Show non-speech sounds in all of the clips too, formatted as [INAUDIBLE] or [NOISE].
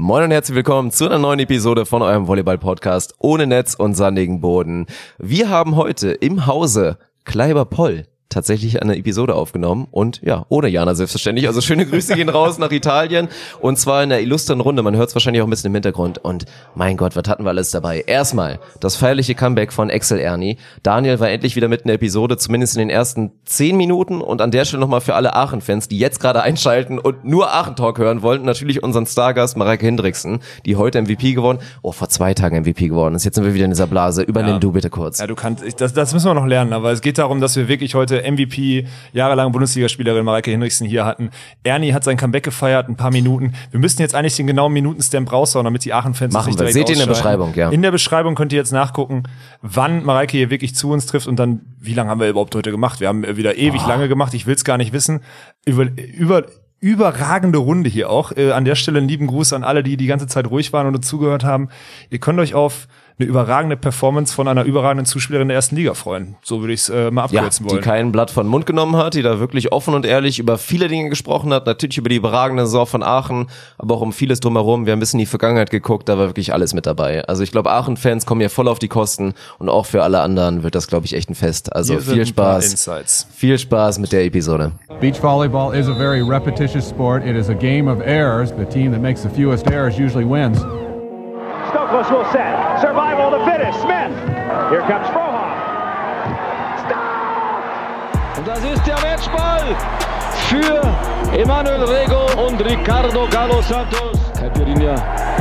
Moin und herzlich willkommen zu einer neuen Episode von eurem Volleyball-Podcast ohne Netz und sandigen Boden. Wir haben heute im Hause Kleiber Poll tatsächlich eine Episode aufgenommen und ja, ohne Jana selbstverständlich. Also schöne Grüße gehen raus nach Italien und zwar in der illustren Runde. Man hört es wahrscheinlich auch ein bisschen im Hintergrund und mein Gott, was hatten wir alles dabei? Erstmal das feierliche Comeback von Excel Ernie. Daniel war endlich wieder mit in der Episode, zumindest in den ersten zehn Minuten und an der Stelle nochmal für alle Aachen-Fans, die jetzt gerade einschalten und nur Aachen-Talk hören wollten, natürlich unseren Stargast Mareike Hendricksen, die heute MVP geworden, oh, vor zwei Tagen MVP geworden ist. Jetzt sind wir wieder in dieser Blase. Übernimm Ja. du bitte kurz. Ja, du kannst, ich- das, das müssen wir noch lernen, aber es geht darum, dass wir wirklich heute MVP, jahrelang Bundesligaspielerin Mareike Hinrichsen hier hatten. Ernie hat sein Comeback gefeiert, ein paar Minuten. Wir müssten jetzt eigentlich den genauen Minutenstamp raushauen, damit die Aachen-Fans nicht wir. direkt Seht ihr in der. Beschreibung, ja. In der Beschreibung könnt ihr jetzt nachgucken, wann Mareike hier wirklich zu uns trifft und dann, wie lange haben wir überhaupt heute gemacht? Wir haben wieder ewig lange gemacht, ich will es gar nicht wissen. Über, über, überragende Runde hier auch. Äh, an der Stelle einen lieben Gruß an alle, die die ganze Zeit ruhig waren und uns zugehört haben. Ihr könnt euch auf eine überragende Performance von einer überragenden Zuspielerin der ersten Liga freuen. So würde ich es äh, mal Ja, abkürzen die wollen. kein Blatt von Mund genommen hat, die da wirklich offen und ehrlich über viele Dinge gesprochen hat, natürlich über die überragende Saison von Aachen, aber auch um vieles drumherum. Wir haben ein bisschen in die Vergangenheit geguckt, da war wirklich alles mit dabei. Also ich glaube, Aachen-Fans kommen hier voll auf die Kosten und auch für alle anderen wird das, glaube ich, echt ein Fest. Also viel Spaß, Insights. viel Spaß mit der Episode. Beach volleyball is a very repetitious sport. It is a game of errors. The team that makes the fewest errors usually wins. Stokos will set. Here comes Frohoff. Und das ist der Matchball für Emanuel Rego und Ricardo Galo Santos. Caipirinha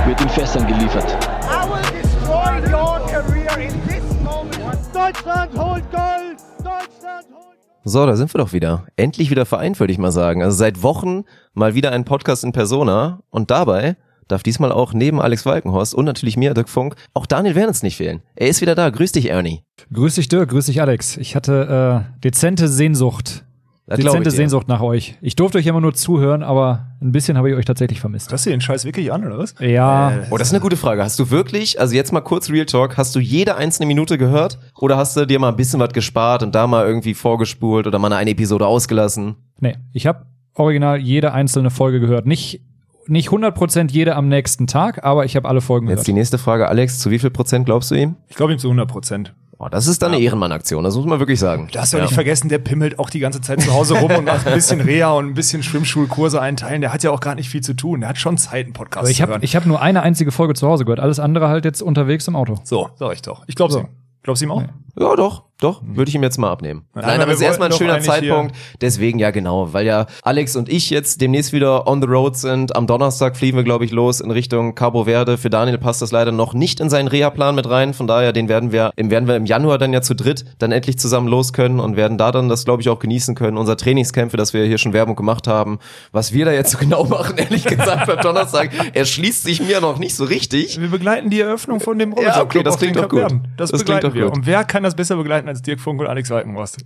wird in Fässern geliefert. I will destroy your career in this moment. Deutschland holt Gold! Deutschland holt So, da sind wir doch wieder. Endlich wieder vereint, würde ich mal sagen. Also seit Wochen mal wieder ein Podcast in Persona und dabei darf diesmal auch neben Alex Walkenhorst und natürlich mir, Dirk Funk, auch Daniel Wernitz nicht fehlen. Er ist wieder da. Grüß dich, Ernie. Grüß dich Dirk, grüß dich Alex. Ich hatte äh, dezente Sehnsucht. Das Dezente. Sehnsucht nach euch. Ich durfte euch immer nur zuhören, aber ein bisschen habe ich euch tatsächlich vermisst. Hörst du den Scheiß wirklich an, oder was? Ja, Oh, das ist eine gute Frage. Hast du wirklich, also jetzt mal kurz Real Talk, hast du jede einzelne Minute gehört? Oder hast du dir mal ein bisschen was gespart und da mal irgendwie vorgespult oder mal eine Episode ausgelassen? nee, ich habe original jede einzelne Folge gehört. Nicht nicht 100% jede am nächsten Tag, aber ich habe alle Folgen Jetzt die gehört. nächste Frage, Alex, zu wie viel Prozent glaubst du ihm? Ich glaube ihm zu 100 Prozent. Oh, das ist dann eine Ehrenmann-Aktion, das muss man wirklich sagen. Du hast ja, nicht vergessen, der pimmelt auch die ganze Zeit zu Hause rum und macht ein bisschen Reha und ein bisschen Schwimmschulkurse einteilen. Der hat ja auch gar nicht viel zu tun. Der hat schon Zeit, einen Podcast Aber ich zu habe hören. ich hab nur eine einzige Folge zu Hause gehört. Alles andere halt jetzt unterwegs im Auto. so, sag ich doch. Ich glaub's So. ihm. Glaubst du ihm auch? Ja, doch, doch, würde ich ihm jetzt mal abnehmen. Nein, aber aber es ist erstmal ein schöner Zeitpunkt. Deswegen ja genau, weil ja Alex und ich jetzt demnächst wieder on the road sind. Am Donnerstag fliegen wir, glaube ich, los in Richtung Cabo Verde. Für Daniel passt das leider noch nicht in seinen Reha-Plan mit rein. Von daher, den werden wir, im werden wir im Januar dann ja zu dritt dann endlich zusammen los können und werden da dann das, glaube ich, auch genießen können. Unser Trainingscamp, für das wir hier schon Werbung gemacht haben. Was wir da jetzt so [LAUGHS] genau machen, ehrlich gesagt, am Donnerstag, erschließt sich mir noch nicht so richtig. Wir begleiten die Eröffnung von dem Ja, okay, das klingt doch gut. Das, Das klingt doch gut. Und wer kann das besser begleiten als Dirk Funk und Alex Walkenhorst?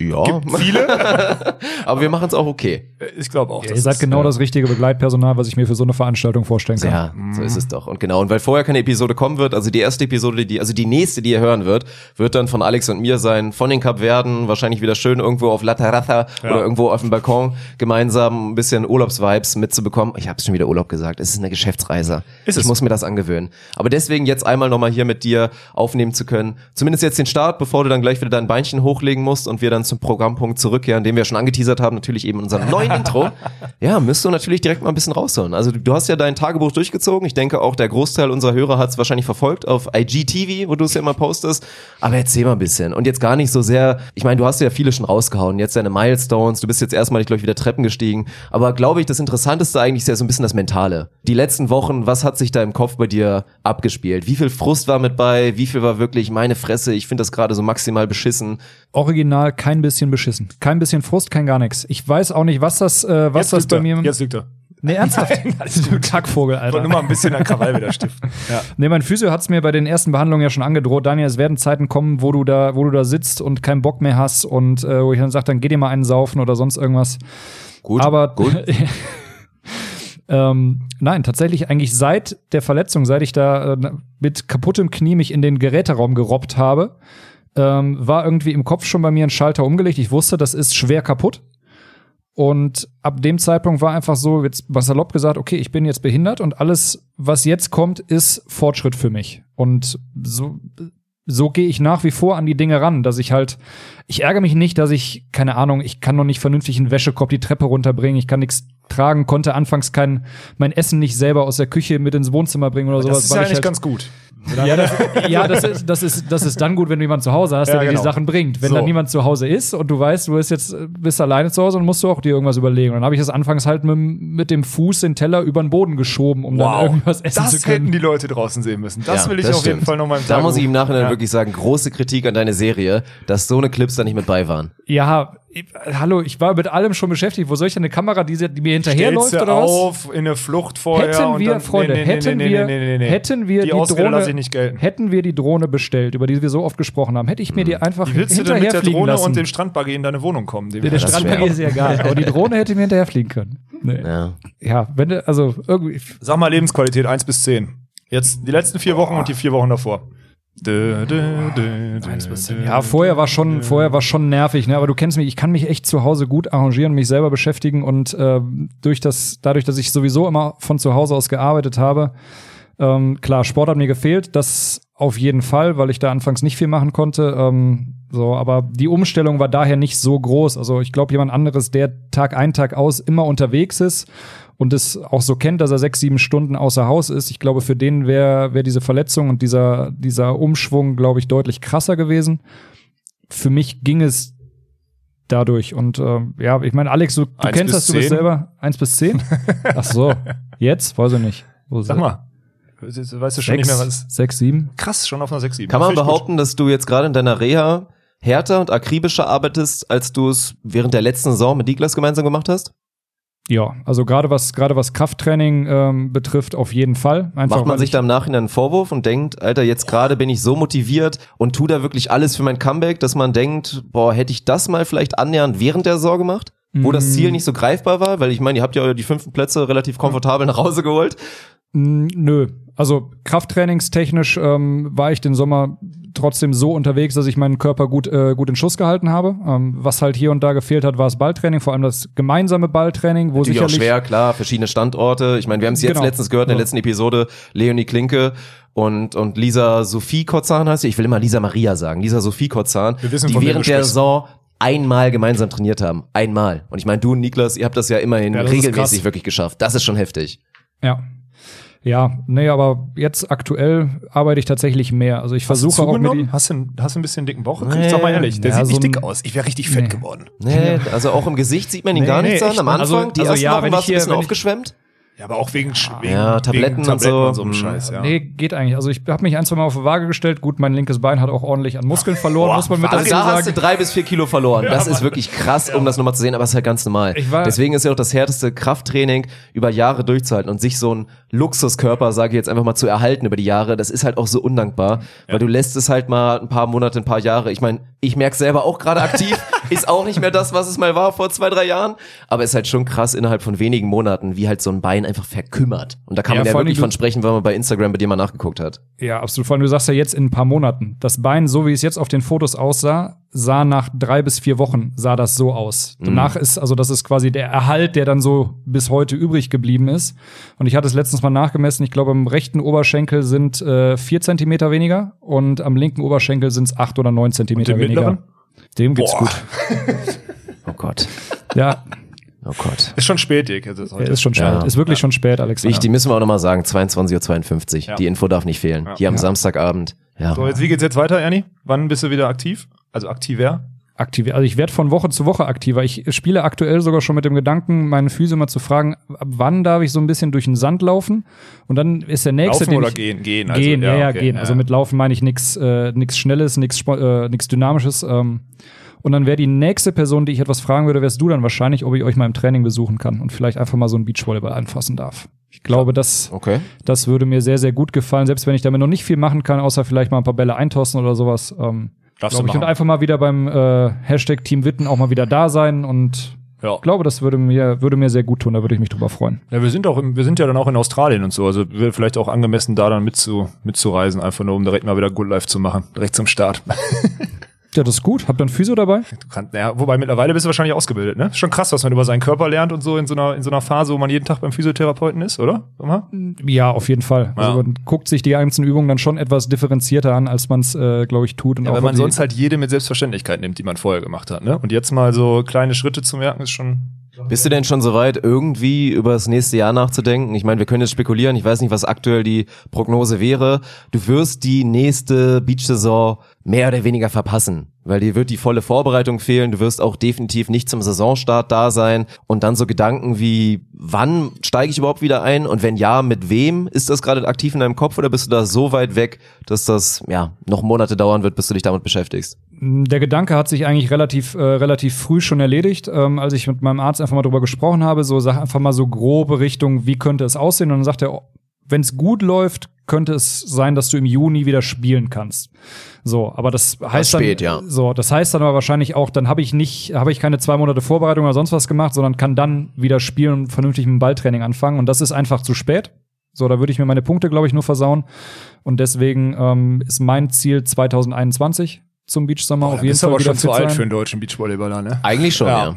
Ja, Viele? [LAUGHS] aber wir machen es auch okay. ich glaube auch. Ihr das seid ist, genau äh, das richtige Begleitpersonal, was ich mir für so eine Veranstaltung vorstellen kann. Ja, so ist es doch. Und genau, und weil vorher keine Episode kommen wird, also die erste Episode, die, also die nächste, die ihr hören wird, wird dann von Alex und mir sein, von den Kapverden, wahrscheinlich wieder schön irgendwo auf La Terraza oder irgendwo auf dem Balkon gemeinsam ein bisschen Urlaubsvibes mitzubekommen. Ich habe schon wieder Urlaub gesagt, es ist eine Geschäftsreise. Ist ich es. muss mir das angewöhnen. Aber deswegen jetzt einmal nochmal hier mit dir aufnehmen zu können. Zumindest jetzt den Start, bevor du dann gleich wieder dein Beinchen hochlegen musst und wir dann zum Programmpunkt zurückkehren, den wir schon angeteasert haben, natürlich eben in unserem neuen Intro. [LAUGHS] Ja, müsst du natürlich direkt mal ein bisschen rausholen. Also du, du hast ja dein Tagebuch durchgezogen. Ich denke auch der Großteil unserer Hörer hat es wahrscheinlich verfolgt auf IGTV, wo du es ja immer postest. Aber erzähl mal ein bisschen. Und jetzt gar nicht so sehr, ich meine, du hast ja viele schon rausgehauen. Jetzt deine Milestones, du bist jetzt erstmal, ich glaube, wieder Treppen gestiegen. Aber glaube ich, das Interessanteste eigentlich ist ja so ein bisschen das Mentale. Die letzten Wochen, was hat sich da im Kopf bei dir abgespielt? Wie viel Frust war mit bei? Wie viel war wirklich meine Fresse? Ich finde das gerade so maximal beschissen. Original kein bisschen beschissen. Kein bisschen Frust, kein gar nichts. Ich weiß auch nicht, was das, äh, was das bei mir. Jetzt lügt er. nee, ernsthaft. [LAUGHS] du Kackvogel, Ich wollte Alter. nur mal ein bisschen an Krawall wieder stiften. [LAUGHS] Ja. Nee, mein Physio hat's mir bei den ersten Behandlungen ja schon angedroht. Daniel, es werden Zeiten kommen, wo du da, wo du da sitzt und keinen Bock mehr hast und äh, wo ich dann sage, dann geh dir mal einen saufen oder sonst irgendwas. Gut, Aber gut. [LAUGHS] ähm, nein, tatsächlich eigentlich seit der Verletzung, seit ich da äh, mit kaputtem Knie mich in den Geräteraum gerobbt habe, ähm, war irgendwie im Kopf schon bei mir ein Schalter umgelegt. Ich wusste, das ist schwer kaputt. Und ab dem Zeitpunkt war einfach so, jetzt mal salopp gesagt, okay, ich bin jetzt behindert und alles, was jetzt kommt, ist Fortschritt für mich. Und so, so gehe ich nach wie vor an die Dinge ran, dass ich halt, ich ärgere mich nicht, dass ich, keine Ahnung, ich kann noch nicht vernünftig einen Wäschekorb die Treppe runterbringen, ich kann nichts tragen, konnte anfangs kein, mein Essen nicht selber aus der Küche mit ins Wohnzimmer bringen oder sowas. Das ist ja ich eigentlich halt, ganz gut. Ja, das, ja das, ist, das, ist, das ist dann gut, wenn du jemanden zu Hause hast, der Ja, dir genau. die Sachen bringt. Wenn So. dann niemand zu Hause ist und du weißt, du bist jetzt bist alleine zu Hause, dann musst du auch dir irgendwas überlegen. Und dann habe ich das anfangs halt mit, mit dem Fuß den Teller über den Boden geschoben, um dann irgendwas essen das zu können. hätten die Leute draußen sehen müssen. Das Ja, will ich das auf jeden stimmt. Fall noch mal im Da muss ich im Nachhinein Ja. wirklich sagen, große Kritik an deine Serie, dass so eine Clips da nicht mit bei waren. Ja, ich, hallo, ich war mit allem schon beschäftigt. Wo soll ich denn eine Kamera, die, die mir hinterherläuft oder was? auf in eine Flucht vorher Hätten und wir, dann, Freunde, nee, nee, hätten, nee, wir, hätten wir die, die, Ausrede Drohne, lasse ich nicht gelten. hätten wir die Drohne bestellt, über die wir so oft gesprochen haben, hätte ich mir die einfach Wie willst du denn mit der Drohne lassen. und dem Strandbuggy in deine Wohnung kommen? Den der Strandbuggy ist ja egal, aber die Drohne hätte mir hinterherfliegen können. Nee. Ja. Ja. wenn du, also irgendwie, Sag mal Lebensqualität 1 bis 10. Jetzt die letzten vier Wochen und die vier Wochen davor. Dö, dö, dö, dö, ja, vorher war schon, vorher war schon nervig, ne? Aber du kennst mich, ich kann mich echt zu Hause gut arrangieren, mich selber beschäftigen und ähm, durch das, dadurch, dass ich sowieso immer von zu Hause aus gearbeitet habe, ähm, klar, Sport hat mir gefehlt, das auf jeden Fall, weil ich da anfangs nicht viel machen konnte. Ähm, so, aber die Umstellung war daher nicht so groß. Also ich glaube, jemand anderes, der Tag ein, Tag aus immer unterwegs ist und es auch so kennt, dass er sechs, sieben Stunden außer Haus ist, ich glaube, für den wäre wär diese Verletzung und dieser, dieser Umschwung, glaube ich, deutlich krasser gewesen. Für mich ging es dadurch. Und äh, ja, ich meine, Alex, du, du kennst das, du bist selber eins bis zehn. [LAUGHS] Ach so, jetzt? Weiß ich nicht. Wo Sag mal. Weißt du schon Sechs, nicht mehr was? sechs, sieben? Krass, schon auf einer 6, 7. Kann man behaupten, dass du jetzt gerade in deiner Reha härter und akribischer arbeitest, als du es während der letzten Saison mit Niklas gemeinsam gemacht hast? Ja, also gerade was gerade was Krafttraining ähm, betrifft, auf jeden Fall. Einfach, Macht man sich ich- da im Nachhinein einen Vorwurf und denkt, Alter, jetzt gerade bin ich so motiviert und tu da wirklich alles für mein Comeback, dass man denkt, boah, hätte ich das mal vielleicht annähernd während der Saison gemacht? Wo das Ziel nicht so greifbar war, weil ich meine, ihr habt ja die fünften Plätze relativ komfortabel nach Hause geholt. Mm, Nö. Also krafttrainingstechnisch ähm, war ich den Sommer trotzdem so unterwegs, dass ich meinen Körper gut, äh, gut in Schuss gehalten habe. Ähm, was halt hier und da gefehlt hat, war das Balltraining, vor allem das gemeinsame Balltraining, wo Natürlich auch schwer, klar, verschiedene Standorte. Ich meine, wir haben es jetzt Genau. letztens gehört in der Ja. letzten Episode, Leonie Klinke und, und Lisa Sophie Kotzahn heißt sie. Ich will immer Lisa Maria sagen. Lisa Sophie Kotzahn, die während der. Saison einmal gemeinsam trainiert haben. Einmal. Und ich meine, du und Niklas, ihr habt das ja immerhin Ja, das regelmäßig wirklich geschafft. Das ist schon heftig. Ja. Ja, nee, aber jetzt aktuell arbeite ich tatsächlich mehr. Also ich versuche auch mit die, Hast du, hast du ein bisschen dicken Bauch? Nee. Sag mal ehrlich, der Ja, sieht so nicht dick aus. Ich wäre richtig fett Nee. geworden. Nee, also auch im Gesicht sieht man ihn Nee, gar nee, nicht an. Am. Anfang, Also- die also ersten ja, Wochen warst du ein bisschen aufgeschwemmt. Ja, aber auch wegen, wegen, Ja, Tabletten wegen und so. so einem Mm. Scheiß, ja. Nee, geht eigentlich. Also ich habe mich ein, zwei Mal auf die Waage gestellt. Gut, mein linkes Bein hat auch ordentlich an Muskeln verloren, Boah, muss man mit Also dazu da hast du sagen. drei bis vier Kilo verloren. Das ist wirklich krass, um das nochmal zu sehen, aber es ist halt ganz normal. Ich war- Deswegen ist ja auch das härteste Krafttraining über Jahre durchzuhalten und sich so einen Luxuskörper, sage ich jetzt einfach mal, zu erhalten über die Jahre. Das ist halt auch so undankbar, weil du lässt es halt mal ein paar Monate, ein paar Jahre. Ich meine, ich merke selber auch gerade aktiv, [LAUGHS] ist auch nicht mehr das, was es mal war vor zwei, drei Jahren, aber ist halt schon krass innerhalb von wenigen Monaten, wie halt so ein Bein einfach verkümmert. Und da kann Ja, man ja wirklich von sprechen, wenn man bei Instagram bei dir mal nachgeguckt hat. Ja, absolut. Vor allem, du sagst ja jetzt in ein paar Monaten. Das Bein, so wie es jetzt auf den Fotos aussah, sah nach drei bis vier Wochen, sah das so aus. Danach ist, also das ist quasi der Erhalt, der dann so bis heute übrig geblieben ist. Und ich hatte es letztens mal nachgemessen. Ich glaube, im rechten Oberschenkel sind äh, vier Zentimeter weniger und am linken Oberschenkel sind es acht oder neun Zentimeter den weniger. mittleren? Dem geht's Boah. gut. [LAUGHS] Oh Gott. Ja, Oh Gott. Ist schon spät, Dick. Ist heute. ist schon spät. Ja. Ist wirklich schon spät, Alexander. Wichtig, müssen wir auch nochmal sagen, 22.52 Uhr. Ja. Die Info darf nicht fehlen. Hier am Samstagabend. Ja. So, jetzt, wie geht's jetzt weiter, Ernie? Wann bist du wieder aktiv? Also aktiver? aktiv. Also ich werde von Woche zu Woche aktiver. Ich spiele aktuell sogar schon mit dem Gedanken, meine Füße mal zu fragen, ab wann darf ich so ein bisschen durch den Sand laufen? Und dann ist der nächste. Laufen oder ich, gehen? Gehen, also, gehen, ja, ja, okay, gehen. ja. Also mit Laufen meine ich nichts äh, nix Schnelles, nichts äh, nix Dynamisches. Ähm, und dann wäre die nächste Person, die ich etwas fragen würde, wärst du dann wahrscheinlich, ob ich euch mal im Training besuchen kann und vielleicht einfach mal so ein Beachvolleyball anfassen darf. Ich glaube, das, Okay. das würde mir sehr, sehr gut gefallen, selbst wenn ich damit noch nicht viel machen kann, außer vielleicht mal ein paar Bälle eintosten oder sowas. Ähm, Darfst du glaube ich, und einfach mal wieder beim äh, Hashtag Team Witten auch mal wieder da sein und Ja. ich glaube, das würde mir, würde mir sehr gut tun, da würde ich mich drüber freuen. Ja, wir sind auch, im, wir sind ja dann auch in Australien und so, also wäre vielleicht auch angemessen, da dann mitzu, mitzureisen, einfach nur um direkt mal wieder Good Life zu machen, direkt zum Start. [LAUGHS] Ja, das ist gut. Habt ihr einen Physio dabei? Du kannst, ja, wobei mittlerweile bist du wahrscheinlich ausgebildet, ne? Schon krass, was man über seinen Körper lernt und so in so einer, in so einer Phase, wo man jeden Tag beim Physiotherapeuten ist, oder? Mal? Ja, auf jeden Fall. Ja. Also man guckt sich die einzelnen Übungen dann schon etwas differenzierter an, als man es, äh, glaube ich, tut. Und Ja, auch weil man sonst halt jede mit Selbstverständlichkeit nimmt, die man vorher gemacht hat, ne? Und jetzt mal so kleine Schritte zu merken, ist schon. Bist du denn schon soweit, irgendwie über das nächste Jahr nachzudenken? Ich meine, wir können jetzt spekulieren. Ich weiß nicht, was aktuell die Prognose wäre. Du wirst die nächste Beach-Saison mehr oder weniger verpassen, weil dir wird die volle Vorbereitung fehlen. Du wirst auch definitiv nicht zum Saisonstart da sein. Und dann so Gedanken wie, wann steige ich überhaupt wieder ein? Und wenn ja, mit wem? Ist das gerade aktiv in deinem Kopf oder bist du da so weit weg, dass das, ja, noch Monate dauern wird, bis du dich damit beschäftigst? Der Gedanke hat sich eigentlich relativ, äh, relativ früh schon erledigt, ähm, als ich mit meinem Arzt einfach mal drüber gesprochen habe. So sag einfach mal so grobe Richtung, wie könnte es aussehen? Und dann sagt er, wenn es gut läuft, könnte es sein, dass du im Juni wieder spielen kannst. So, aber das heißt spät, dann, ja. so, das heißt dann aber wahrscheinlich auch, dann habe ich nicht, habe ich keine zwei Monate Vorbereitung oder sonst was gemacht, sondern kann dann wieder spielen und vernünftig mit dem Balltraining anfangen. Und das ist einfach zu spät. So, da würde ich mir meine Punkte, glaube ich, nur versauen. Und deswegen ähm, ist mein Ziel 2021 zum Beachsommer auf jeden ist Fall aber wieder schon zu alt sein. für einen deutschen Beachvolleyballer, ne? Eigentlich schon, Ja.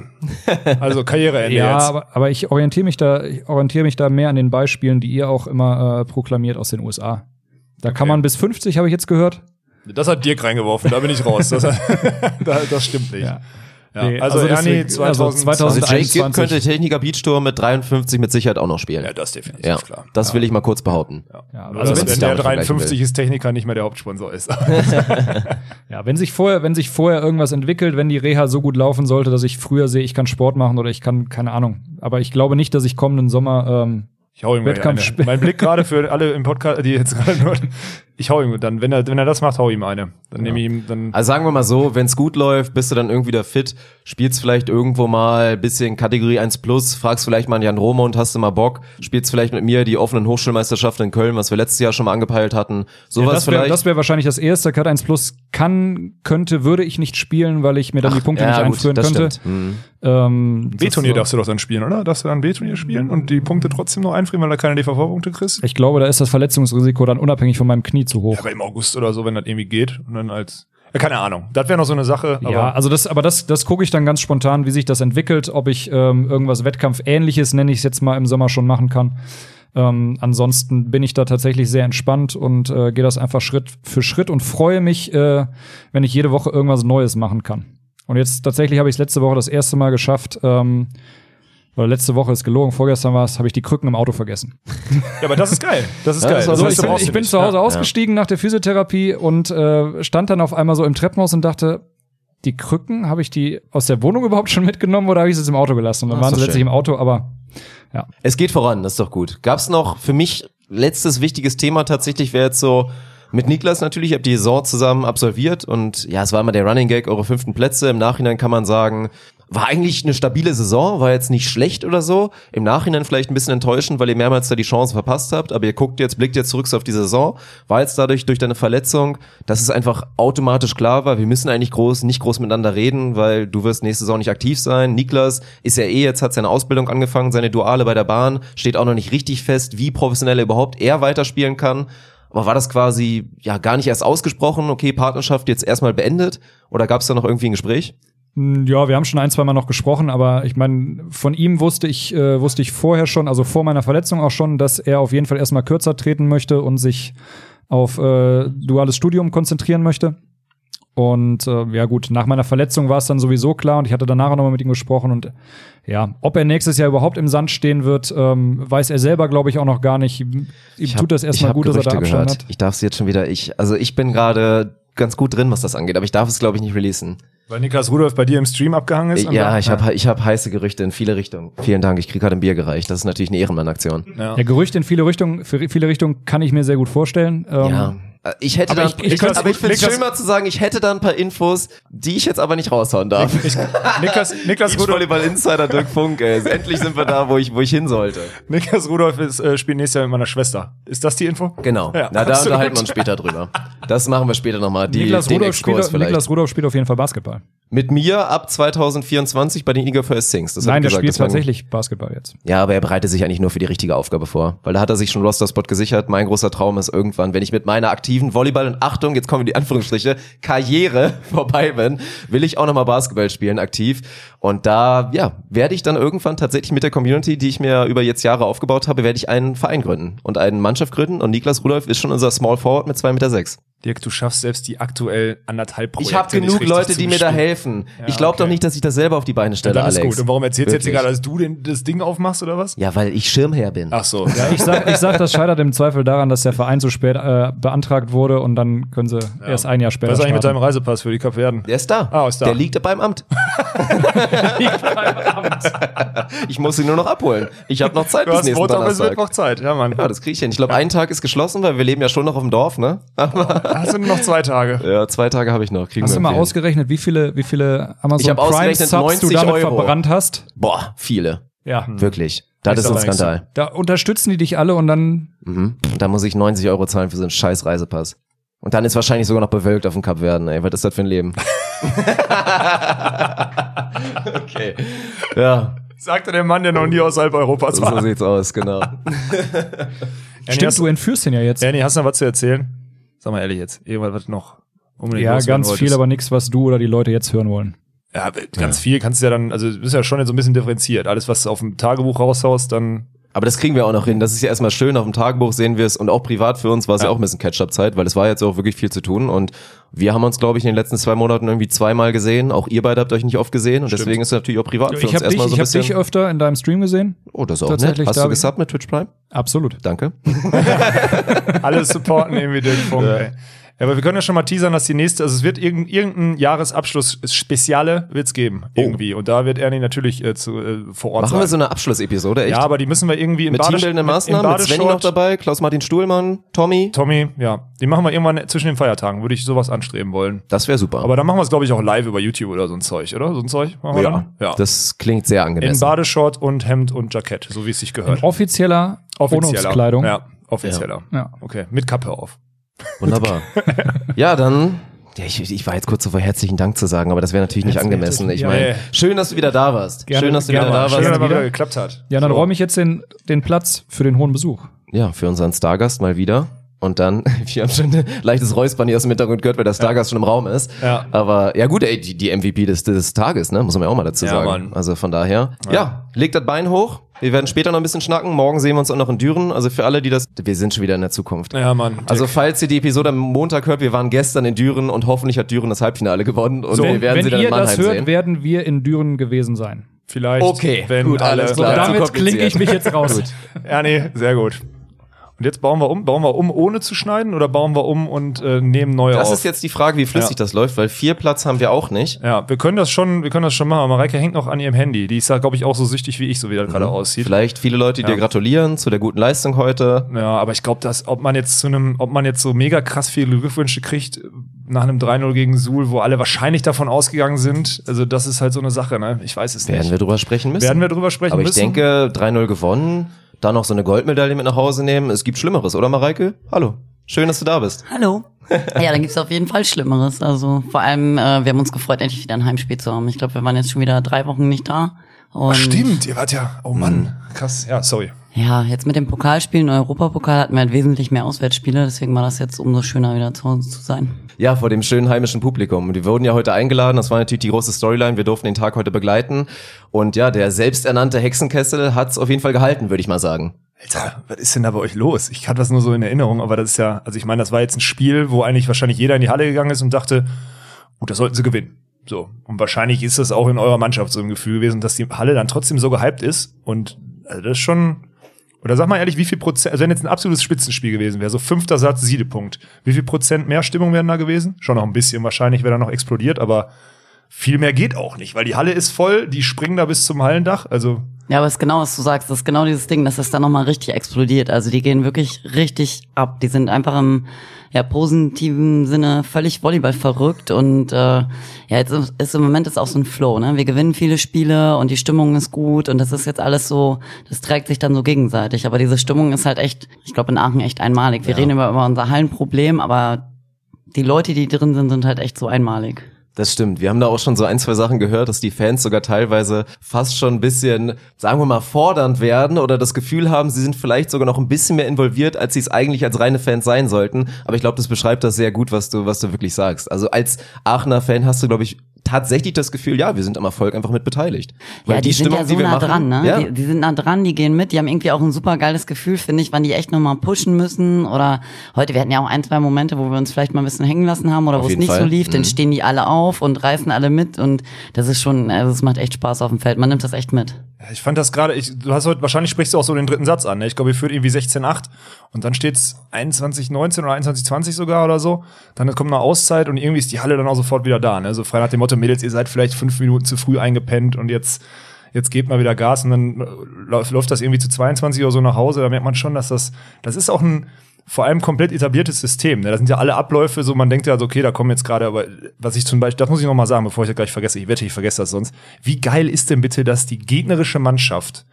ja. [LAUGHS] Also Karriereende Ja, jetzt. aber, aber ich orientiere mich da, ich orientiere mich da mehr an den Beispielen, die ihr auch immer äh, proklamiert aus den USA. Da kann man bis 50, habe ich jetzt gehört. Das hat Dirk reingeworfen, da bin ich raus. Das, [LAUGHS] [LAUGHS] da, das stimmt nicht. Ja. Ja. Nee, also, also Ernie deswegen- also 2020. Also Jake 21. Gibb könnte Techniker Beach Tour mit 53 mit Sicherheit auch noch spielen. ja, das definitiv, Ja, klar. das will ich mal kurz behaupten. Ja, Also also wenn wenn sich der damit vergleichen 53 ist Techniker nicht mehr der Hauptsponsor ist. [LAUGHS] Ja, wenn sich vorher, wenn sich vorher irgendwas entwickelt, wenn die Reha so gut laufen sollte, dass ich früher sehe, ich kann Sport machen oder ich kann, keine Ahnung. Aber ich glaube nicht, dass ich kommenden Sommer, ähm, Ich hau ihm Wettkampf- eine. Mein Blick gerade für alle im Podcast, die jetzt gerade nur, ich hau ihm dann, wenn er, wenn er das macht, hau ihm eine. Dann nehme ich ihm, dann, Also sagen wir mal so, wenn es gut läuft, bist du dann irgendwie wieder fit, spielst vielleicht irgendwo mal ein bisschen Kategorie 1 plus, fragst vielleicht mal einen Jan Rome und hast du mal Bock, spielst vielleicht mit mir die offenen Hochschulmeisterschaften in Köln, was wir letztes Jahr schon mal angepeilt hatten. Sowas das wäre vielleicht. das wär wahrscheinlich das erste. Cut 1 Plus kann, könnte, würde ich nicht spielen, weil ich mir dann die Punkte nicht ja, gut, einführen das könnte. Mhm. Ähm, B-Turnier so- darfst du doch dann spielen, oder? Darfst du dann B-Turnier spielen und die Punkte trotzdem noch einfrieren, weil da keine DVV-Punkte kriegst? Ich glaube, da ist das Verletzungsrisiko dann unabhängig von meinem Knie zu hoch. Aber im August oder so, wenn das irgendwie geht und dann als, ja, keine Ahnung. Das wäre noch so eine Sache, aber ja, also das, aber das, das gucke ich dann ganz spontan, wie sich das entwickelt, ob ich ähm, irgendwas Wettkampfähnliches, nenne ich es jetzt mal im Sommer schon machen kann. Ähm, ansonsten bin ich da tatsächlich sehr entspannt und äh, gehe das einfach Schritt für Schritt und freue mich, äh, wenn ich jede Woche irgendwas Neues machen kann. Und jetzt tatsächlich habe ich es letzte Woche das erste Mal geschafft, ähm, oder letzte Woche ist gelogen, vorgestern war es, habe ich die Krücken im Auto vergessen. ja, aber das ist geil. Das ist Ja, geil. das Also ich bin, ich bin zu Hause Ja. ausgestiegen nach der Physiotherapie und äh, stand dann auf einmal so im Treppenhaus und dachte, die Krücken, habe ich die aus der Wohnung überhaupt schon mitgenommen oder habe ich sie jetzt im Auto gelassen? Und dann Ach, waren sie letztlich im Auto, aber ja. Es geht voran, das ist doch gut. Gab's noch für mich letztes wichtiges Thema tatsächlich wäre jetzt so mit Niklas natürlich, ihr habt die Saison zusammen absolviert und ja, es war immer der Running Gag, eure fünften Plätze. Im Nachhinein kann man sagen, war eigentlich eine stabile Saison, war jetzt nicht schlecht oder so. Im Nachhinein vielleicht ein bisschen enttäuschend, weil ihr mehrmals da die Chance verpasst habt, aber ihr guckt jetzt, blickt jetzt zurück auf die Saison. War jetzt dadurch durch deine Verletzung, dass es einfach automatisch klar war, wir müssen eigentlich groß, nicht groß miteinander reden, weil du wirst nächste Saison nicht aktiv sein. Niklas ist ja eh jetzt, hat seine Ausbildung angefangen, seine Duale bei der Bahn, steht auch noch nicht richtig fest, wie professionell er überhaupt er weiterspielen kann. Aber war das quasi ja gar nicht erst ausgesprochen, okay, Partnerschaft jetzt erstmal beendet? Oder gab es da noch irgendwie ein Gespräch? Hm, Ja, wir haben schon ein, zwei Mal noch gesprochen, aber ich meine, von ihm wusste ich, äh, wusste ich vorher schon, also vor meiner Verletzung auch schon, dass er auf jeden Fall erstmal kürzer treten möchte und sich auf äh, duales Studium konzentrieren möchte. Und äh, ja gut, nach meiner Verletzung war es dann sowieso klar und ich hatte danach auch nochmal mit ihm gesprochen und ja, ob er nächstes Jahr überhaupt im Sand stehen wird, ähm, weiß er selber, glaube ich, auch noch gar nicht. Ihm Ich tut das erstmal gut, dass er da Gerüchte Abstand gehört. hat. Ich darf es jetzt schon wieder, ich, also ich bin gerade ganz gut drin, was das angeht, aber ich darf es, glaube ich, nicht releasen. Weil Niklas Rudolph bei dir im Stream abgehangen ist. Ja, ich habe ich hab heiße Gerüchte in viele Richtungen. Vielen Dank, ich kriege gerade ein Bier gereicht. Das ist natürlich eine Ehrenmann-Aktion. Ja. Ja, Gerüchte in viele Richtungen, für viele Richtungen kann ich mir sehr gut vorstellen. Ähm, Ja. Äh, Ich hätte Aber dann, ich- ich ich, könnte- aber ich finde es Niklas- schön mal zu sagen, ich hätte da ein paar Infos, die ich jetzt aber nicht raushauen darf. Ich, Niklas, [LAUGHS] Niklas, Rudolph, Beachvolleyball Insider Dirk Funk, ey. Endlich sind wir da, wo ich, wo ich hin sollte. Niklas Rudolph ist, äh, spielt nächstes Jahr mit meiner Schwester. Ist das die Info? Genau. Ja, Na, da unterhalten wir uns später drüber. Das machen wir später nochmal. Niklas, Exkurs spielt, vielleicht. Niklas Rudolph spielt auf jeden Fall Basketball. Mit mir ab 2024 bei den Eager First Things. Das Nein, er der gesagt, spielt tatsächlich Basketball jetzt. Ja, aber er bereitet sich eigentlich nur für die richtige Aufgabe vor. Weil da hat er sich schon Roster-Spot gesichert. Mein großer Traum ist irgendwann, wenn ich mit meiner aktiven Volleyball- und Achtung, jetzt kommen die Anführungsstriche, Karriere [LAUGHS] vorbei bin, will ich auch nochmal Basketball spielen, aktiv. Und da, ja, werde ich dann irgendwann tatsächlich mit der Community, die ich mir über jetzt Jahre aufgebaut habe, werde ich einen Verein gründen und eine Mannschaft gründen. Und Niklas Rudolph ist schon unser Small Forward mit 2,6 Meter. Sechs. Dirk, du schaffst selbst die aktuell anderthalb Projekte Ich habe genug Leute, zu die mir da helfen. ich glaube okay. doch nicht, dass ich das selber auf die Beine Ja, stelle, dann ist Alex. gut. Und warum erzählst du jetzt gerade, dass du den, das Ding aufmachst oder was? Ja, weil ich Schirmherr bin. Ach so. Ja, ich sag, ich sag, das scheitert im Zweifel daran, dass der Verein so spät äh, beantragt wurde und dann können sie erst ein Jahr später Was ist eigentlich mit starten. deinem Reisepass für die Kapverden? Der ist da. Ah, ist da. Der liegt beim Amt. [LAUGHS] ich muss ihn nur noch abholen. Ich habe noch Zeit Du bis hast nächsten Montag bis Donnerstag. Mittwoch Zeit. Ja, Mann. Ja, das kriege ich hin. Ich glaube, ein Tag ist geschlossen, weil wir leben ja schon noch auf dem Dorf, ne? Aber [LAUGHS] Hast du nur noch zwei Tage? ja, zwei Tage habe ich noch. Kriegen Hast wir du mal hin. ausgerechnet, wie viele, wie viele Amazon Prime Subs du 90 damit Euro. verbrannt hast? Boah, viele. Ja. Wirklich. Das Ist ist ein. Skandal. Da unterstützen die dich alle und dann Mhm. Und da muss ich 90 Euro zahlen für so einen scheiß Reisepass. Und dann ist wahrscheinlich sogar noch bewölkt auf dem Kap Verden, ey. Was ist das für ein Leben? [LAUGHS] okay. Ja, Sagte der Mann, der noch nie außerhalb Europas so war. sieht's aus, genau. stimmt, du entführst den ja jetzt. Ernie, hast du noch was zu erzählen? Sag mal ehrlich jetzt. Irgendwas, was noch unbedingt Ja, ganz viel, wolltest. aber nichts, was du oder die Leute jetzt hören wollen. Ja, ganz viel kannst du ja dann, also du bist ja schon jetzt so ein bisschen differenziert. Alles, was du auf dem Tagebuch raushaust, dann Aber das kriegen wir auch noch hin. Das ist ja erstmal schön. Auf dem Tagebuch sehen wir es und auch privat für uns war es ja. Ja. auch ein bisschen Catch-up-Zeit, weil es war jetzt auch wirklich viel zu tun und wir haben uns, glaube ich, in den letzten zwei Monaten irgendwie zweimal gesehen. Auch ihr beide habt euch nicht oft gesehen und Stimmt. deswegen ist es natürlich auch privat für Ich uns habe dich, erstmal so ich ein hab dich bisschen. öfter in deinem Stream gesehen. oh, das ist auch nett. Hast du gesubbt mit Twitch Prime? Absolut. Danke. [LAUGHS] alles supporten irgendwie den Punkt, ey. Ja, aber wir können ja schon mal teasern, dass die nächste, also es wird irgendein, irgendein Jahresabschluss-Speziale wird's geben, irgendwie. Und da wird Ernie natürlich äh, zu, äh, vor Ort Machen sein. wir so eine Abschlussepisode, echt? ja, aber die müssen wir irgendwie in mit Bade- teambildenden mit- Maßnahmen, in mit Svenny noch Badeshort. dabei, Klaus-Martin Stuhlmann, Tommy. Tommy, ja. Die machen wir irgendwann zwischen den Feiertagen, würde ich sowas anstreben wollen. Das wäre super. Aber dann machen wir es, glaube ich, auch live über YouTube oder so ein Zeug, oder? So ein Zeug machen wir ja, dann? Ja. das klingt sehr in angemessen. Badeshort und Hemd und Jackett, so wie es sich In gehört. offizieller Wohnungskleidung. Ja, offizieller. Ja. Okay, mit Kappe auf. Wunderbar. ja, dann. Ja, ich, ich war jetzt kurz so vor herzlichen Dank zu sagen, aber das wäre natürlich nicht angemessen. Ich ja, meine, ja. schön, dass du wieder da warst. Gerne- schön, dass du gerne wieder da warst. Schön, dass wieder geklappt hat. Ja, dann So. räume ich jetzt den, den Platz für den hohen Besuch. Ja, für unseren Stargast mal wieder. Und dann, [LAUGHS] wir haben schon ein [LAUGHS] leichtes Räuspern hier aus dem Hintergrund gehört, weil der Stargast schon im Raum ist. Ja. Aber ja gut, ey, die, die MVP des, des Tages, ne? Muss man ja auch mal dazu Ja, sagen. Mann. Also von daher, ja. legt das Bein hoch. Wir werden später noch ein bisschen schnacken. Morgen sehen wir uns auch noch in Düren. Also für alle, die das, wir sind schon wieder in der Zukunft. Ja, Mann. Also falls ihr die Episode am Montag hört, wir waren gestern in Düren und hoffentlich hat Düren das Halbfinale gewonnen und So, wir werden wenn sie dann in ihr das Mannheim hört, sehen. werden wir in Düren gewesen sein. vielleicht, Okay, wenn gut, alle. alles klar. zu damit klinke ich mich jetzt raus. Ja, nee, sehr gut. Und jetzt bauen wir um. Bauen wir um, ohne zu schneiden oder bauen wir um und äh, nehmen neue Das auf? ist jetzt die Frage, wie flüssig Ja. das läuft, weil vier Platz haben wir auch nicht. ja, wir können das schon, wir können das schon machen. Mareike hängt noch an ihrem Handy. Die ist da, glaube ich, auch so süchtig wie ich, so wie das gerade aussieht. Vielleicht viele Leute, die Ja. dir gratulieren zu der guten Leistung heute. Ja, aber ich glaube, dass, ob man jetzt zu einem, ob man jetzt so mega krass viele Glückwünsche kriegt nach einem 3-0 gegen Suhl, wo alle wahrscheinlich davon ausgegangen sind, also das ist halt so eine Sache, ne? Ich weiß es Werden nicht. wir drüber sprechen müssen. Werden wir drüber sprechen Aber ich müssen? denke, 3-0 gewonnen, da noch so eine Goldmedaille mit nach Hause nehmen. Es gibt Schlimmeres, oder Mareike? Hallo. Schön, dass du da bist. Hallo. Ja, dann gibt's auf jeden Fall Schlimmeres. Also vor allem, äh, wir haben uns gefreut, endlich wieder ein Heimspiel zu haben. Ich glaube, wir waren jetzt schon wieder drei Wochen nicht da. Und Ach, stimmt, ihr wart ja, oh Mann, krass, ja, sorry. Ja, jetzt mit dem Pokalspielen, Europapokal hatten wir halt wesentlich mehr Auswärtsspiele, deswegen war das jetzt umso schöner, wieder zu Hause zu sein. Ja, vor dem schönen heimischen Publikum. Wir wurden ja heute eingeladen. Das war natürlich die große Storyline. Wir durften den Tag heute begleiten. Und ja, der selbsternannte Hexenkessel hat's auf jeden Fall gehalten, würde ich mal sagen. Alter, was ist denn da bei euch los? Ich hatte das nur so in Erinnerung, aber das ist ja, also ich meine, das war jetzt ein Spiel, wo eigentlich wahrscheinlich jeder in die Halle gegangen ist und dachte, gut, das sollten sie gewinnen. So. Und wahrscheinlich ist das auch in eurer Mannschaft so ein Gefühl gewesen, dass die Halle dann trotzdem so gehypt ist. Und also das ist schon. Oder sag mal ehrlich, wie viel Prozent, also wenn jetzt ein absolutes Spitzenspiel gewesen wäre, so fünfter Satz, Siedepunkt, wie viel Prozent mehr Stimmung wären da gewesen? Schon noch ein bisschen wahrscheinlich, wäre da noch explodiert, aber viel mehr geht auch nicht, weil die Halle ist voll, die springen da bis zum Hallendach, also Ja, aber es ist genau, was du sagst. Das ist genau dieses Ding, dass es dann nochmal richtig explodiert. Also die gehen wirklich richtig ab. Die sind einfach im ja, positiven Sinne völlig Volleyball verrückt. Und äh, ja, jetzt ist, ist im Moment ist auch so ein Flow. Ne? Wir gewinnen viele Spiele und die Stimmung ist gut. Und das ist jetzt alles so, das trägt sich dann so gegenseitig. Aber diese Stimmung ist halt echt, ich glaube, in Aachen echt einmalig. Wir reden über, über unser Hallenproblem, aber die Leute, die drin sind, sind halt echt so einmalig. Das stimmt. Wir haben da auch schon so ein, zwei Sachen gehört, dass die Fans sogar teilweise fast schon ein bisschen, sagen wir mal, fordernd werden oder das Gefühl haben, sie sind vielleicht sogar noch ein bisschen mehr involviert, als sie es eigentlich als reine Fans sein sollten. Aber ich glaube, das beschreibt das sehr gut, was du, was du wirklich sagst. Also als Aachener Fan hast du, glaube ich, tatsächlich das Gefühl, ja, wir sind am Erfolg einfach mit beteiligt. Weil ja, die, sind ja so nah machen, dran, ne? Ja, Die, die sind nah dran, die gehen mit, die haben irgendwie auch ein super geiles Gefühl, finde ich, wann die echt nochmal pushen müssen oder heute, wir hatten ja auch ein, zwei Momente, wo wir uns vielleicht mal ein bisschen hängen lassen haben oder wo es nicht Fall. so lief, dann Mhm. stehen die alle auf und reißen alle mit und das ist schon, also es macht echt Spaß auf dem Feld, man nimmt das echt mit. Ja, Ich fand das gerade, du hast heute, wahrscheinlich sprichst du auch so den dritten Satz an. Ne? Ich glaube, ihr führt irgendwie 16-8 und dann steht's 21-19 oder 21-20 sogar oder so. Dann kommt eine Auszeit und irgendwie ist die Halle dann auch sofort wieder da. Ne? So frei nach dem Motto, Mädels, ihr seid vielleicht fünf Minuten zu früh eingepennt und jetzt, jetzt gebt mal wieder Gas und dann äh, läuft, läuft das irgendwie zu 22 oder so nach Hause. Da merkt man schon, dass das, das ist auch ein vor allem komplett etabliertes System. Ne? Da sind ja alle Abläufe so, man denkt ja so, okay, da kommen jetzt gerade, aber was ich zum Beispiel, das muss ich noch mal sagen, bevor ich das gleich vergesse, ich wette, ich vergesse das sonst. Wie geil ist denn bitte, dass die gegnerische Mannschaft,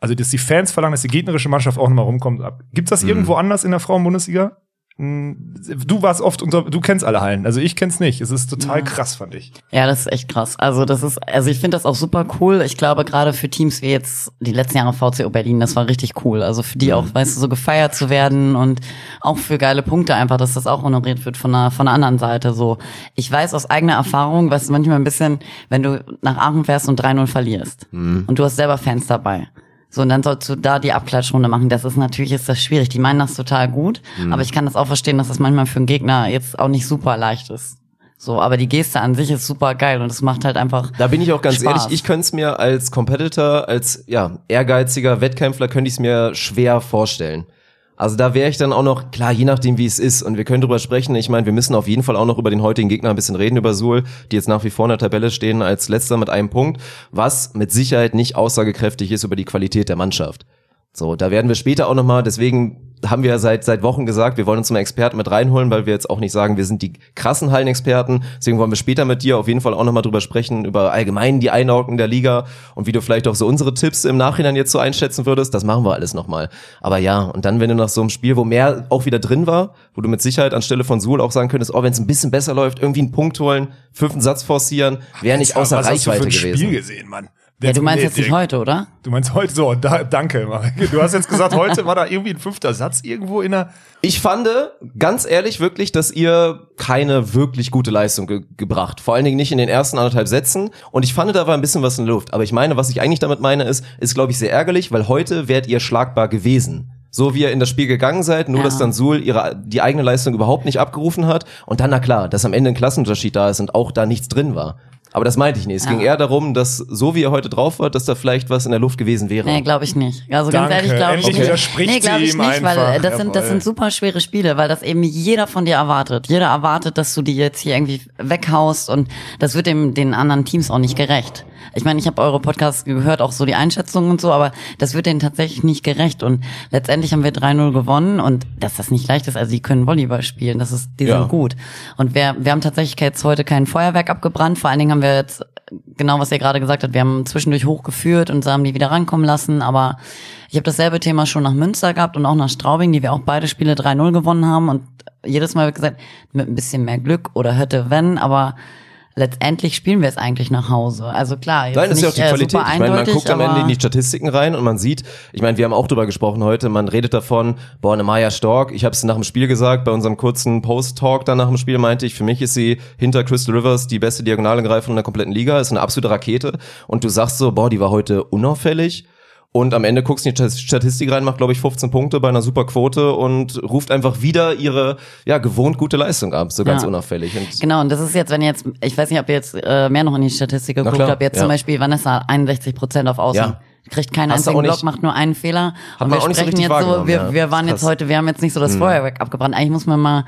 also dass die Fans verlangen, dass die gegnerische Mannschaft auch nochmal rumkommt. Gibt's das irgendwo anders in der Frauenbundesliga? Du warst oft unter, du kennst alle Hallen, also ich kenn's nicht. Es ist total krass, fand ich. Ja, das ist echt krass. Also das ist, also ich finde das auch super cool. Ich glaube gerade für Teams wie jetzt die letzten Jahre VCO Berlin, das war richtig cool. Also für die auch, weißt du, so gefeiert zu werden und auch für geile Punkte einfach, dass das auch honoriert wird von der von der anderen Seite. So, ich weiß aus eigener Erfahrung, was manchmal ein bisschen, wenn du nach Aachen fährst und 3-0 verlierst und du hast selber Fans dabei. So, und dann sollst du da die Abklatschrunde machen. Das ist natürlich ist das schwierig. Die meinen das total gut, aber ich kann das auch verstehen, dass das manchmal für einen Gegner jetzt auch nicht super leicht ist. So, aber die Geste an sich ist super geil und es macht halt einfach. Da bin ich auch ganz Spaß. ehrlich, ich könnte es mir als Competitor, als ja, ehrgeiziger Wettkämpfler, könnte ich es mir schwer vorstellen. Also da wäre ich dann auch noch, klar, je nachdem wie es ist und wir können drüber sprechen, ich meine, wir müssen auf jeden Fall auch noch über den heutigen Gegner ein bisschen reden, über Suhl, die jetzt nach wie vor in der Tabelle stehen als letzter mit einem Punkt, was mit Sicherheit nicht aussagekräftig ist über die Qualität der Mannschaft. So, da werden wir später auch nochmal, deswegen haben wir ja seit, seit Wochen gesagt, wir wollen uns einen Experten mit reinholen, weil wir jetzt auch nicht sagen, wir sind die krassen Hallenexperten. Deswegen wollen wir später mit dir auf jeden Fall auch nochmal drüber sprechen, über allgemein die Einordnung der Liga und wie du vielleicht auch so unsere Tipps im Nachhinein jetzt so einschätzen würdest. Das machen wir alles nochmal. Aber ja, und dann, wenn du nach so einem Spiel, wo mehr auch wieder drin war, wo du mit Sicherheit anstelle von Suhl auch sagen könntest, oh, wenn es ein bisschen besser läuft, irgendwie einen Punkt holen, fünften Satz forcieren, wäre nicht außer Was hast du für Reichweite ein Spiel gewesen. gesehen, Mann? Ja, du meinst Nee, jetzt nicht heute, oder? Du meinst heute so, da, danke. Marek. Du hast jetzt gesagt, heute war da irgendwie ein fünfter Satz irgendwo in der. Ich fand, ganz ehrlich, wirklich, dass ihr keine wirklich gute Leistung ge gebracht. Vor allen Dingen nicht in den ersten anderthalb Sätzen. Und ich fand, da war ein bisschen was in der Luft. Aber ich meine, was ich eigentlich damit meine, ist, ist, glaube ich, sehr ärgerlich, weil heute wärt ihr schlagbar gewesen. So wie ihr in das Spiel gegangen seid, nur Ja. dass dann Suhl ihre, die eigene Leistung überhaupt nicht abgerufen hat. Und dann, na klar, dass am Ende ein Klassenunterschied da ist und auch da nichts drin war. Aber das meinte ich nicht. Es Ja. ging eher darum, dass so wie ihr heute drauf wart, dass da vielleicht was in der Luft gewesen wäre. Nee, glaube ich nicht. Also Danke. ganz ehrlich, glaube ich Endlich nicht. widerspricht nee, glaube sie ich ihm nicht, weil einfach. äh, das sind, das sind super schwere Spiele, weil das eben jeder von dir erwartet. Jeder erwartet, dass du die jetzt hier irgendwie weghaust und das wird dem den anderen Teams auch nicht gerecht. Ich meine, ich habe eure Podcasts gehört, auch so die Einschätzungen und so, aber das wird denen tatsächlich nicht gerecht. Und letztendlich haben wir 3-0 gewonnen und dass das nicht leicht ist, also die können Volleyball spielen, das ist, die Ja. sind gut. Und wir, wir haben tatsächlich jetzt heute kein Feuerwerk abgebrannt, vor allen Dingen haben wir jetzt genau, was ihr gerade gesagt habt, wir haben zwischendurch hochgeführt und haben die wieder rankommen lassen, aber ich habe dasselbe Thema schon nach Münster gehabt und auch nach Straubing, die wir auch beide Spiele 3-0 gewonnen haben. Und jedes Mal gesagt, mit ein bisschen mehr Glück oder hätte wenn, aber letztendlich spielen wir es eigentlich nach Hause. Also klar, jetzt Nein, das ist ja auch nicht, die äh, Qualität. Ich meine, man guckt am Ende in die Statistiken rein und man sieht, ich meine, wir haben auch drüber gesprochen heute, man redet davon, boah, eine Maya Stork, ich habe es nach dem Spiel gesagt, bei unserem kurzen Post-Talk dann nach dem Spiel meinte ich, für mich ist sie hinter Crystal Rivers die beste Diagonalangreiferin in der kompletten Liga, ist eine absolute Rakete und du sagst so, boah, die war heute unauffällig und am Ende guckst du in die Statistik rein, macht glaube ich 15 Punkte bei einer super Quote und ruft einfach wieder ihre ja gewohnt gute Leistung ab, so ganz Ja. unauffällig. Und Genau, und das ist jetzt, wenn ihr jetzt, ich weiß nicht, ob ihr jetzt äh, mehr noch in die Statistik geguckt habt, jetzt ja. zum Beispiel Vanessa 61 Prozent auf Außen. Ja. Kriegt keinen Hast einzigen Block, macht nur einen Fehler. Hat und wir auch nicht so sprechen richtig jetzt so, wir, ja. wir waren jetzt heute, wir haben jetzt nicht so das Feuerwerk abgebrannt. Eigentlich muss man mal,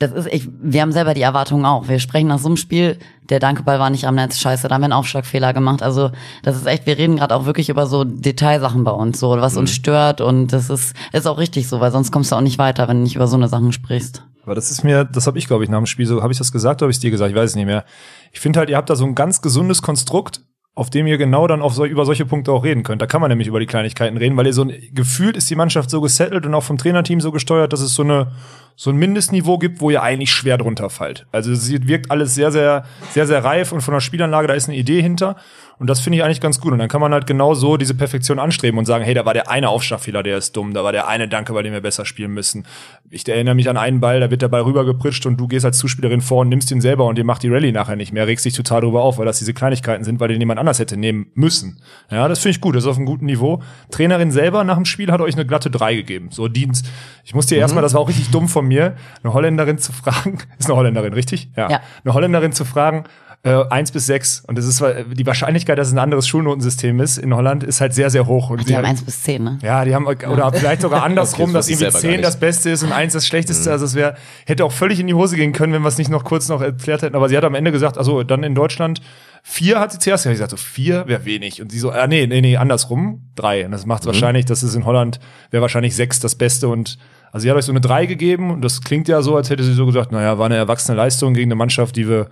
das ist, ich, wir haben selber die Erwartungen auch. Wir sprechen nach so einem Spiel, der Dankeball war nicht am Netz, scheiße, da haben wir einen Aufschlagfehler gemacht. Also das ist echt, wir reden gerade auch wirklich über so Detailsachen bei uns, so was Mhm. uns stört und das ist, ist auch richtig so, weil sonst kommst du auch nicht weiter, wenn du nicht über so eine Sachen sprichst. Aber das ist mir, das habe ich, glaube ich, nach dem Spiel so, habe ich das gesagt oder habe ich es dir gesagt? Ich weiß es nicht mehr. Ich finde halt, ihr habt da so ein ganz gesundes Konstrukt, auf dem ihr genau dann auf so, über solche Punkte auch reden könnt. Da kann man nämlich über die Kleinigkeiten reden, weil ihr so ein, gefühlt ist die Mannschaft so gesettelt und auch vom Trainerteam so gesteuert, dass es so eine, so ein Mindestniveau gibt, wo ihr eigentlich schwer drunter fallt. Also es wirkt alles sehr, sehr, sehr, sehr reif und von der Spielanlage, da ist eine Idee hinter. Und das finde ich eigentlich ganz gut. Und dann kann man halt genau so diese Perfektion anstreben und sagen, hey, da war der eine Aufschlagfehler, der ist dumm, da war der eine Danke, bei dem wir besser spielen müssen. Ich erinnere mich an einen Ball, da wird der Ball rübergepritscht und du gehst als Zuspielerin vor und nimmst ihn selber und dir macht die Rallye nachher nicht mehr, regst dich total drüber auf, weil das diese Kleinigkeiten sind, weil den jemand anders hätte nehmen müssen. Ja, das finde ich gut, das ist auf einem guten Niveau. Trainerin selber nach dem Spiel hat euch eine glatte 3 gegeben. So Dienst. Ich muss dir Mhm. erstmal, das war auch richtig dumm von mir, eine Holländerin zu fragen, [LAUGHS] ist eine Holländerin, richtig? Ja. Eine Holländerin zu fragen, äh, eins bis sechs und das ist weil die Wahrscheinlichkeit, dass es ein anderes Schulnotensystem ist in Holland, ist halt sehr, sehr hoch. Und Die haben eins bis zehn, ne? ja, die haben, oder vielleicht sogar andersrum, [LAUGHS] Okay, das dass irgendwie selber gar 10 nicht. das Beste ist und 1 das Schlechteste. Also es wäre, hätte auch völlig in die Hose gehen können, wenn wir es nicht noch kurz noch erklärt hätten. Aber sie hat am Ende gesagt, also dann in Deutschland vier hat sie zuerst gesagt, so vier wäre wenig. Und sie so, ah, nee, nee, nee, andersrum, drei. Und das macht wahrscheinlich, das ist in Holland, wäre wahrscheinlich sechs das Beste und also sie hat euch so eine drei gegeben und das klingt ja so, als hätte sie so gesagt, naja, war eine erwachsene Leistung gegen eine Mannschaft, die wir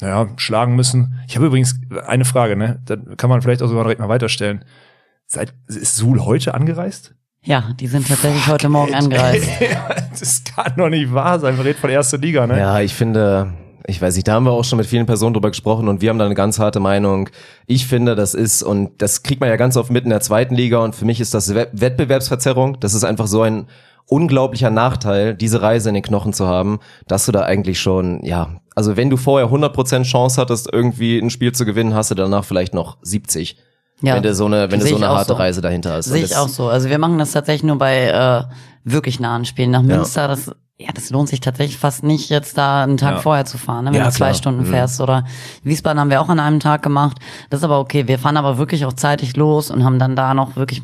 naja, schlagen müssen. Ich habe übrigens eine Frage, ne? Da kann man vielleicht auch sogar direkt mal weiterstellen. Seit, ist Suhl heute angereist? Ja, die sind tatsächlich heute Morgen angereist. [LAUGHS] das kann doch nicht wahr sein. Wir reden von erster Liga, ne? Ja, ich finde, ich weiß nicht, da haben wir auch schon mit vielen Personen drüber gesprochen und wir haben da eine ganz harte Meinung. Ich finde, das ist, und das kriegt man ja ganz oft mit in der zweiten Liga und für mich ist das Wett- Wettbewerbsverzerrung. Das ist einfach so ein unglaublicher Nachteil, diese Reise in den Knochen zu haben, dass du da eigentlich schon, ja, also wenn du vorher 100% Chance hattest, irgendwie ein Spiel zu gewinnen, hast du danach vielleicht noch 70. Ja, wenn du so eine, wenn du so eine harte so. Reise dahinter hast. Sehe ich auch so. Also wir machen das tatsächlich nur bei äh, wirklich nahen Spielen. Nach Münster, das, ja, das lohnt sich tatsächlich fast nicht, jetzt da einen Tag Ja. vorher zu fahren, ne, wenn Ja, du zwei klar. Stunden Mhm. fährst. Oder Wiesbaden haben wir auch an einem Tag gemacht. Das ist aber okay. Wir fahren aber wirklich auch zeitig los und haben dann da noch wirklich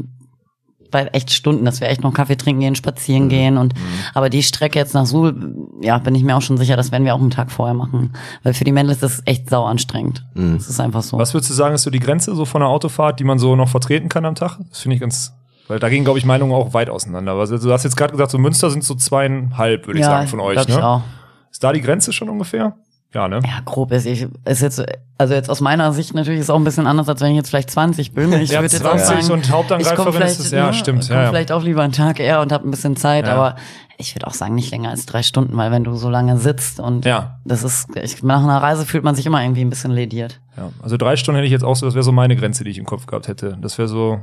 bei echt Stunden, dass wir echt noch Kaffee trinken gehen, spazieren Mhm. gehen und aber die Strecke jetzt nach Suhl, ja, bin ich mir auch schon sicher, das werden wir auch einen Tag vorher machen, weil für die Mädels ist das echt sau anstrengend. Mhm. Das ist einfach so. Was würdest du sagen, ist so die Grenze so von einer Autofahrt, die man so noch vertreten kann am Tag? Das finde ich ganz, weil da gehen, glaube ich, Meinungen auch weit auseinander. Also, du hast jetzt gerade gesagt, so Münster sind so zweieinhalb, würde ich sagen, von euch, glaub ich ne? auch. Ist da die Grenze schon ungefähr? Ja, ne? Ja, grob ist ich ist jetzt also jetzt aus meiner Sicht natürlich ist auch ein bisschen anders, als wenn ich jetzt vielleicht 20 bin. [LAUGHS] Ich Ja, würde jetzt auch 20 sagen, und Hauptangreiferin ist vielleicht, es- ja, ne, stimmt, ja, ja. vielleicht auch lieber einen Tag eher und habe ein bisschen Zeit, Ja. aber ich würde auch sagen nicht länger als drei Stunden, weil wenn du so lange sitzt und Ja. das ist ich, nach einer Reise fühlt man sich immer irgendwie ein bisschen lediert. Ja, also drei Stunden hätte ich jetzt auch so, das wäre so meine Grenze, die ich im Kopf gehabt hätte. Das wäre so,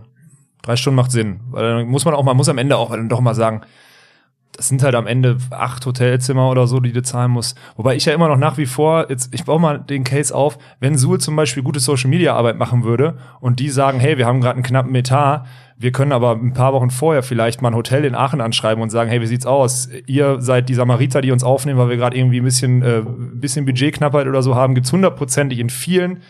drei Stunden macht Sinn. Weil dann muss man auch, man muss am Ende auch dann doch mal sagen, das sind halt am Ende acht Hotelzimmer oder so, die du zahlen musst. Wobei ich ja immer noch nach wie vor, jetzt, ich baue mal den Case auf, wenn Suhl zum Beispiel gute Social Media Arbeit machen würde und die sagen, hey, wir haben gerade einen knappen Etat, wir können aber ein paar Wochen vorher vielleicht mal ein Hotel in Aachen anschreiben und sagen, hey, wie sieht's aus? Ihr seid die Samariter, die uns aufnehmen, weil wir gerade irgendwie ein bisschen, äh, ein bisschen Budgetknappheit oder so haben, gibt's hundertprozentig in vielen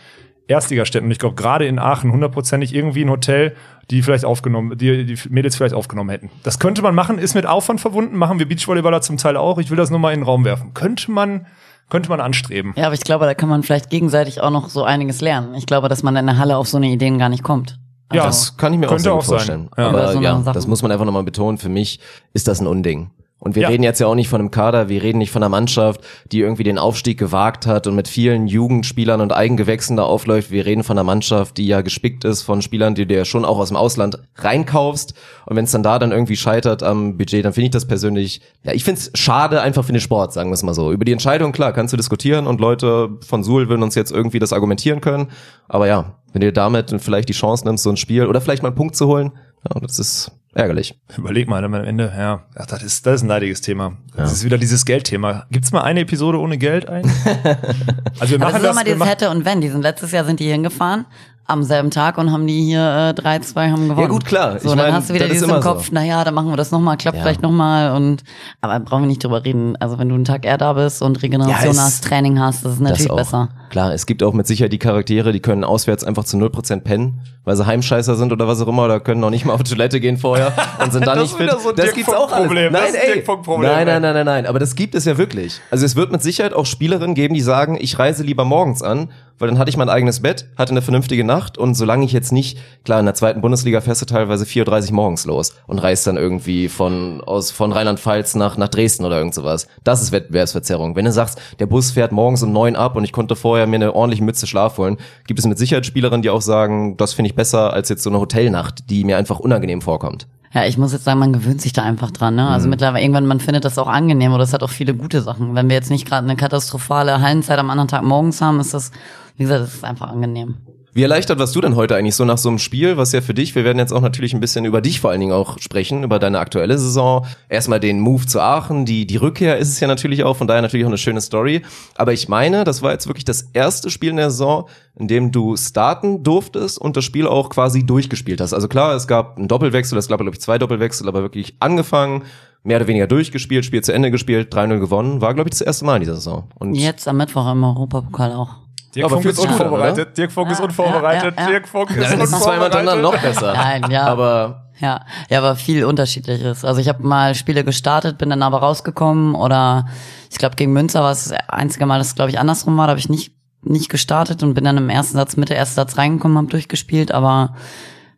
Erstligastädten. Und ich glaube, gerade in Aachen hundertprozentig irgendwie ein Hotel, die vielleicht aufgenommen, die, die Mädels vielleicht aufgenommen hätten. Das könnte man machen, ist mit Aufwand verbunden, machen wir Beachvolleyballer zum Teil auch. Ich will das nur mal in den Raum werfen. Könnte man, könnte man anstreben. Ja, aber ich glaube, da kann man vielleicht gegenseitig auch noch so einiges lernen. Ich glaube, dass man in der Halle auf so eine Ideen gar nicht kommt. Ja, Das kann ich mir auch sehr gut auch sein. vorstellen. Ja. Aber so ja, das muss man einfach nochmal betonen. Für mich ist das ein Unding. Und wir Ja. reden jetzt ja auch nicht von einem Kader, wir reden nicht von einer Mannschaft, die irgendwie den Aufstieg gewagt hat und mit vielen Jugendspielern und Eigengewächsen da aufläuft. Wir reden von einer Mannschaft, die ja gespickt ist von Spielern, die du ja schon auch aus dem Ausland reinkaufst. Und wenn es dann da dann irgendwie scheitert am Budget, dann finde ich das persönlich, ja, ich finde es schade einfach für den Sport, sagen wir es mal so. Über die Entscheidung, klar, kannst du diskutieren und Leute von Suhl würden uns jetzt irgendwie das argumentieren können. Aber ja, wenn du damit vielleicht die Chance nimmst, so ein Spiel oder vielleicht mal einen Punkt zu holen, ja, das ist ärgerlich. Überleg mal, dann am Ende, ja, ach, das ist, das ist ein leidiges Thema. Das ist wieder dieses Geldthema. Gibt's mal eine Episode ohne Geld ein? [LAUGHS] also wir Aber machen das ist das, wir dieses machen, Hätte und Wenn. Die sind letztes Jahr sind die hingefahren am selben Tag und haben die hier äh, 3-2 haben gewonnen. gut, klar. So, Ich dann mein, hast du wieder das dieses im immer so. Kopf, naja, dann machen wir das nochmal, klappt Ja. vielleicht nochmal und aber brauchen wir nicht drüber reden. Also wenn du einen Tag eher da bist und Regeneration Ja, hast, Training hast, das ist natürlich das auch. besser. Klar, es gibt auch mit Sicherheit die Charaktere, die können auswärts einfach zu 0% pennen, weil sie Heimscheißer sind oder was auch immer, oder können noch nicht mal auf die Toilette gehen vorher und sind [LAUGHS] dann nicht fit. so das gibt's auch. Funk-Problem. Nein, Das ist ein ey. Nein, nein, nein, nein, nein, aber das gibt es ja wirklich. Also es wird mit Sicherheit auch Spielerinnen geben, die sagen, ich reise lieber morgens an, weil dann hatte ich mein eigenes Bett, hatte eine vernünftige Nacht und solange ich jetzt nicht, klar, in der zweiten Bundesliga du teilweise 4.30 Uhr morgens los und reist dann irgendwie von, aus, von Rheinland-Pfalz nach, nach Dresden oder irgend sowas. Das ist Wettbewerbsverzerrung. Wenn du sagst, der Bus fährt morgens um neun ab und ich konnte vorher mir eine ordentliche Mütze Schlaf holen, gibt es mit Sicherheit Spielerinnen, die auch sagen, das finde ich besser als jetzt so eine Hotelnacht, die mir einfach unangenehm vorkommt. Ja, ich muss jetzt sagen, man gewöhnt sich da einfach dran. Ne? Also mittlerweile irgendwann, man findet das auch angenehm oder es hat auch viele gute Sachen. Wenn wir jetzt nicht gerade eine katastrophale Hallenzeit am anderen Tag morgens haben, ist das, wie gesagt, das ist einfach angenehm. Wie erleichtert warst du denn heute eigentlich so nach so einem Spiel, was ja für dich, wir werden jetzt auch natürlich ein bisschen über dich vor allen Dingen auch sprechen, über deine aktuelle Saison. Erstmal den Move zu Aachen, die, die Rückkehr ist es ja natürlich auch, von daher natürlich auch eine schöne Story. Aber ich meine, das war jetzt wirklich das erste Spiel in der Saison, in dem du starten durftest und das Spiel auch quasi durchgespielt hast. Also klar, es gab einen Doppelwechsel, es gab glaube ich zwei Doppelwechsel, aber wirklich angefangen, mehr oder weniger durchgespielt, Spiel zu Ende gespielt, 3-0 gewonnen, war glaube ich das erste Mal in dieser Saison. Und Jetzt am Mittwoch im Europapokal auch. Dirk Aber Funk ist unvorbereitet. Dirk Funk ist unvorbereitet. ja, ja, ja. Dirk Funk ist Ja, das ist zweimal hintereinander noch besser. Nein, ja. Aber Ja, ja, aber viel unterschiedliches. Also ich habe mal Spiele gestartet, bin dann aber rausgekommen oder ich glaube gegen Münster war es das einzige Mal, dass es glaube ich andersrum war, da habe ich nicht nicht gestartet und bin dann im ersten Satz Mitte ersten Satz reingekommen, habe durchgespielt, aber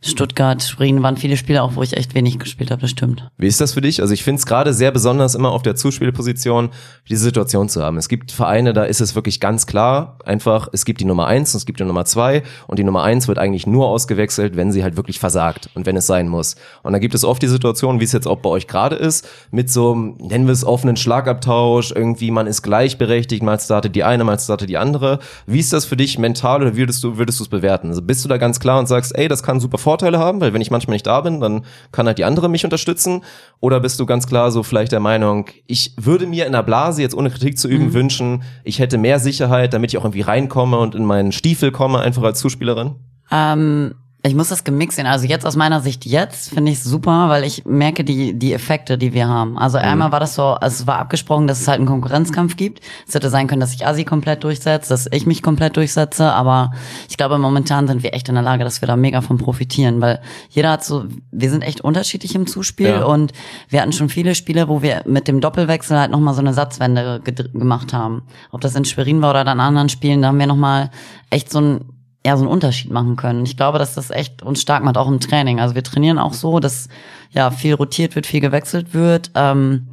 Stuttgart, Schwerin waren viele Spiele auch, wo ich echt wenig gespielt habe, das stimmt. Wie ist das für dich? Also ich finde es gerade sehr besonders, immer auf der Zuspielposition diese Situation zu haben. Es gibt Vereine, da ist es wirklich ganz klar, einfach, es gibt die Nummer eins und es gibt die Nummer zwei und die Nummer eins wird eigentlich nur ausgewechselt, wenn sie halt wirklich versagt und wenn es sein muss. Und da gibt es oft die Situation, wie es jetzt auch bei euch gerade ist, mit so nennen wir es offenen Schlagabtausch, irgendwie man ist gleichberechtigt, mal startet die eine, mal startet die andere. Wie ist das für dich mental oder würdest du würdest du es bewerten? Also bist du da ganz klar und sagst, ey, das kann super Vorteile haben, weil wenn ich manchmal nicht da bin, dann kann halt die andere mich unterstützen. Oder bist du ganz klar so vielleicht der Meinung, ich würde mir in der Blase, jetzt ohne Kritik zu üben, wünschen, ich hätte mehr Sicherheit, damit ich auch irgendwie reinkomme und in meinen Stiefel komme, einfach als Zuspielerin? Ähm, ich muss das gemixt sehen. Also jetzt aus meiner Sicht jetzt finde ich es super, weil ich merke die die Effekte, die wir haben. Also einmal war das so, also es war abgesprochen, dass es halt einen Konkurrenzkampf gibt. Es hätte sein können, dass ich Asi komplett durchsetze, dass ich mich komplett durchsetze, aber ich glaube momentan sind wir echt in der Lage, dass wir da mega von profitieren, weil jeder hat so, wir sind echt unterschiedlich im Zuspiel Ja. und wir hatten schon viele Spiele, wo wir mit dem Doppelwechsel halt nochmal so eine Satzwende gemacht haben. Ob das in Schwerin war oder dann anderen Spielen, da haben wir nochmal echt so ein ja, so einen Unterschied machen können. Ich glaube, dass das echt uns stark macht, auch im Training. Also wir trainieren auch so, dass ja viel rotiert wird, viel gewechselt wird. Ähm,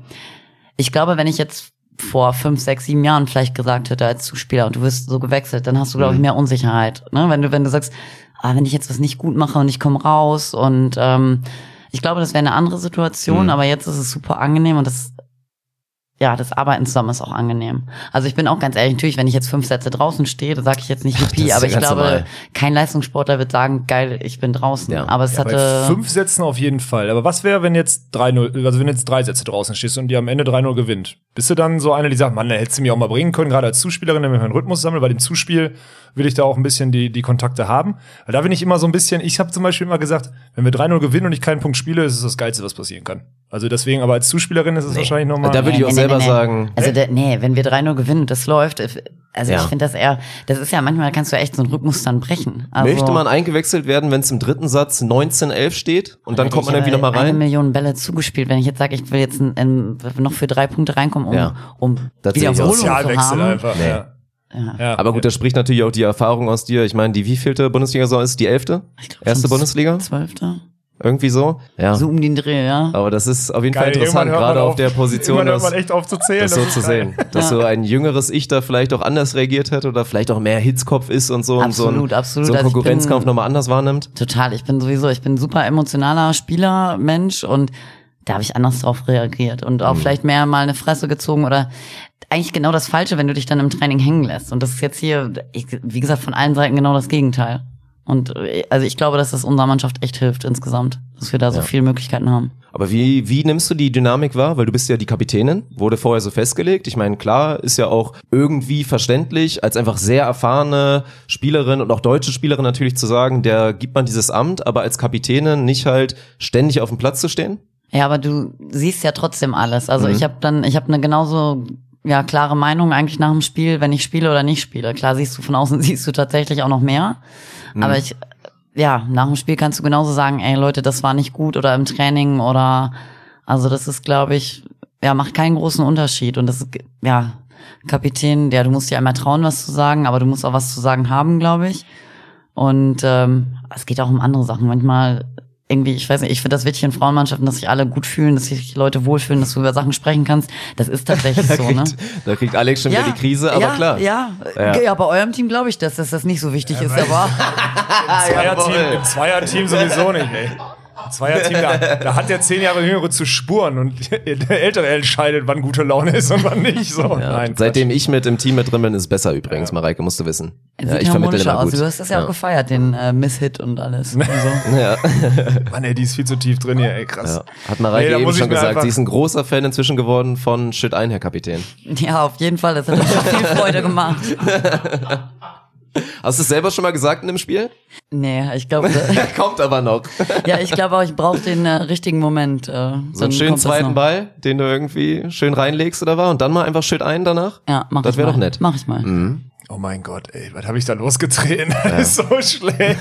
ich glaube, wenn ich jetzt vor fünf, sechs, sieben Jahren vielleicht gesagt hätte als Zuspieler und du wirst so gewechselt, dann hast du, glaube ich, mehr Unsicherheit. Ne? Wenn du, wenn du sagst, ah, wenn ich jetzt was nicht gut mache und ich komme raus und ähm, ich glaube, das wäre eine andere Situation, Mhm. aber jetzt ist es super angenehm und das ja, das Arbeiten zusammen ist auch angenehm. Also ich bin auch ganz ehrlich, natürlich, wenn ich jetzt fünf Sätze draußen stehe, da sage ich jetzt nicht ist aber ich glaube, normal. kein Leistungssportler wird sagen, geil, ich bin draußen. Ja. Aber es Ja, bei hatte. fünf Sätzen auf jeden Fall. Aber was wäre, wenn jetzt 3-0, also wenn jetzt drei Sätze draußen stehst und die am Ende 3-0 gewinnt? Bist du dann so eine, die sagt, Mann, da hättest du mich auch mal bringen können, gerade als Zuspielerin, damit ich meinen Rhythmus sammle, bei dem Zuspiel will ich da auch ein bisschen die, die Kontakte haben. Weil da bin ich immer so ein bisschen, ich habe zum Beispiel immer gesagt, wenn wir 3-0 gewinnen und ich keinen Punkt spiele, ist es das Geilste, was passieren kann. Also deswegen, aber als Zuspielerin ist es wahrscheinlich nochmal. Da würde ich auch selber sagen, Also der, nee, wenn wir 3-0 gewinnen und das läuft, also Ja. ich finde das eher, das ist ja manchmal kannst du echt so einen Rhythmus dann brechen. Also, Möchte man eingewechselt werden, wenn es im dritten Satz 19-11 steht und dann kommt man ich irgendwie aber nochmal Eine rein? Million Bälle zugespielt, wenn ich jetzt sage, ich will jetzt ein, ein, noch für drei Punkte reinkommen, um, Ja. um Das auch. Wiederholung zu Sozialwechsel haben. einfach. Nee. Ja. Ja. Ja. Aber gut, da spricht natürlich auch die Erfahrung aus dir. Ich meine, die wievielte Bundesliga-Saison ist? Die elfte? Ich glaub, Erste Bundesliga? Zwölfte? Irgendwie so? Ja. So um den Dreh, ja. Aber das ist auf jeden Geil, Fall interessant, gerade auf auf- der Position, Irgendwann hört das, man echt auf zu zählen. das so ist zu geil. sehen. Dass Ja. so ein jüngeres Ich da vielleicht auch anders reagiert hätte oder vielleicht auch mehr Hitzkopf ist und so Absolut, und so ein, absolut. so einen Also Konkurrenzkampf nochmal anders wahrnimmt. Total. Ich bin sowieso, ich bin ein super emotionaler Spieler, Mensch und da habe ich anders drauf reagiert und auch vielleicht mehr mal eine Fresse gezogen oder eigentlich genau das Falsche, wenn du dich dann im Training hängen lässt. Und das ist jetzt hier, ich, wie gesagt, von allen Seiten genau das Gegenteil. Und äh, also ich glaube, dass das unserer Mannschaft echt hilft insgesamt, dass wir da so viele Möglichkeiten haben. Aber wie, wie nimmst du die Dynamik wahr? Weil du bist ja die Kapitänin, wurde vorher so festgelegt. Ich meine, klar, ist ja auch irgendwie verständlich, als einfach sehr erfahrene Spielerin und auch deutsche Spielerin natürlich zu sagen, der gibt man dieses Amt, aber als Kapitänin nicht halt ständig auf dem Platz zu stehen? Ja, aber du siehst ja trotzdem alles. Also Mhm. ich habe dann, ich habe eine genauso ja klare Meinung eigentlich nach dem Spiel, wenn ich spiele oder nicht spiele. Klar siehst du von außen [LAUGHS] siehst du tatsächlich auch noch mehr, Mhm. aber ich ja nach dem Spiel kannst du genauso sagen, ey Leute, das war nicht gut oder im Training oder also das ist, glaube ich, ja macht keinen großen Unterschied und das ist ja Kapitän, ja du musst dir einmal trauen, was zu sagen, aber du musst auch was zu sagen haben, glaube ich. Und ähm, es geht auch um andere Sachen. Manchmal irgendwie, ich weiß nicht, ich finde das wichtig in Frauenmannschaften, dass sich alle gut fühlen, dass sich Leute wohlfühlen, dass du über Sachen sprechen kannst. Das ist tatsächlich [LAUGHS] Da so, kriegt, ne? da kriegt Alex schon wieder die Krise, aber ja, klar. Ja, Ja. ja. ja, bei eurem Team glaube ich, dass, dass das nicht so wichtig ist, aber [LAUGHS] Zweierteam, Im Zweierteam sowieso nicht, ey. Zweierteam, da, da hat der zehn Jahre Jüngere zu spuren und [LAUGHS] der Ältere entscheidet, wann gute Laune ist und wann nicht. So, nein, Seitdem ich mit im Team mit drin bin, ist es besser übrigens, Mareike, musst du wissen. Sieht Ja, ich vermittle immer aus. gut. Du hast das ja, auch gefeiert, den äh, Miss-Hit und alles. Und [LAUGHS] so. Ja. Quatsch. [LAUGHS] Mann, ey, die ist viel zu tief drin hier, ey, krass. Ja. Hat Mareike Nee, eben schon gesagt, sie ist ein großer Fan inzwischen geworden von Shit ein, Herr Kapitän. Ja, auf jeden Fall. Das hat mir schon viel Freude gemacht. Hast du es selber schon mal gesagt in dem Spiel? Nee, ich glaube, [LAUGHS] Kommt aber noch. ja, ich glaube auch, ich brauche den äh, richtigen Moment. Äh, So einen schönen das zweiten. Ball, den du irgendwie schön reinlegst oder war und dann mal einfach Shit ein danach? Ja, mach Das ich wäre mal. doch nett. Mach ich mal. Oh mein Gott, ey, was habe ich da losgetreten? [LAUGHS] Das ist so schlecht.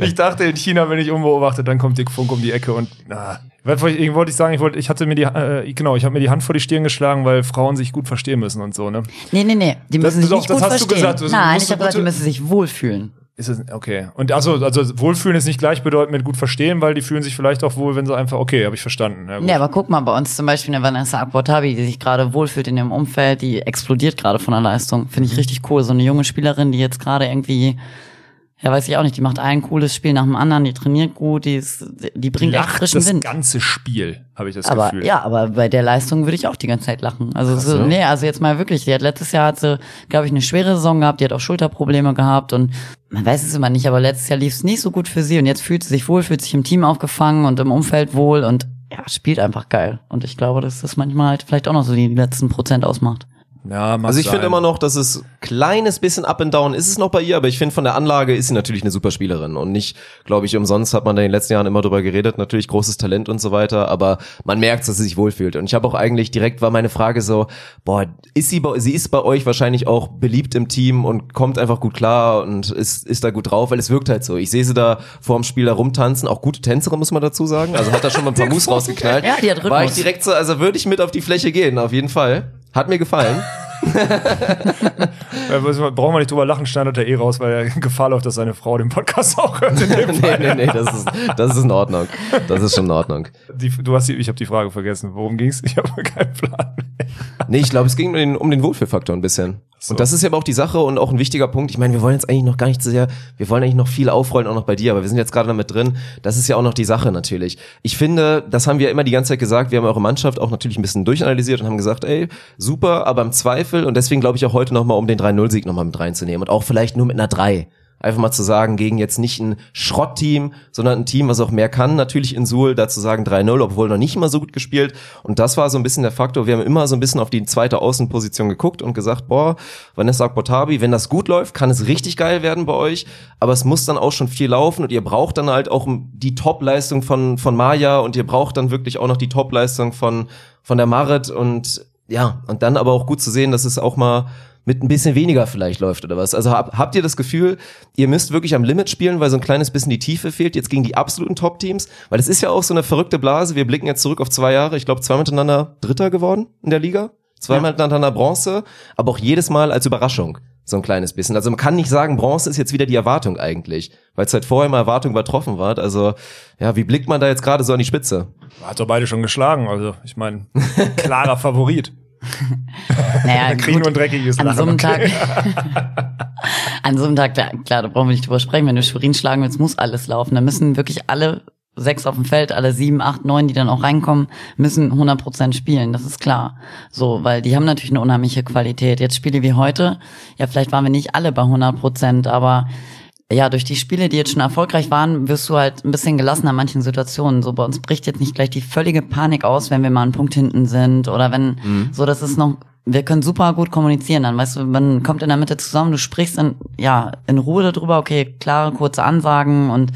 Ich dachte, in China bin ich unbeobachtet, dann kommt Dick Funk um die Ecke und na. Was wollte ich, wollte ich sagen, ich wollte, ich hatte mir die, äh, genau, ich habe mir die Hand vor die Stirn geschlagen, weil Frauen sich gut verstehen müssen und so, ne? Nee, nee, nee. Die Das- müssen sich doch, nicht das gut verstehen. gesagt. Nein, ich habe gesagt, die müssen sich wohlfühlen. Ist es, okay. Und also, also wohlfühlen ist nicht gleichbedeutend mit gut verstehen, weil die fühlen sich vielleicht auch wohl, wenn sie einfach, okay, habe ich verstanden. Ja. Ja, aber guck mal, bei uns zum Beispiel eine Vanessa Akbotabi, die sich gerade wohlfühlt in ihrem Umfeld, die explodiert gerade von der Leistung. Finde ich richtig cool. So eine junge Spielerin, die jetzt gerade irgendwie, ja weiß ich auch nicht, die macht ein cooles Spiel nach dem anderen, die trainiert gut, die, ist, die bringt echt Lacht frischen das Wind. ganze Spiel, habe ich das Aber Gefühl. ja, aber bei der Leistung würde ich auch die ganze Zeit lachen. Also so, nee, also jetzt mal wirklich. Die hat letztes Jahr hat sie, glaube ich, eine schwere Saison gehabt. Die hat auch Schulterprobleme gehabt und man weiß es immer nicht. Aber letztes Jahr lief es nicht so gut für sie und jetzt fühlt sie sich wohl, fühlt sich im Team aufgefangen und im Umfeld wohl und ja, spielt einfach geil. Und ich glaube, dass das manchmal halt vielleicht auch noch so die letzten Prozent ausmacht. Ja, mag Also ich sein. finde immer noch, dass es kleines bisschen up and down ist es noch bei ihr, aber ich finde von der Anlage ist sie natürlich eine super Spielerin und nicht, glaube ich, umsonst hat man da in den letzten Jahren immer drüber geredet, natürlich großes Talent und so weiter, aber man merkt, dass sie sich wohlfühlt und ich habe auch eigentlich direkt war meine Frage so, boah, ist sie bei, sie ist bei euch wahrscheinlich auch beliebt im Team und kommt einfach gut klar und ist ist da gut drauf, weil es wirkt halt so. Ich sehe sie da vor dem Spiel da rumtanzen, auch gute Tänzerin muss man dazu sagen, also hat da schon mal ein paar [LAUGHS] Moves rausgeknallt. Ja, die hat War ich Rhythmus. direkt so, also würde ich mit auf die Fläche gehen, auf jeden Fall. Hat mir gefallen. [LAUGHS] [LAUGHS] Brauchen wir nicht drüber lachen, schneidet er eh raus, weil er [LAUGHS] Gefahr läuft, dass seine Frau den Podcast auch hört. In dem [LAUGHS] nee, nee, nee, das ist, das ist in Ordnung. Das ist schon in Ordnung. Die, du hast die, ich habe die Frage vergessen. Worum ging's? Ich habe keinen Plan. Nee, ich glaube, es ging um den, um den Wohlfühlfaktor ein bisschen. Und das ist ja aber auch die Sache und auch ein wichtiger Punkt. Ich meine, wir wollen jetzt eigentlich noch gar nicht so sehr, wir wollen eigentlich noch viel aufrollen, auch noch bei dir, aber wir sind jetzt gerade damit drin. Das ist ja auch noch die Sache natürlich. Ich finde, das haben wir immer die ganze Zeit gesagt, wir haben eure Mannschaft auch natürlich ein bisschen durchanalysiert und haben gesagt, ey, super, aber im Zweifel, und deswegen glaube ich auch heute nochmal, um den 3-0-Sieg nochmal mit reinzunehmen und auch vielleicht nur mit einer 3. Einfach mal zu sagen, gegen jetzt nicht ein Schrottteam, sondern ein Team, was auch mehr kann. Natürlich in Suhl, dazu sagen 3-0, obwohl noch nicht mal so gut gespielt. Und das war so ein bisschen der Faktor. Wir haben immer so ein bisschen auf die zweite Außenposition geguckt und gesagt, boah, Vanessa Botabi, wenn das gut läuft, kann es richtig geil werden bei euch. Aber es muss dann auch schon viel laufen und ihr braucht dann halt auch die Top-Leistung von, von Maya und ihr braucht dann wirklich auch noch die Top-Leistung von, von der Marit und ja, und dann aber auch gut zu sehen, dass es auch mal mit ein bisschen weniger vielleicht läuft oder was. Also hab, habt ihr das Gefühl, ihr müsst wirklich am Limit spielen, weil so ein kleines bisschen die Tiefe fehlt jetzt gegen die absoluten Top-Teams? Weil es ist ja auch so eine verrückte Blase. Wir blicken jetzt zurück auf zwei Jahre. Ich glaube, zweimal miteinander Dritter geworden in der Liga. Zweimal miteinander Bronze, aber auch jedes Mal als Überraschung. So ein kleines bisschen. Also man kann nicht sagen, Bronze ist jetzt wieder die Erwartung eigentlich, weil es halt vorher mal Erwartung übertroffen war. Also ja, wie blickt man da jetzt gerade so an die Spitze? Hat doch beide schon geschlagen, also ich meine, klarer [LAUGHS] Favorit. [LAUGHS] Naja, Wir kriegen gut. nur ein dreckiges An so einem okay. Tag. [LAUGHS] An so einem Tag, klar, da brauchen wir nicht drüber sprechen. Wenn du Schwerin schlagen willst, muss alles laufen. Da müssen wirklich alle sechs auf dem Feld, alle sieben, acht, neun, die dann auch reinkommen, müssen 100 Prozent spielen. Das ist klar. So, weil die haben natürlich eine unheimliche Qualität. Jetzt Spiele wie heute, ja, vielleicht waren wir nicht alle bei 100 Prozent, aber ja, durch die Spiele, die jetzt schon erfolgreich waren, wirst du halt ein bisschen gelassener in manchen Situationen. So bei uns bricht jetzt nicht gleich die völlige Panik aus, wenn wir mal einen Punkt hinten sind oder wenn so, das ist noch, wir können super gut kommunizieren. Dann weißt du, man kommt in der Mitte zusammen, du sprichst dann ja in Ruhe darüber, okay, klare, kurze Ansagen und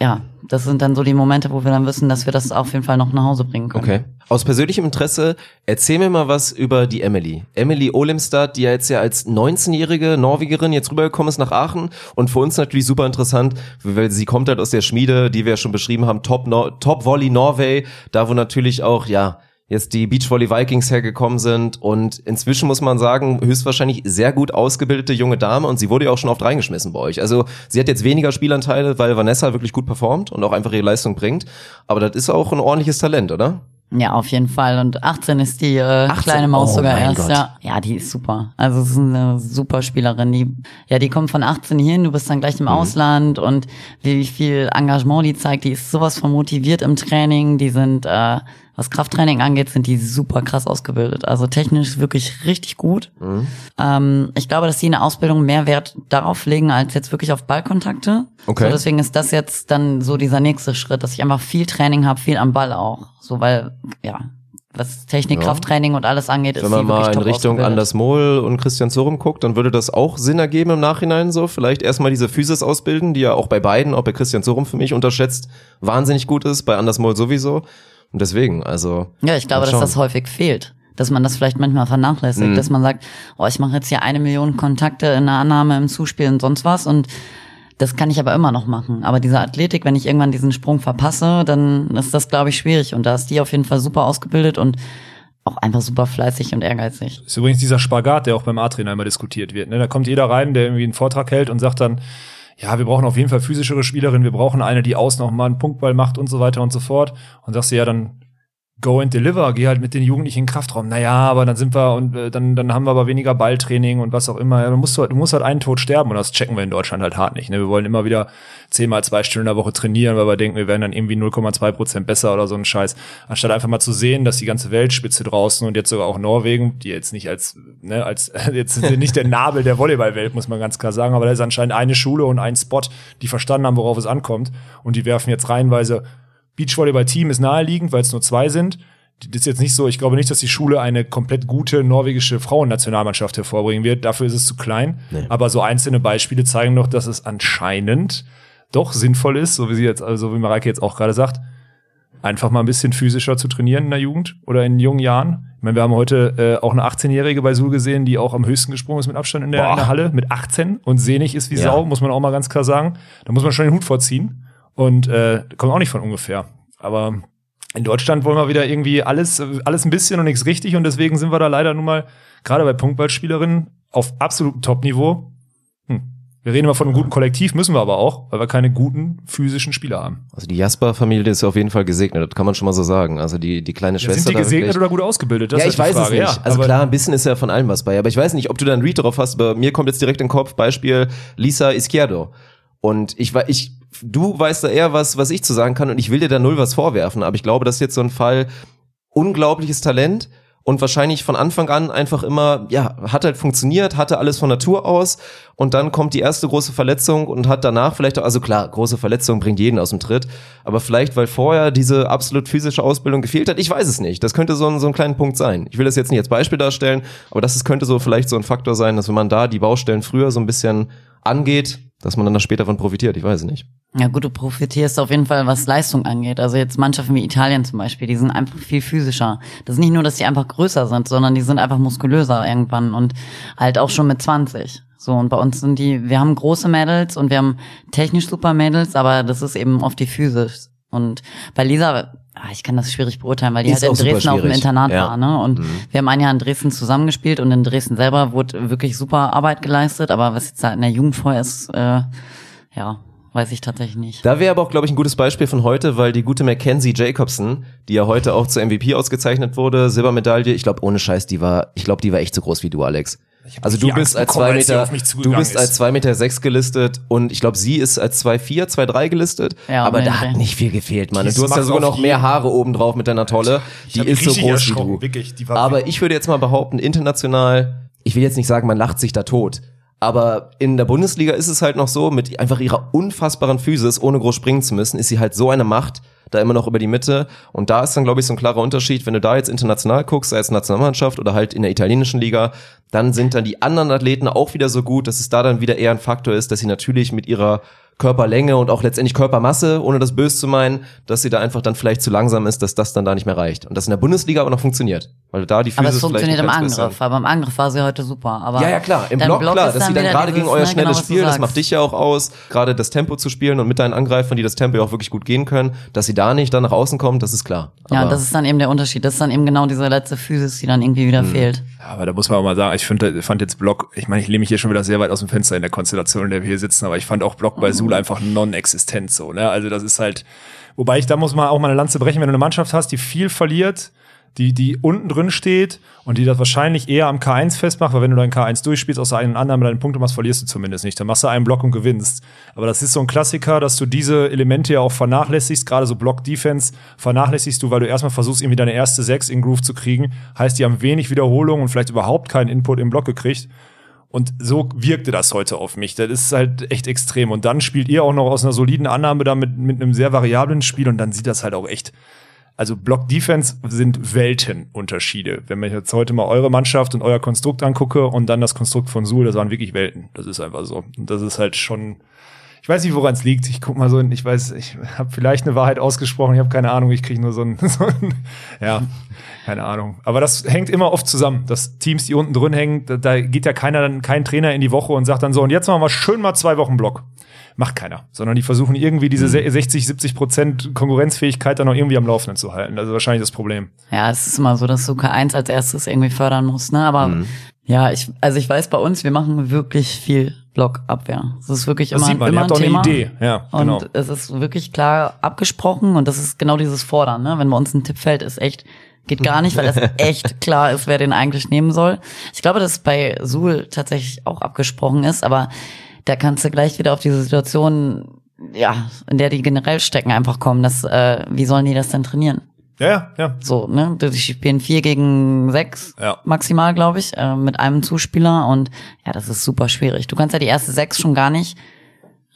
ja, das sind dann so die Momente, wo wir dann wissen, dass wir das auf jeden Fall noch nach Hause bringen können. Okay. Aus persönlichem Interesse, erzähl mir mal was über die Emily. Emily Olimstad, die ja jetzt ja als 19-jährige Norwegerin jetzt rübergekommen ist nach Aachen und für uns natürlich super interessant, weil sie kommt halt aus der Schmiede, die wir ja schon beschrieben haben, Top, Nor Top Volley Norway, da wo natürlich auch, ja, jetzt die Beachvolley Vikings hergekommen sind und inzwischen muss man sagen, höchstwahrscheinlich sehr gut ausgebildete junge Dame und sie wurde ja auch schon oft reingeschmissen bei euch. Also sie hat jetzt weniger Spielanteile, weil Vanessa wirklich gut performt und auch einfach ihre Leistung bringt, aber das ist auch ein ordentliches Talent, oder? Ja, auf jeden Fall. Und 18 ist die äh, 18? kleine Maus Oh sogar erst. Gott. Ja. ja, die ist super. Also es ist eine super Spielerin. Die, ja, die kommt von 18 hierhin, du bist dann gleich im Mhm. Ausland und wie viel Engagement die zeigt, die ist sowas von motiviert im Training. Die sind, äh, was Krafttraining angeht, sind die super krass ausgebildet. Also technisch wirklich richtig gut. Mhm. Ähm, ich glaube, dass sie in der Ausbildung mehr Wert darauf legen, als jetzt wirklich auf Ballkontakte. Okay. So, deswegen ist das jetzt dann so dieser nächste Schritt, dass ich einfach viel Training habe, viel am Ball auch. So, weil, ja, was Technik, Ja. Krafttraining und alles angeht, ist Wenn man mal in Richtung. Anders Mohl und Christian Zorum guckt, dann würde das auch Sinn ergeben im Nachhinein so. Vielleicht erstmal diese Physis ausbilden, die ja auch bei beiden, auch bei Christian Zorum für mich unterschätzt, wahnsinnig gut ist, bei Anders Mohl sowieso. Und deswegen, also. Ja, ich glaube, dass das häufig fehlt. Dass man das vielleicht manchmal vernachlässigt, Mhm. dass man sagt, oh, ich mache jetzt hier eine Million Kontakte in der Annahme, im Zuspiel und sonst was und das kann ich aber immer noch machen. Aber diese Athletik, wenn ich irgendwann diesen Sprung verpasse, dann ist das, glaube ich, schwierig. Und da ist die auf jeden Fall super ausgebildet und auch einfach super fleißig und ehrgeizig. ist übrigens dieser Spagat, der auch beim A-Trainer immer diskutiert wird. Ne? Da kommt jeder rein, der irgendwie einen Vortrag hält und sagt dann, ja, wir brauchen auf jeden Fall physischere Spielerin, wir brauchen eine, die außen noch mal einen Punktball macht und so weiter und so fort. Und sagst du ja dann, go and deliver, geh halt mit den Jugendlichen in Kraftraum. Naja, aber dann sind wir und äh, dann, dann haben wir aber weniger Balltraining und was auch immer. Ja, du, musst halt, du musst halt einen Tod sterben und das checken wir in Deutschland halt hart nicht. Ne? Wir wollen immer wieder zehnmal zwei Stunden in der Woche trainieren, weil wir denken, wir werden dann irgendwie 0,2 Prozent besser oder so ein Scheiß. Anstatt einfach mal zu sehen, dass die ganze Weltspitze draußen und jetzt sogar auch Norwegen, die jetzt nicht als, ne, als, [LAUGHS] jetzt sind nicht der Nabel der Volleyballwelt, muss man ganz klar sagen, aber da ist anscheinend eine Schule und ein Spot, die verstanden haben, worauf es ankommt und die werfen jetzt reihenweise Beachvolleyball-Team ist naheliegend, weil es nur zwei sind. Das ist jetzt nicht so, ich glaube nicht, dass die Schule eine komplett gute norwegische Frauennationalmannschaft hervorbringen wird. Dafür ist es zu klein. Aber so einzelne Beispiele zeigen doch, dass es anscheinend doch sinnvoll ist, so wie sie jetzt, also wie Mareike jetzt auch gerade sagt, einfach mal ein bisschen physischer zu trainieren in der Jugend oder in jungen Jahren. Ich meine, wir haben heute äh, auch eine 18-Jährige bei Sul gesehen, die auch am höchsten gesprungen ist mit Abstand in der, in der Halle, mit 18 und sehnig ist wie Ja. Sau, muss man auch mal ganz klar sagen. Da muss man schon den Hut vorziehen. Und äh, kommt auch nicht von ungefähr. Aber in Deutschland wollen wir wieder irgendwie alles, alles ein bisschen und nichts richtig und deswegen sind wir da leider nun mal, gerade bei Punktballspielerinnen, auf absolutem Top-Niveau. Hm. Wir reden immer von einem guten Kollektiv, müssen wir aber auch, weil wir keine guten physischen Spieler haben. Also die Jasper-Familie ist auf jeden Fall gesegnet, das kann man schon mal so sagen. Also die, die kleine Ja, Schwester. sind die gesegnet oder gut ausgebildet? Das ja, ist ich weiß es Frage. nicht. Ja, also klar, ein bisschen ist ja von allem was bei. Aber ich weiß nicht, ob du da einen Read drauf hast, aber mir kommt jetzt direkt in den Kopf Beispiel Lisa Izquierdo. Und ich war, ich, du weißt da eher was, was ich zu sagen kann und ich will dir da null was vorwerfen, aber ich glaube, das ist jetzt so ein Fall, unglaubliches Talent und wahrscheinlich von Anfang an einfach immer, ja, hat halt funktioniert, hatte alles von Natur aus und dann kommt die erste große Verletzung und hat danach vielleicht also klar, große Verletzung bringt jeden aus dem Tritt, aber vielleicht, weil vorher diese absolut physische Ausbildung gefehlt hat, ich weiß es nicht. Das könnte so ein, so ein kleiner Punkt sein. Ich will das jetzt nicht als Beispiel darstellen, aber das ist, könnte so vielleicht so ein Faktor sein, dass wenn man da die Baustellen früher so ein bisschen angeht, dass man dann da später von profitiert, ich weiß nicht. Ja gut, du profitierst auf jeden Fall, was Leistung angeht. Also jetzt Mannschaften wie Italien zum Beispiel, die sind einfach viel physischer. Das ist nicht nur, dass die einfach größer sind, sondern die sind einfach muskulöser irgendwann und halt auch schon mit 20. So, und bei uns sind die, wir haben große Mädels und wir haben technisch super Mädels, aber das ist eben oft die Physis. Und bei Lisa, ah, ich kann das schwierig beurteilen, weil die Ist halt in Dresden auf dem. Internat Ja. war, ne? Und wir haben ein Jahr in Dresden zusammengespielt und in Dresden selber wurde wirklich super Arbeit geleistet, aber was jetzt da in der Jugend vorher ist, äh, ja, weiß ich tatsächlich nicht. Da wäre aber auch, glaube ich, ein gutes Beispiel von heute, weil die gute Mackenzie Jacobson, die ja heute auch zur MVP ausgezeichnet wurde, Silbermedaille, ich glaube, ohne Scheiß, die war, ich glaube, die war echt so groß wie du, Alex. Also du bist Angst als bekommen, zwei als sie Meter, du bist ist. als zwei Meter sechs gelistet und ich glaube, sie ist als zwei vier, zwei drei gelistet. Ja, aber da hat nicht viel gefehlt, Mann. Du hast ja sogar noch mehr Haare oben drauf mit deiner Tolle. Ich Die ist so groß wie du. wirklich. Die war aber ich würde jetzt mal behaupten, international, ich will jetzt nicht sagen, man lacht sich da tot. Aber in der Bundesliga ist es halt noch so, mit einfach ihrer unfassbaren Physis, ohne groß springen zu müssen, ist sie halt so eine Macht, da immer noch über die Mitte. Und da ist dann, glaube ich, so ein klarer Unterschied, wenn du da jetzt international guckst, sei es Nationalmannschaft oder halt in der italienischen Liga, dann sind dann die anderen Athleten auch wieder so gut, dass es da dann wieder eher ein Faktor ist, dass sie natürlich mit ihrer Körperlänge und auch letztendlich Körpermasse, ohne das böse zu meinen, dass sie da einfach dann vielleicht zu langsam ist, dass das dann da nicht mehr reicht. Und das in der Bundesliga aber noch funktioniert. Weil da die Physis Aber es funktioniert im bisschen- Angriff, aber im Angriff war sie heute super. Aber ja, ja, klar. Im dein Block, klar, dass sie dann gerade gegen euer ne, schnelles genau, Spiel, das macht dich ja auch aus, gerade das Tempo zu spielen und mit deinen Angreifern, die das Tempo ja auch wirklich gut gehen können, dass sie da nicht dann nach außen kommt, das ist klar. Ja, Aber- und das ist dann eben der Unterschied. Das ist dann eben genau diese letzte Physis, die dann irgendwie Hm. wieder fehlt. Aber da muss man auch mal sagen, ich find, fand jetzt Block, ich meine, ich lehne mich hier schon wieder sehr weit aus dem Fenster in der Konstellation, in der wir hier sitzen, aber ich fand auch Block bei Sul einfach non-existent so, ne? Also das ist halt, wobei ich, da muss man auch mal eine Lanze brechen, wenn du eine Mannschaft hast, die viel verliert, die, die unten drin steht und die das wahrscheinlich eher am K1 festmacht, weil wenn du dein K1 durchspielst, aus einem anderen mit deinen Punkten machst, verlierst du zumindest nicht. Dann machst du einen Block und gewinnst. Aber das ist so ein Klassiker, dass du diese Elemente ja auch vernachlässigst, gerade so Block-Defense vernachlässigst du, weil du erstmal versuchst, irgendwie deine erste Sechs in Groove zu kriegen. Heißt, die haben wenig Wiederholung und vielleicht überhaupt keinen Input im Block gekriegt. Und so wirkte das heute auf mich. Das ist halt echt extrem. Und dann spielt ihr auch noch aus einer soliden Annahme da mit, mit einem sehr variablen Spiel und dann sieht das halt auch echt also Block Defense sind Weltenunterschiede. Wenn ich jetzt heute mal eure Mannschaft und euer Konstrukt angucke und dann das Konstrukt von Suhl, das waren wirklich Welten. Das ist einfach so. Und das ist halt schon. Ich weiß nicht, woran es liegt. Ich guck mal so, ich weiß, ich habe vielleicht eine Wahrheit ausgesprochen. Ich habe keine Ahnung. Ich kriege nur so ein, [LAUGHS] so ein, ja, keine Ahnung. Aber das hängt immer oft zusammen. Das Teams, die unten drin hängen, da, da geht ja keiner, dann kein Trainer in die Woche und sagt dann so, und jetzt machen wir schön mal zwei Wochen Block macht keiner, sondern die versuchen irgendwie diese 60, 70 Prozent Konkurrenzfähigkeit dann noch irgendwie am Laufenden zu halten. Das ist wahrscheinlich das Problem. Ja, es ist immer so, dass du K1 als erstes irgendwie fördern musst, ne? Aber Mhm. ja, ich, also ich weiß bei uns, wir machen wirklich viel Blockabwehr. Das ist wirklich Das immer, sieht man, immer ihr habt ein auch eine Thema. Idee. Ja, Und genau. es ist wirklich klar abgesprochen und das ist genau dieses Fordern, ne? Wenn bei uns ein Tipp fällt, ist echt, geht gar nicht, weil das [LAUGHS] echt klar ist, wer den eigentlich nehmen soll. Ich glaube, dass es bei Suhl tatsächlich auch abgesprochen ist, aber da kannst du gleich wieder auf diese Situation, ja, in der die generell stecken, einfach kommen. Dass, äh, wie sollen die das denn trainieren? Ja, ja, ja. So, ne? Die spielen vier gegen sechs Ja. maximal, glaube ich, äh, mit einem Zuspieler und ja, das ist super schwierig. Du kannst ja die erste sechs schon gar nicht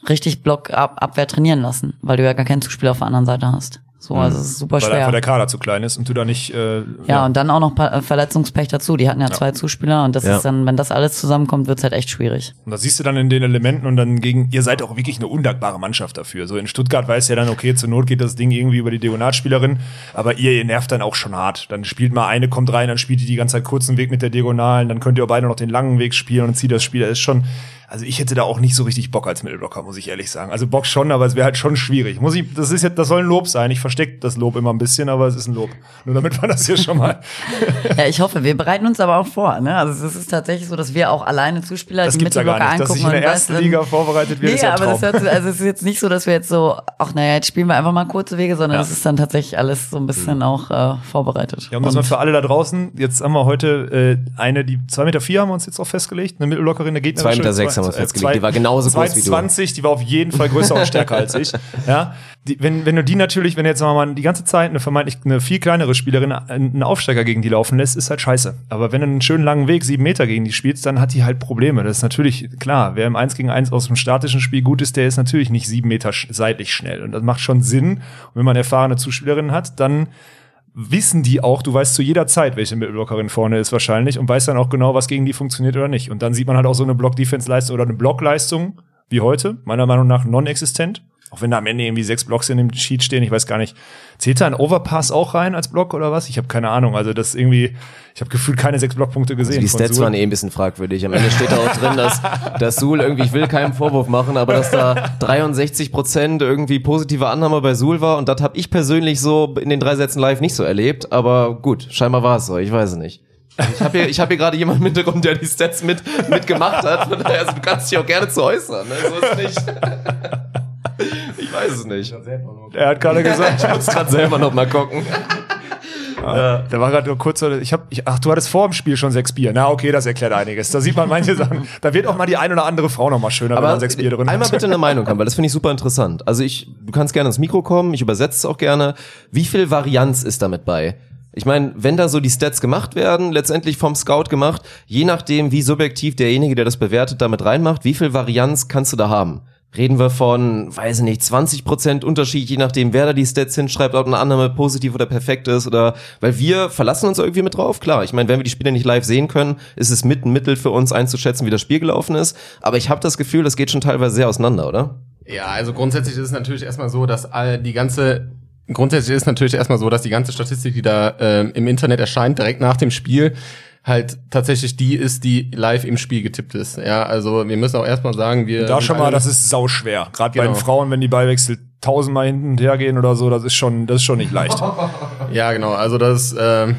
richtig Blockabwehr trainieren lassen, weil du ja gar keinen Zuspieler auf der anderen Seite hast. So, also es ist super Weil einfach schwer. der Kader zu klein ist und du da nicht. Äh, Ja, und dann auch noch Pa- äh, Verletzungspech dazu. Die hatten ja, zwei Zuspieler und das Ja. ist dann, wenn das alles zusammenkommt, wird's halt echt schwierig. Und das siehst du dann in den Elementen und dann gegen, ihr seid auch wirklich eine undankbare Mannschaft dafür. So in Stuttgart weiß ja dann, okay, zur Not geht das Ding irgendwie über die Diagonalspielerin, aber ihr, ihr nervt dann auch schon hart. Dann spielt mal eine, kommt rein, dann spielt die die ganze Zeit kurzen Weg mit der Diagonalen, dann könnt ihr auch beide noch den langen Weg spielen und zieht das Spiel. Das ist schon, also ich hätte da auch nicht so richtig Bock als Mittelblocker, muss ich ehrlich sagen. Also Bock schon, aber es wäre halt schon schwierig. Muss ich, das ist jetzt, das soll ein Lob sein. Ich verstecke das Lob immer ein bisschen, aber es ist ein Lob. Nur damit man das hier schon mal. Ja, ich hoffe, wir bereiten uns aber auch vor. Ne? Also es ist tatsächlich so, dass wir auch alleine Zuspieler Das die gibt's ja gar Mittelblocker nicht. Dass sich angucken in der und ersten weißt, Liga vorbereitet wird, Nee, ist ja aber das hört, also es ist jetzt nicht so, dass wir jetzt so, ach naja, jetzt spielen wir einfach mal kurze Wege, sondern Ja. es ist dann tatsächlich alles so ein bisschen auch äh, vorbereitet. Ja, und das mal für alle da draußen. Jetzt haben wir heute äh, eine, die zwei Meter vier haben wir uns jetzt auch festgelegt, eine Mittellockerin, eine Gegnerin. Zwei Meter sechs haben wir festgelegt. Die war genauso groß wie du. 20, die war auf jeden Fall größer und stärker als ich. [LAUGHS] Ja, die, wenn, wenn du die natürlich, wenn jetzt mal die ganze Zeit eine vermeintlich eine viel kleinere Spielerin einen Aufsteiger gegen die laufen lässt, ist halt scheiße. Aber wenn du einen schönen langen Weg, sieben Meter gegen die spielst, dann hat die halt Probleme. Das ist natürlich klar. Wer im 1 gegen 1 aus dem statischen Spiel gut ist, der ist natürlich nicht sieben Meter seitlich schnell. Und das macht schon Sinn. Und wenn man erfahrene Zuspielerinnen hat, dann wissen die auch, du weißt zu jeder Zeit, welche Mittelblockerin vorne ist wahrscheinlich und weißt dann auch genau, was gegen die funktioniert oder nicht. Und dann sieht man halt auch so eine Block-Defense-Leistung oder eine Blockleistung wie heute, meiner Meinung nach non-existent. Auch wenn da am Ende irgendwie sechs Blocks in dem Sheet stehen, ich weiß gar nicht. Zählt da ein Overpass auch rein als Block oder was? Ich habe keine Ahnung. Also das irgendwie, ich habe gefühlt keine sechs Blockpunkte gesehen. Die von Stats Suhl. waren eh ein bisschen fragwürdig. Am Ende steht da auch drin, dass, dass Suhl irgendwie, ich will keinen Vorwurf machen, aber dass da 63 Prozent irgendwie positive Annahme bei Suhl war und das habe ich persönlich so in den drei Sätzen live nicht so erlebt. Aber gut, scheinbar war es so, ich weiß es nicht. Ich habe hier, ich hab hier gerade jemanden im Hintergrund, der die Stats mit, mitgemacht hat. Von daher, also du kannst dich auch gerne zu äußern. Ne? So ist nicht. [LAUGHS] Ich weiß es nicht. Er hat gerade gesagt, [LAUGHS] Ich muss gerade selber noch mal gucken. Da war gerade nur kurz, ich hab, ich, ach, du hattest vor dem Spiel schon sechs Bier. Na, okay, das erklärt einiges. Da sieht man manche Sachen. Da wird auch mal die ein oder andere Frau noch mal schöner, wenn man sechs Bier drin einmal hat. bitte eine Meinung haben, weil das finde ich super interessant. Also ich, du kannst gerne ins Mikro kommen, ich übersetze es auch gerne. Wie viel Varianz ist damit bei? Ich meine, wenn da so die Stats gemacht werden, letztendlich vom Scout gemacht, je nachdem, wie subjektiv derjenige, der das bewertet, damit reinmacht, wie viel Varianz kannst du da haben? Reden wir von, weiß ich nicht, 20% Unterschied, je nachdem, wer da die Stats hinschreibt, ob eine Annahme positiv oder perfekt ist oder, weil wir verlassen uns irgendwie mit drauf. Klar, ich meine, wenn wir die Spiele nicht live sehen können, ist es mit ein Mittel für uns einzuschätzen, wie das Spiel gelaufen ist. Aber ich habe das Gefühl, das geht schon teilweise sehr auseinander, oder? Ja, also grundsätzlich ist es natürlich erstmal so, dass all die ganze grundsätzlich ist natürlich erstmal so, dass die ganze Statistik, die da ähm, im Internet erscheint, direkt nach dem Spiel, halt tatsächlich die ist, die live im Spiel getippt ist. Ja, also wir müssen auch erstmal sagen, wir Da schon mal, das ist sau schwer. Gerade bei Genau. den Frauen, wenn die Ballwechsel tausendmal hinten und her gehen oder so, das ist schon, das ist schon nicht leicht. [LAUGHS] Ja, genau. Also das, also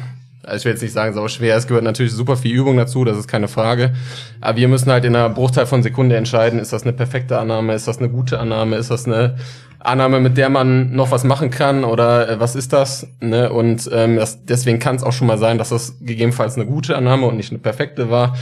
ich will jetzt nicht sagen, sau schwer. Es gehört natürlich super viel Übung dazu, das ist keine Frage. Aber wir müssen halt in einer Bruchteil von Sekunde entscheiden, ist das eine perfekte Annahme, ist das eine gute Annahme, ist das eine Annahme, mit der man noch was machen kann oder äh, was ist das? Ne? Und ähm, das, deswegen kann es auch schon mal sein, dass das gegebenenfalls eine gute Annahme und nicht eine perfekte war.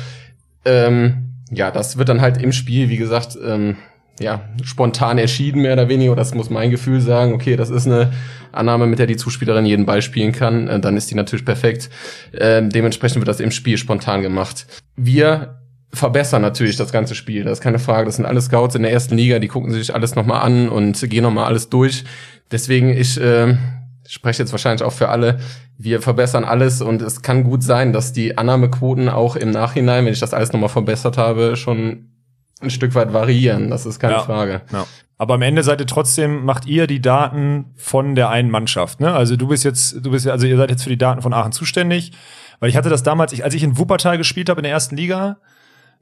Ähm, ja, das wird dann halt im Spiel, wie gesagt, ähm, ja, spontan erschieden, mehr oder weniger. Das muss mein Gefühl sagen. Okay, das ist eine Annahme, mit der die Zuspielerin jeden Ball spielen kann. Äh, dann ist die natürlich perfekt. Ähm, dementsprechend wird das im Spiel spontan gemacht. Wir verbessern natürlich das ganze Spiel. Das ist keine Frage. Das sind alle Scouts in der ersten Liga, die gucken sich alles nochmal an und gehen nochmal alles durch. Deswegen, ich äh, spreche jetzt wahrscheinlich auch für alle, wir verbessern alles und es kann gut sein, dass die Annahmequoten auch im Nachhinein, wenn ich das alles nochmal verbessert habe, schon ein Stück weit variieren. Das ist keine Ja. Frage. Ja. Aber am Ende seid ihr trotzdem, macht ihr die Daten von der einen Mannschaft. Ne? Also du bist jetzt, du bist, also ihr seid jetzt für die Daten von Aachen zuständig. Weil ich hatte das damals, ich, als ich in Wuppertal gespielt habe in der ersten Liga,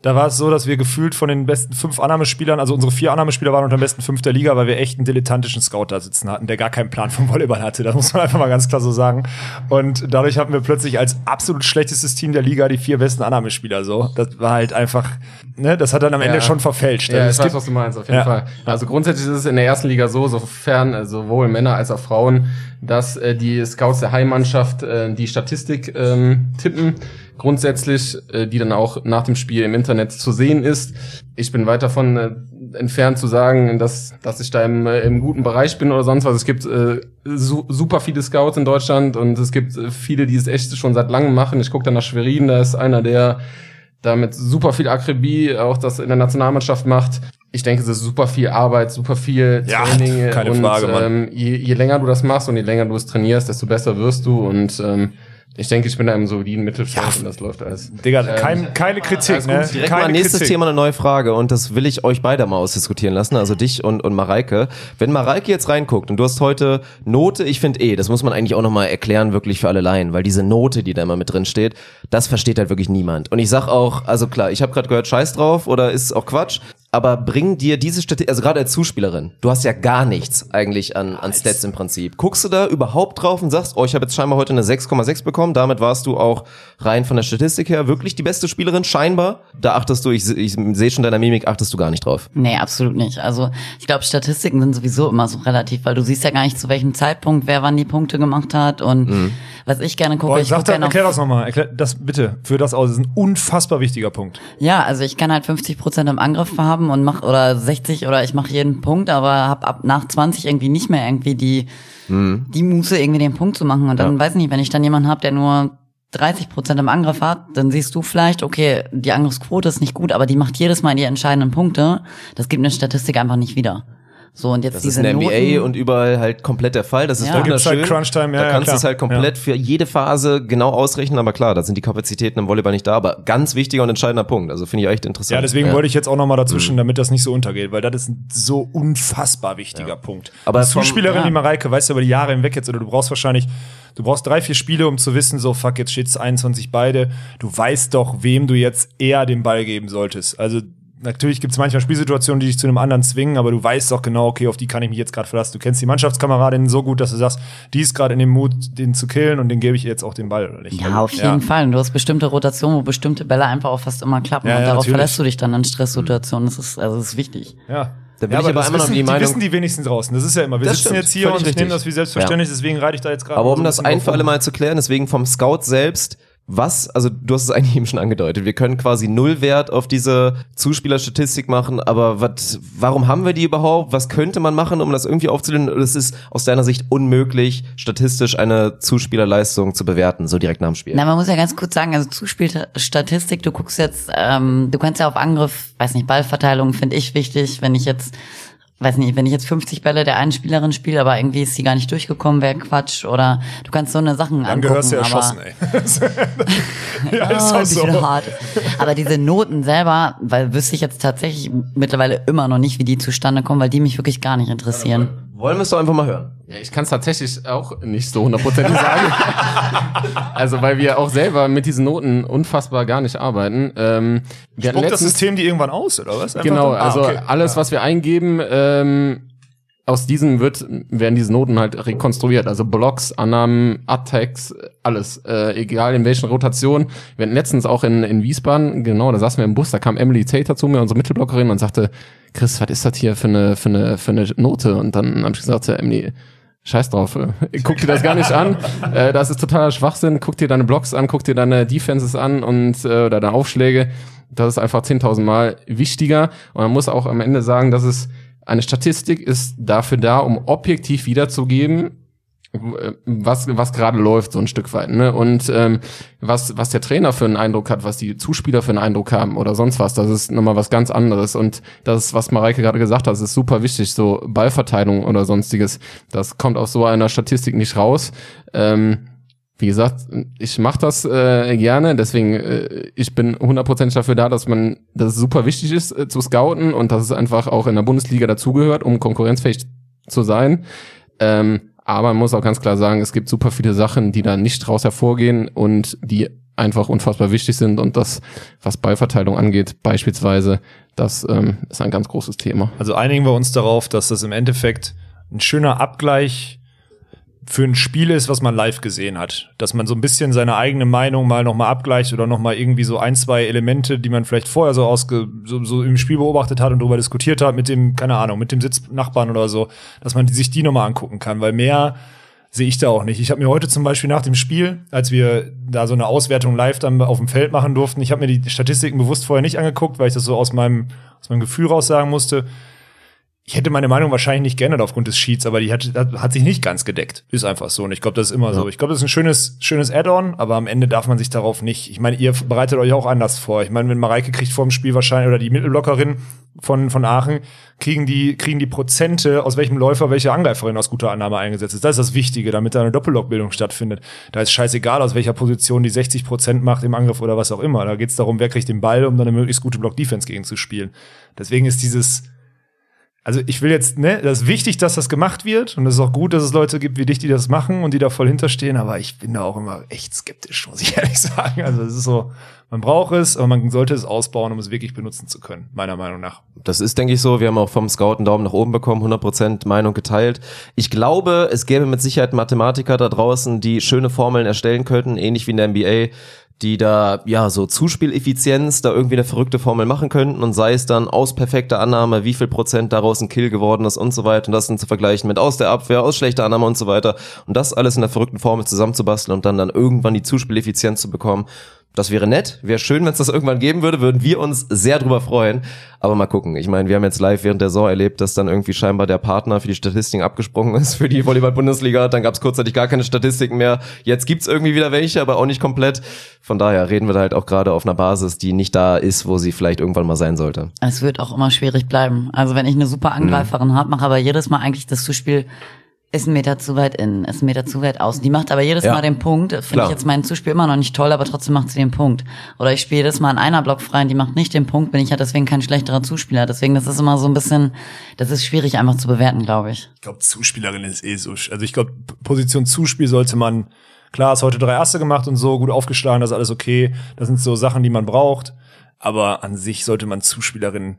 da war es so, dass wir gefühlt von den besten fünf Annahmespielern, also unsere vier Annahmespieler waren unter den besten fünf der Liga, weil wir echt einen dilettantischen Scout da sitzen hatten, der gar keinen Plan vom Volleyball hatte. Das muss man einfach mal ganz klar so sagen. Und dadurch hatten wir plötzlich als absolut schlechtestes Team der Liga die vier besten Annahmespieler so. Das war halt einfach, ne, das hat dann am Ende Ja. schon verfälscht. Ja, Also ich es weiß, was du meinst, auf jeden Ja. Fall. Also grundsätzlich ist es in der ersten Liga so, sofern äh, sowohl Männer als auch Frauen, dass äh, die Scouts der Heimmannschaft äh, die Statistik ähm, tippen, grundsätzlich, äh, die dann auch nach dem Spiel im Internet zu sehen ist. Ich bin weit davon äh, entfernt zu sagen, dass, dass ich da im, äh, im guten Bereich bin oder sonst was. Es gibt äh, su super viele Scouts in Deutschland und es gibt äh, viele, die es echt schon seit langem machen. Ich gucke da nach Schwerin, da ist einer, der da mit super viel Akribie auch das in der Nationalmannschaft macht. Ich denke, es ist super viel Arbeit, super viel Ja, Training. keine und Frage, Mann. ähm, je, je länger du das machst und je länger du es trainierst, desto besser wirst du. Und ähm, ich denke, ich bin im soliden Mittelfeld und das läuft alles. Digga, Ähm, kein, keine Kritik, ne? Direkt keine mal nächstes Kritik. Thema eine neue Frage und das will ich euch beide mal ausdiskutieren lassen, also dich und, und Mareike. Wenn Mareike jetzt reinguckt und du hast heute Note, ich finde eh, das muss man eigentlich auch nochmal erklären, wirklich für alle Laien, weil diese Note, die da immer mit drin steht, das versteht halt wirklich niemand. Und ich sag auch, also klar, ich habe gerade gehört, scheiß drauf oder ist auch Quatsch, aber bring dir diese Statistik, also gerade als Zuspielerin, du hast ja gar nichts eigentlich an, an Stats im Prinzip. Guckst du da überhaupt drauf und sagst, oh, ich habe jetzt scheinbar heute eine 6,6 bekommen, damit warst du auch rein von der Statistik her wirklich die beste Spielerin, scheinbar. Da achtest du, ich, ich sehe schon deiner Mimik, achtest du gar nicht drauf. Nee, absolut nicht. Also ich glaube, Statistiken sind sowieso immer so relativ, weil du siehst ja gar nicht, zu welchem Zeitpunkt wer wann die Punkte gemacht hat. Und was ich gerne gucke, Boah, ich da, gerne erklär das nochmal. Erklär das bitte. Für das aus. Das ist ein unfassbar wichtiger Punkt. Ja, also ich kann halt 50 Prozent im Angriff haben und mach oder 60 oder ich mache jeden Punkt, aber hab ab nach 20 irgendwie nicht mehr irgendwie die die Muße irgendwie den Punkt zu machen. Und dann weiß ich nicht, wenn ich dann jemanden habe, der nur 30 Prozent im Angriff hat, dann siehst du vielleicht, okay, die Angriffsquote ist nicht gut, aber die macht jedes Mal die entscheidenden Punkte. Das gibt eine Statistik einfach nicht wieder. So und jetzt Das ist diese in der NBA und überall halt komplett der Fall. Das ist Ja. Da gibt's wunderschön. halt Crunch-Time, ja, da ja, kannst du es halt komplett für jede Phase genau ausrechnen, aber klar, da sind die Kapazitäten im Volleyball nicht da. Aber ganz wichtiger und entscheidender Punkt. Also finde ich echt interessant. Ja, deswegen wollte ich jetzt auch nochmal Mhm. dazwischen, damit das nicht so untergeht, weil das ist ein so unfassbar wichtiger Punkt. Aber vom- Zuspielerin ja. wie Mareike, weißt du, über die Jahre hinweg jetzt, oder du brauchst wahrscheinlich, du brauchst drei, vier Spiele, um zu wissen, so, fuck, jetzt steht's 21 beide. Du weißt doch, wem du jetzt eher den Ball geben solltest. Also, Natürlich gibt es manchmal Spielsituationen, die dich zu einem anderen zwingen, aber du weißt doch genau, okay, auf die kann ich mich jetzt gerade verlassen. Du kennst die Mannschaftskameradin so gut, dass du sagst, die ist gerade in dem Mut, den zu killen und den gebe ich ihr jetzt auch den Ball oder nicht. Ja, auf jeden Fall. Und du hast bestimmte Rotationen, wo bestimmte Bälle einfach auch fast immer klappen. Ja, und ja, darauf natürlich. verlässt du dich dann in Stresssituationen. Das ist, also das ist wichtig. Ja. Da will ja, ich aber immer noch wissen, die Meinung- wissen die wenigsten draußen. Das ist ja immer. Wir Das sitzen stimmt, jetzt hier und ich nehme das wie selbstverständlich, deswegen reite ich da jetzt gerade. Aber um das ein für alle. Mal zu klären, deswegen vom Scout selbst, was, also du hast es [LAUGHS] eigentlich eben schon angedeutet, wir können quasi Nullwert auf diese Zuspielerstatistik machen, aber was, warum haben wir die überhaupt? Was könnte man machen, um das irgendwie aufzulösen? Es ist aus deiner Sicht unmöglich, statistisch eine Zuspielerleistung zu bewerten, so direkt nach dem Spiel. Na, man muss ja ganz kurz sagen, also Zuspielstatistik, du guckst jetzt, ähm, du kannst ja auf Angriff, weiß nicht, Ballverteilung finde ich wichtig, wenn ich jetzt, weiß nicht, wenn ich jetzt 50 Bälle der einen Spielerin spiele, aber irgendwie ist sie gar nicht durchgekommen, wäre Quatsch oder du kannst so eine Sachen Dann angucken. gehörst du erschossen, ey. [LAUGHS] ja, ist Ah, auch so. hart. Aber diese Noten selber, weil wüsste ich jetzt tatsächlich mittlerweile immer noch nicht, wie die zustande kommen, weil die mich wirklich gar nicht interessieren. Wollen wir es doch einfach mal hören. Ja, ich kann es tatsächlich auch nicht so hundertprozentig sagen. [LAUGHS] also, weil wir auch selber mit diesen Noten unfassbar gar nicht arbeiten. Ähm, Spuckt das System die irgendwann aus, oder was? Einfach Genau, dann- Ah, also okay. alles, was wir eingeben, ähm, aus diesem wird, werden diese Noten halt rekonstruiert. Also Blocks, Annahmen, Attacks, alles. Äh, egal in welchen Rotationen. Wir hatten letztens auch in, in Wiesbaden, genau, da saßen wir im Bus, da kam Emily Tater zu mir, unsere Mittelblockerin, und sagte, Chris, was ist das hier für eine, für eine, für eine Note? Und dann habe ich gesagt, Emily, Scheiß drauf, äh, [LAUGHS] guck dir das gar nicht an. Äh, das ist totaler Schwachsinn. Guck dir deine Blocks an, guck dir deine Defenses an und äh, oder deine Aufschläge. Das ist einfach 10.000 Mal wichtiger. Und man muss auch am Ende sagen, dass es eine Statistik ist dafür da, um objektiv wiederzugeben, was, was gerade läuft, so ein Stück weit, ne? Und ähm, was, was der Trainer für einen Eindruck hat, was die Zuspieler für einen Eindruck haben oder sonst was, das ist nochmal was ganz anderes. Und das was Mareike gerade gesagt hat, ist super wichtig, so Ballverteilung oder sonstiges. Das kommt aus so einer Statistik nicht raus. Ähm, wie gesagt, ich mache das äh, gerne, deswegen äh, ich bin hundertprozentig dafür da, dass man, dass es super wichtig ist äh, zu scouten und dass es einfach auch in der Bundesliga dazugehört, um konkurrenzfähig zu sein. Ähm, aber man muss auch ganz klar sagen, es gibt super viele Sachen, die da nicht raus hervorgehen und die einfach unfassbar wichtig sind und das, was Ballverteilung angeht, beispielsweise, das ähm, ist ein ganz großes Thema. Also einigen wir uns darauf, dass das im Endeffekt ein schöner Abgleich für ein Spiel ist, was man live gesehen hat. Dass man so ein bisschen seine eigene Meinung mal nochmal abgleicht oder nochmal irgendwie so ein, zwei Elemente, die man vielleicht vorher so, ausge, so, so im Spiel beobachtet hat und darüber diskutiert hat mit dem, keine Ahnung, mit dem Sitznachbarn oder so, dass man sich die nochmal angucken kann, weil mehr sehe ich da auch nicht. Ich habe mir heute zum Beispiel nach dem Spiel, als wir da so eine Auswertung live dann auf dem Feld machen durften, ich habe mir die Statistiken bewusst vorher nicht angeguckt, weil ich das so aus meinem, aus meinem Gefühl raus sagen musste ich hätte meine Meinung wahrscheinlich nicht geändert aufgrund des Sheets, aber die hat, hat sich nicht ganz gedeckt. Ist einfach so. Und ich glaube, das ist immer ja. so. Ich glaube, das ist ein schönes, schönes Add-on, aber am Ende darf man sich darauf nicht. Ich meine, ihr bereitet euch auch anders vor. Ich meine, wenn Mareike kriegt vor dem Spiel wahrscheinlich, oder die Mittelblockerin von, von Aachen, kriegen die, kriegen die Prozente, aus welchem Läufer welche Angreiferin aus guter Annahme eingesetzt ist. Das ist das Wichtige, damit da eine Doppellockbildung stattfindet. Da ist scheißegal, aus welcher Position die 60 Prozent macht im Angriff oder was auch immer. Da geht es darum, wer kriegt den Ball, um dann eine möglichst gute Block-Defense gegen zu spielen. Deswegen ist dieses, also ich will jetzt, ne, das ist wichtig, dass das gemacht wird und es ist auch gut, dass es Leute gibt wie dich, die das machen und die da voll hinterstehen, aber ich bin da auch immer echt skeptisch, muss ich [LAUGHS] ehrlich sagen. Also es ist so, man braucht es, aber man sollte es ausbauen, um es wirklich benutzen zu können, meiner Meinung nach. Das ist, denke ich, so. Wir haben auch vom Scout einen Daumen nach oben bekommen, 100% Meinung geteilt. Ich glaube, es gäbe mit Sicherheit Mathematiker da draußen, die schöne Formeln erstellen könnten, ähnlich wie in der NBA, die da ja so Zuspieleffizienz da irgendwie eine verrückte Formel machen könnten und sei es dann aus perfekter Annahme, wie viel Prozent daraus ein Kill geworden ist und so weiter und das dann zu vergleichen mit aus der Abwehr, aus schlechter Annahme und so weiter und das alles in der verrückten Formel zusammenzubasteln und dann dann irgendwann die Zuspieleffizienz zu bekommen das wäre nett, wäre schön, wenn es das irgendwann geben würde, würden wir uns sehr drüber freuen. Aber mal gucken. Ich meine, wir haben jetzt live während der Saison erlebt, dass dann irgendwie scheinbar der Partner für die Statistiken abgesprungen ist für die Volleyball-Bundesliga. Dann gab es kurzzeitig gar keine Statistiken mehr. Jetzt gibt's irgendwie wieder welche, aber auch nicht komplett. Von daher reden wir da halt auch gerade auf einer Basis, die nicht da ist, wo sie vielleicht irgendwann mal sein sollte. Es wird auch immer schwierig bleiben. Also wenn ich eine super Angreiferin mhm. habe, mache aber jedes Mal eigentlich das Zuspiel ist ein Meter zu weit innen, ist ein Meter zu weit außen. Die macht aber jedes ja. Mal den Punkt. Finde ich jetzt mein Zuspiel immer noch nicht toll, aber trotzdem macht sie den Punkt. Oder ich spiele jedes Mal in einer Block frei und die macht nicht den Punkt, bin ich ja deswegen kein schlechterer Zuspieler. Deswegen, das ist immer so ein bisschen, das ist schwierig einfach zu bewerten, glaube ich. Ich glaube, Zuspielerin ist eh so. Also ich glaube, Position Zuspiel sollte man, klar, hast heute drei Erste gemacht und so, gut aufgeschlagen, das ist alles okay. Das sind so Sachen, die man braucht. Aber an sich sollte man Zuspielerin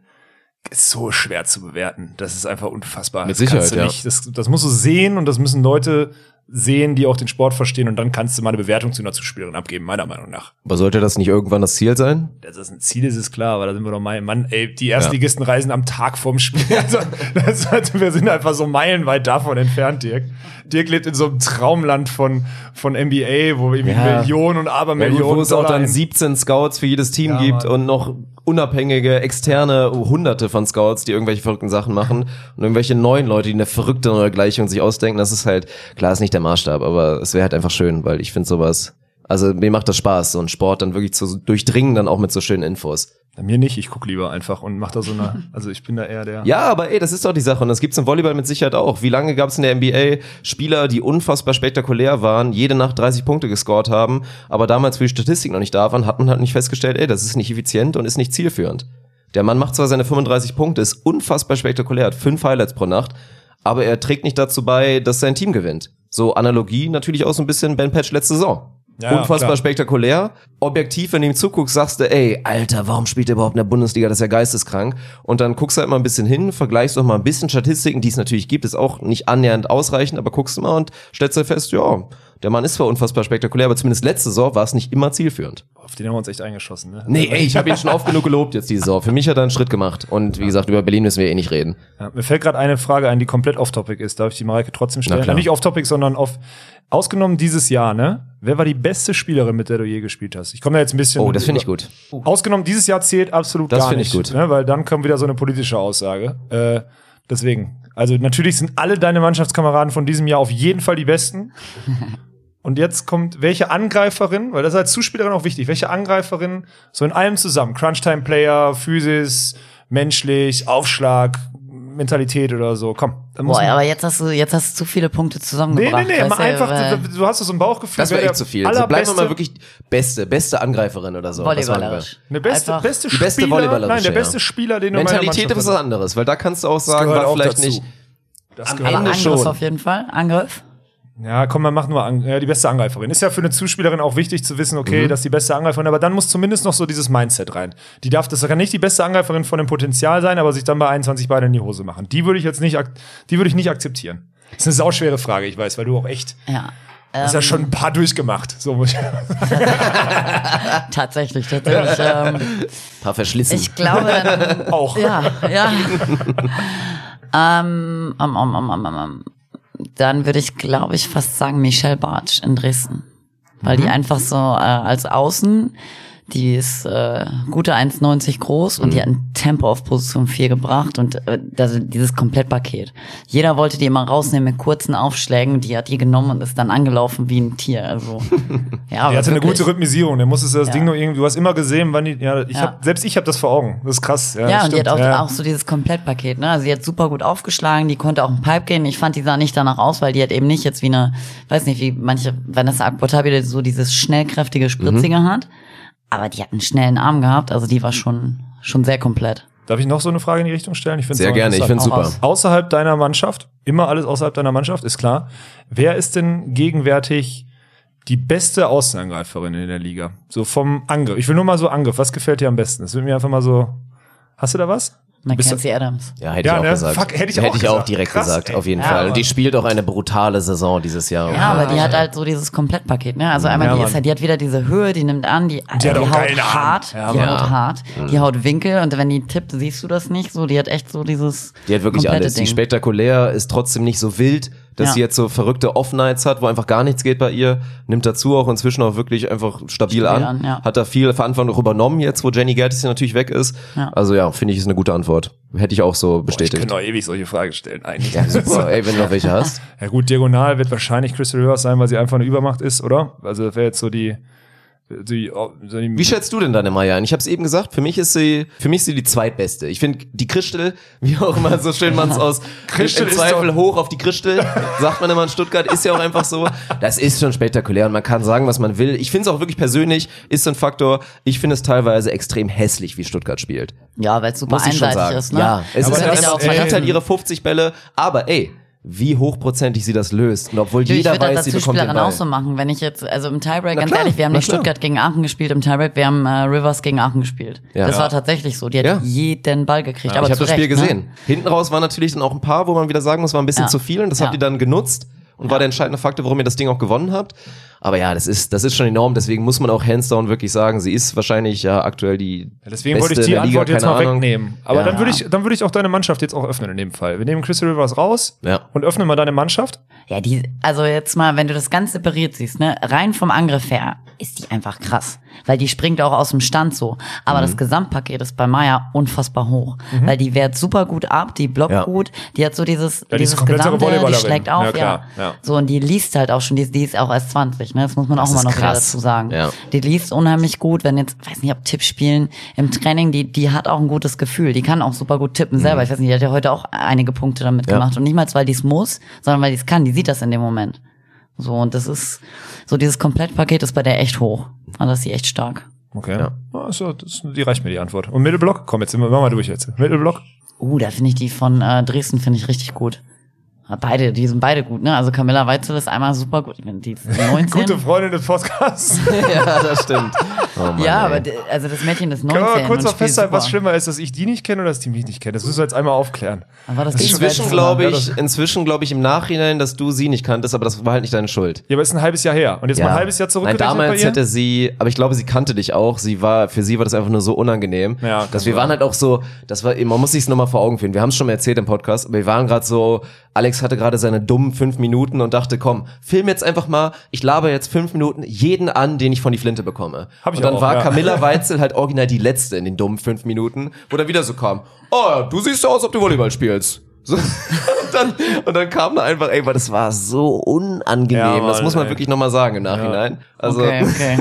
ist so schwer zu bewerten. Das ist einfach unfassbar. Mit Sicherheit, ja. Nicht, das, das musst du sehen und das müssen Leute sehen, die auch den Sport verstehen und dann kannst du mal eine Bewertung zu einer Zuspielerin abgeben, meiner Meinung nach. Aber sollte das nicht irgendwann das Ziel sein? Das ein Ziel ist, ist klar, aber da sind wir doch mal, Mann, ey, die Erstligisten ja. reisen am Tag vorm Spiel. [LAUGHS] Also, das, also, wir sind einfach so meilenweit davon entfernt, Dirk. Dirk lebt in so einem Traumland von, von NBA, wo irgendwie ja. Millionen und Abermillionen. Ja, wo es auch dann 17 Scouts für jedes Team ja, gibt und noch unabhängige, externe Hunderte von Scouts, die irgendwelche verrückten Sachen machen und irgendwelche neuen Leute, die eine verrückte neue Gleichung sich ausdenken. Das ist halt, klar, ist nicht der Maßstab, aber es wäre halt einfach schön, weil ich finde sowas, also mir macht das Spaß, so ein Sport dann wirklich zu durchdringen, dann auch mit so schönen Infos. Bei mir nicht, ich guck lieber einfach und mach da so eine, [LAUGHS] also ich bin da eher der. Ja, aber ey, das ist doch die Sache und das gibt's im Volleyball mit Sicherheit auch. Wie lange gab's in der NBA Spieler, die unfassbar spektakulär waren, jede Nacht 30 Punkte gescored haben, aber damals, wo die Statistik noch nicht da waren, hat man halt nicht festgestellt, ey, das ist nicht effizient und ist nicht zielführend. Der Mann macht zwar seine 35 Punkte, ist unfassbar spektakulär, hat fünf Highlights pro Nacht, aber er trägt nicht dazu bei, dass sein Team gewinnt. So Analogie natürlich auch so ein bisschen Ben Patch letzte Saison. Ja, Unfassbar klar. spektakulär. Objektiv, wenn du ihm zuguckst, sagst du, ey, Alter, warum spielt er überhaupt in der Bundesliga? Das ist ja geisteskrank. Und dann guckst du halt mal ein bisschen hin, vergleichst auch mal ein bisschen Statistiken, die es natürlich gibt, ist auch nicht annähernd ausreichend, aber guckst du mal und stellst halt fest, ja, der Mann ist zwar unfassbar spektakulär, aber zumindest letzte Saison war es nicht immer zielführend. Auf den haben wir uns echt eingeschossen, ne? Nee, ey, ich habe ihn schon oft genug gelobt jetzt diese Saison. Für mich hat er einen Schritt gemacht. Und wie gesagt, über Berlin müssen wir eh nicht reden. Ja, mir fällt gerade eine Frage ein, die komplett off-topic ist. Darf ich die Mareike trotzdem stellen? klar. Nicht off-topic, sondern auf ausgenommen dieses Jahr, ne? Wer war die beste Spielerin, mit der du je gespielt hast? Ich komme da jetzt ein bisschen. Oh, das finde ich gut. Ausgenommen, dieses Jahr zählt absolut Das gar finde ich nicht. gut. Ne? Weil dann kommt wieder so eine politische Aussage. Äh, deswegen. Also natürlich sind alle deine Mannschaftskameraden von diesem Jahr auf jeden Fall die besten. [LAUGHS] Und jetzt kommt, welche Angreiferin, weil das ist als Zuspielerin auch wichtig, welche Angreiferin so in allem zusammen, Crunchtime-Player, Physis, menschlich, Aufschlag, Mentalität oder so, komm. Boah, aber jetzt hast du, jetzt hast du zu viele Punkte Nee, zusammengebracht. nee, nee, weißt mal du, einfach, du, du hast so ein Bauchgefühl. Das wäre echt zu viel. Also bleiben wir mal wirklich beste, beste Angreiferin oder so. Volleyballerisch. Eine beste, Einfach- beste Die beste Spieler, Volleyballerische, Nein, der beste Spieler, den du Mentalität ist was anderes, weil da kannst du auch sagen, war auch vielleicht dazu. nicht. Das Am gehört- aber Ende Angriff schon. auf jeden Fall. Angriff. Ja, komm, man macht nur an, ja, die beste Angreiferin. Ist ja für eine Zuspielerin auch wichtig zu wissen, okay, Mhm. das ist die beste Angreiferin, aber dann muss zumindest noch so dieses Mindset rein. Die darf, das kann nicht die beste Angreiferin von dem Potenzial sein, aber sich dann bei 21 Beine in die Hose machen. Die würde ich jetzt nicht, die würde ich nicht akzeptieren. Das ist eine sauschwere Frage, ich weiß, weil du auch echt, Ja. hast ja Ähm, schon ein paar durchgemacht. So muss ich, [LAUGHS] Tatsächlich, tatsächlich. ähm, paar verschlissen. ich glaube, dann, auch. ja, ja. [LAUGHS] ähm, um, um, um, um, um, um. Dann würde ich, glaube ich, fast sagen Michelle Bartsch in Dresden. Weil Mhm. die einfach so äh, als Außen, die ist äh, gute 1,90 groß und die Mhm. hat ein Tempo auf Position 4 gebracht und äh, das, dieses Komplettpaket. Jeder wollte die immer rausnehmen mit kurzen Aufschlägen, die hat die genommen und ist dann angelaufen wie ein Tier. Also, [LAUGHS] ja, Der hatte eine gute Rhythmisierung. Der musste das Ja. Ding nur irgendwie, du hast immer gesehen, wann die, ja, ich Ja. hab, selbst ich habe das vor Augen. Das ist krass. Ja, Ja, und die hat stimmt. auch, ja. auch so dieses Komplettpaket, ne? Also die hat super gut aufgeschlagen, die konnte auch ein Pipe gehen. Ich fand, die sah nicht danach aus, weil die hat eben nicht jetzt wie eine, weiß nicht, wie manche Vanessa Akbotabi so dieses schnellkräftige, spritzige Mhm. hat. Aber die hat einen schnellen Arm gehabt, also die war schon, schon sehr komplett. Darf ich noch so eine Frage in die Richtung stellen? Ich find's Sehr auch gerne, ich finde super. aus. Außerhalb deiner Mannschaft, immer alles außerhalb deiner Mannschaft, ist klar. Wer ist denn gegenwärtig die beste Außenangreiferin in der Liga? So vom Angriff. Ich will nur mal so Angriff. Was gefällt dir am besten? Das wird mir einfach mal so. Hast du da was? Mackenzie Adams. Ja, hätte Ja, ich auch ne? gesagt. Fuck, hätte ich hätte auch ich auch gesagt. direkt Krass, gesagt, ey. auf jeden Ja, Fall. Und die spielt auch eine brutale Saison dieses Jahr. Ja, aber die hat halt so dieses Komplettpaket, ne? Also einmal, Ja, die ist halt, die hat wieder diese Höhe, die nimmt an, die, die hat auch haut hart, Ja, die haut hart, die haut Winkel und wenn die tippt, siehst du das nicht so, die hat echt so dieses Die hat wirklich alles. Die Ding. spektakulär, ist trotzdem nicht so wild, dass Ja. sie jetzt so verrückte Off-Nights hat, wo einfach gar nichts geht bei ihr. Nimmt dazu auch inzwischen auch wirklich einfach stabil, Stabil an. an, ja. Hat da viel Verantwortung auch übernommen jetzt, wo Jenny Gertis ja natürlich weg ist. Ja. Also ja, finde ich, ist eine gute Antwort. Hätte ich auch so Ich bestätigt. könnte auch ewig solche Fragen stellen, eigentlich. ja, super. Ey, wenn du noch welche hast. Ja gut, Diagonal wird wahrscheinlich Crystal Rivers sein, weil sie einfach eine Übermacht ist, oder? Also das wäre jetzt so die, die, so die Wie schätzt du denn deine Maya ein? Ich habe es eben gesagt, für mich ist sie, für mich ist sie die zweitbeste. Ich finde die Christel, [LAUGHS] wie auch immer so schön man es aus Christel im ist Zweifel hoch auf die Christel, [LAUGHS] sagt man immer in Stuttgart, ist ja auch einfach so. Das ist schon spektakulär und man kann sagen, was man will. Ich finde es auch wirklich persönlich, ist ein Faktor. Ich finde es teilweise extrem hässlich, wie Stuttgart spielt. Ja, weil es super Muss ich schon einseitig sagen. ist, ne? Ja, es Aber ist das- halt einfach, ey, man hat halt ihre 50 Bälle, aber ey, wie hochprozentig sie das löst. Und obwohl Du, ich jeder das weiß, sie bekommt den Ball. auch so machen, wenn ich jetzt, also im Tiebreak, Na ganz klar, ehrlich, wir haben nicht klar. Stuttgart gegen Aachen gespielt, im Tiebreak, wir haben äh, Rivers gegen Aachen gespielt. Ja. Das Ja. war tatsächlich so, die hat Ja. jeden Ball gekriegt, aber ich habe das Spiel ne? gesehen. Hinten raus waren natürlich dann auch ein paar, wo man wieder sagen muss, war ein bisschen Ja. zu viel und das Ja. habt ihr dann genutzt und war der entscheidende Faktor, warum ihr das Ding auch gewonnen habt. Aber ja, das ist, das ist schon enorm, deswegen muss man auch hands down wirklich sagen, sie ist wahrscheinlich ja aktuell die Ja, Deswegen beste wollte ich in die der Liga, Antwort jetzt mal Ahnung. wegnehmen. Aber Ja. dann würde ich, dann würde ich auch deine Mannschaft jetzt auch öffnen in dem Fall. Wir nehmen Crystal Rivers raus Ja. und öffnen mal deine Mannschaft. Ja, die, also jetzt mal, wenn du das ganz separiert siehst, ne, rein vom Angriff her, ist die einfach krass. Weil die springt auch aus dem Stand so. Aber Mhm. das Gesamtpaket ist bei Maya unfassbar hoch. Weil die wehrt super gut ab, die blockt Ja. gut, die hat so dieses, Ja, dieses Gesamte, die schlägt auf, Ja, ja. So, und die liest halt auch schon, die, die ist auch erst 20, ne, das muss man Das auch immer noch krass. dazu sagen. Ja. Die liest unheimlich gut, wenn jetzt, weiß nicht, ob Tippspielen im Training, die, die hat auch ein gutes Gefühl, die kann auch super gut tippen selber. Ich weiß nicht, die hat ja heute auch einige Punkte damit Mhm. Ja. gemacht und nicht mal, weil die es muss, sondern weil die es kann, die sieht das in dem Moment. So, und das ist, so dieses Komplettpaket ist bei der echt hoch. Und das ist sie echt stark. Okay. Ja. Ja. so, das, die reicht mir die Antwort. Und Mittelblock? Komm, jetzt sind wir, machen wir durch jetzt. Mittelblock? Uh, da finde ich die von äh, Dresden finde ich richtig gut. Beide, die sind beide gut, ne? Also Camilla Weitzel ist einmal super gut. Ich meine, Die ist 19. [LAUGHS] Gute Freundin des Podcasts. [LAUGHS] ja, das stimmt. Oh Mann, ja, ey. aber also das Mädchen ist 19. Können wir mal kurz und noch festhalten, was schlimmer ist, dass ich die nicht kenne oder dass die mich nicht kennen? Das müssen wir jetzt einmal aufklären. Aber das Inzwischen glaube Ja, ich, inzwischen glaube ich im Nachhinein, dass du sie nicht kanntest, aber das war halt nicht deine Schuld. Ja, aber ist ein halbes Jahr her. Und jetzt mal ein halbes Jahr Nein, zurückgerechnet bei damals hätte sie, aber ich glaube, sie kannte dich auch. Sie war, für sie war das einfach nur so unangenehm. Ja, dass wir sein. waren halt auch so, das war, man muss sich's nochmal vor Augen führen. Wir haben es schon mal erzählt im Podcast, aber wir waren gerade so, Alex hatte gerade seine dummen fünf Minuten und dachte, komm, film jetzt einfach mal, ich laber jetzt fünf Minuten jeden an, den ich von die Flinte bekomme. Hab ich und dann auch, war ja. Camilla [LAUGHS] Weitzel halt original die letzte in den dummen fünf Minuten, wo dann wieder so kam, oh, du siehst so aus, ob du Volleyball spielst. So, und, dann, und dann kam da einfach, ey, weil das war so unangenehm. Ja, das Mann, muss man ey. wirklich nochmal sagen im Nachhinein. Also, Okay, okay.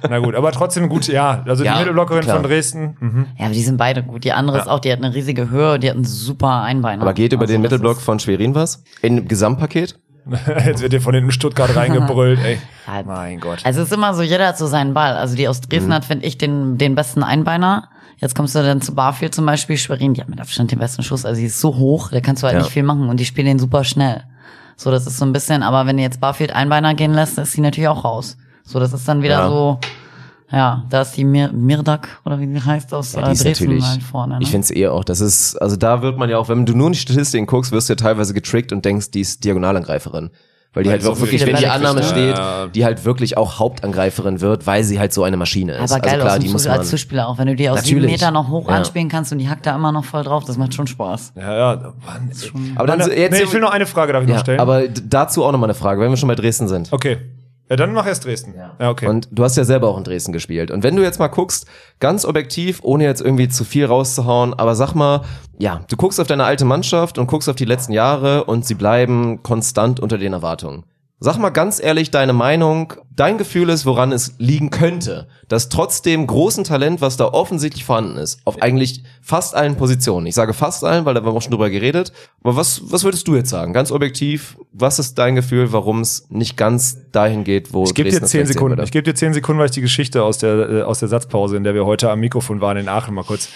[LAUGHS] Na gut, aber trotzdem gut, ja. Also Ja, die Mittelblockerin klar. von Dresden. Mhm. Ja, aber die sind beide gut. Die andere ist auch, die hat eine riesige Höhe, die hat einen super Einbeiner. aber geht über Also den das Mittelblock von Schwerin was? In Gesamtpaket? [LAUGHS] Jetzt wird dir von hinten Stuttgart reingebrüllt, ey. [LAUGHS] Ja, Mein Gott. Also es ist immer so, jeder hat so seinen Ball. Also die aus Dresden Mhm. hat, finde ich, den, den besten Einbeiner. Jetzt kommst du dann zu Barfield zum Beispiel, Schwerin, die hat mit Abstand den besten Schuss. Also die ist so hoch, da kannst du halt Ja. nicht viel machen und die spielen den super schnell. So, das ist so ein bisschen, aber wenn du jetzt Barfield Einbeiner gehen lässt, ist sie natürlich auch raus. So, das ist dann wieder Ja. so, ja, da ist die Mir Mirdak, oder wie die heißt, aus Ja, äh, die Dresden halt vorne. Ne? ich finde es eher auch, das ist, also da wird man ja auch, wenn du nur in die Statistiken guckst, wirst du ja teilweise getrickt und denkst, die ist Diagonalangreiferin. Weil die Weil halt wirklich, wenn die Annahme steht, ne? Ja. die halt wirklich auch Hauptangreiferin wird, weil sie halt so eine Maschine ist. aber geil also klar, die muss man. als Zuspieler auch, wenn du die aus sieben. Meter noch hoch Ja. anspielen kannst und die hackt da immer noch voll drauf, das macht schon Spaß. Ja, ja. Mann, Aber dann Meine- so- jetzt- nee, ich will noch eine Frage, darf ich noch ja, stellen? aber dazu auch nochmal eine Frage, wenn wir schon bei Dresden sind. okay. Ja, dann mach erst Dresden. Ja, okay. Und du hast ja selber auch in Dresden gespielt. Und wenn du jetzt mal guckst, ganz objektiv, ohne jetzt irgendwie zu viel rauszuhauen, aber sag mal, ja, du guckst auf deine alte Mannschaft und guckst auf die letzten Jahre und sie bleiben konstant unter den Erwartungen. Sag mal ganz ehrlich deine Meinung, dein Gefühl ist, woran es liegen könnte, dass trotz dem großen Talent, was da offensichtlich vorhanden ist, auf eigentlich fast allen Positionen, ich sage fast allen, weil da haben wir auch schon drüber geredet, aber was, was würdest du jetzt sagen, ganz objektiv, was ist dein Gefühl, warum es nicht ganz dahin geht, wo Ich gebe dir zehn Sekunden. Ich gebe dir zehn Sekunden, weil ich die Geschichte aus der, äh, aus der Satzpause, in der wir heute am Mikrofon waren in Aachen, mal kurz.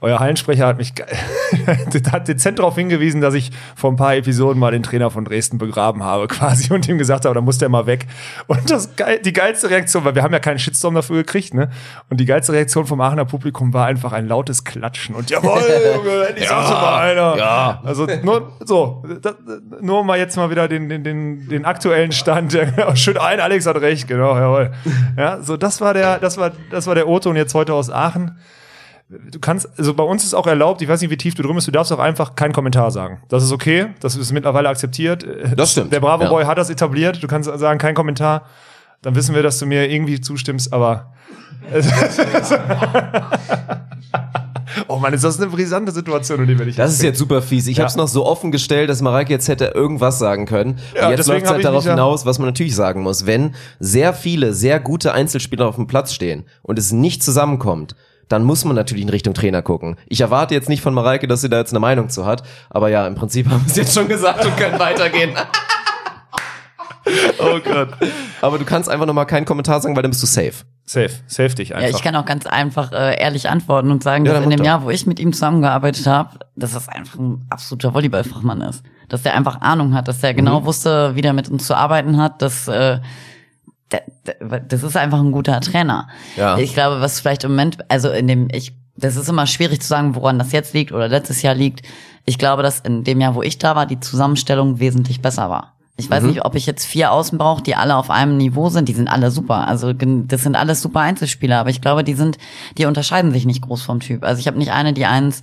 Euer Hallensprecher hat mich [LAUGHS] hat dezent darauf hingewiesen, dass ich vor ein paar Episoden mal den Trainer von Dresden begraben habe, [LAUGHS] quasi, und ihm gesagt habe, da muss der mal weg. Und das die geilste Reaktion, weil wir haben ja keinen Shitstorm dafür gekriegt, ne? Und die geilste Reaktion vom Aachener Publikum war einfach ein lautes Klatschen. Und jawohl, Junge, [LAUGHS] endlich sagte mal einer. ja. Also nur so, das, nur mal jetzt mal wieder den, den, den, den aktuellen Stand. Ja, genau, schön ein, Alex hat recht, genau, jawohl. Ja, so das war der, das war, das war der Otto und jetzt heute aus Aachen. Du kannst, also bei uns ist auch erlaubt, ich weiß nicht, wie tief du drin bist, du darfst auch einfach keinen Kommentar sagen. Das ist okay, das ist mittlerweile akzeptiert. Das stimmt, Der Bravo ja. Boy hat das etabliert, du kannst sagen, kein Kommentar. Dann wissen wir, dass du mir irgendwie zustimmst, aber. [LAUGHS] oh Mann, ist das eine brisante Situation, in die wir dich Das ist jetzt super fies. Ich Ja. habe es noch so offen gestellt, dass Mareike jetzt hätte irgendwas sagen können. Ja, und jetzt läuft es halt darauf hinaus, was man natürlich sagen muss. Wenn sehr viele, sehr gute Einzelspieler auf dem Platz stehen und es nicht zusammenkommt, dann muss man natürlich in Richtung Trainer gucken. Ich erwarte jetzt nicht von Mareike, dass sie da jetzt eine Meinung zu hat. Aber ja, im Prinzip [LAUGHS] haben wir es jetzt schon gesagt und können weitergehen. [LAUGHS] oh Gott. Aber du kannst einfach nochmal keinen Kommentar sagen, weil dann bist du safe. Safe, safe dich einfach. Ja, ich kann auch ganz einfach äh, ehrlich antworten und sagen, Ja, dass in dem doch. Jahr, wo ich mit ihm zusammengearbeitet habe, dass das einfach ein absoluter Volleyballfachmann ist. Dass der einfach Ahnung hat, dass der Mhm. genau wusste, wie der mit uns zu arbeiten hat, dass äh, das ist einfach ein guter Trainer. Ja. Ich glaube, was vielleicht im Moment, also in dem, ich, das ist immer schwierig zu sagen, woran das jetzt liegt oder letztes Jahr liegt. Ich glaube, dass in dem Jahr, wo ich da war, die Zusammenstellung wesentlich besser war. Ich weiß nicht, ob ich jetzt vier Außen brauche, die alle auf einem Niveau sind. Die sind alle super. Also das sind alles super Einzelspieler, aber ich glaube, die sind, die unterscheiden sich nicht groß vom Typ. Also ich habe nicht eine, die eins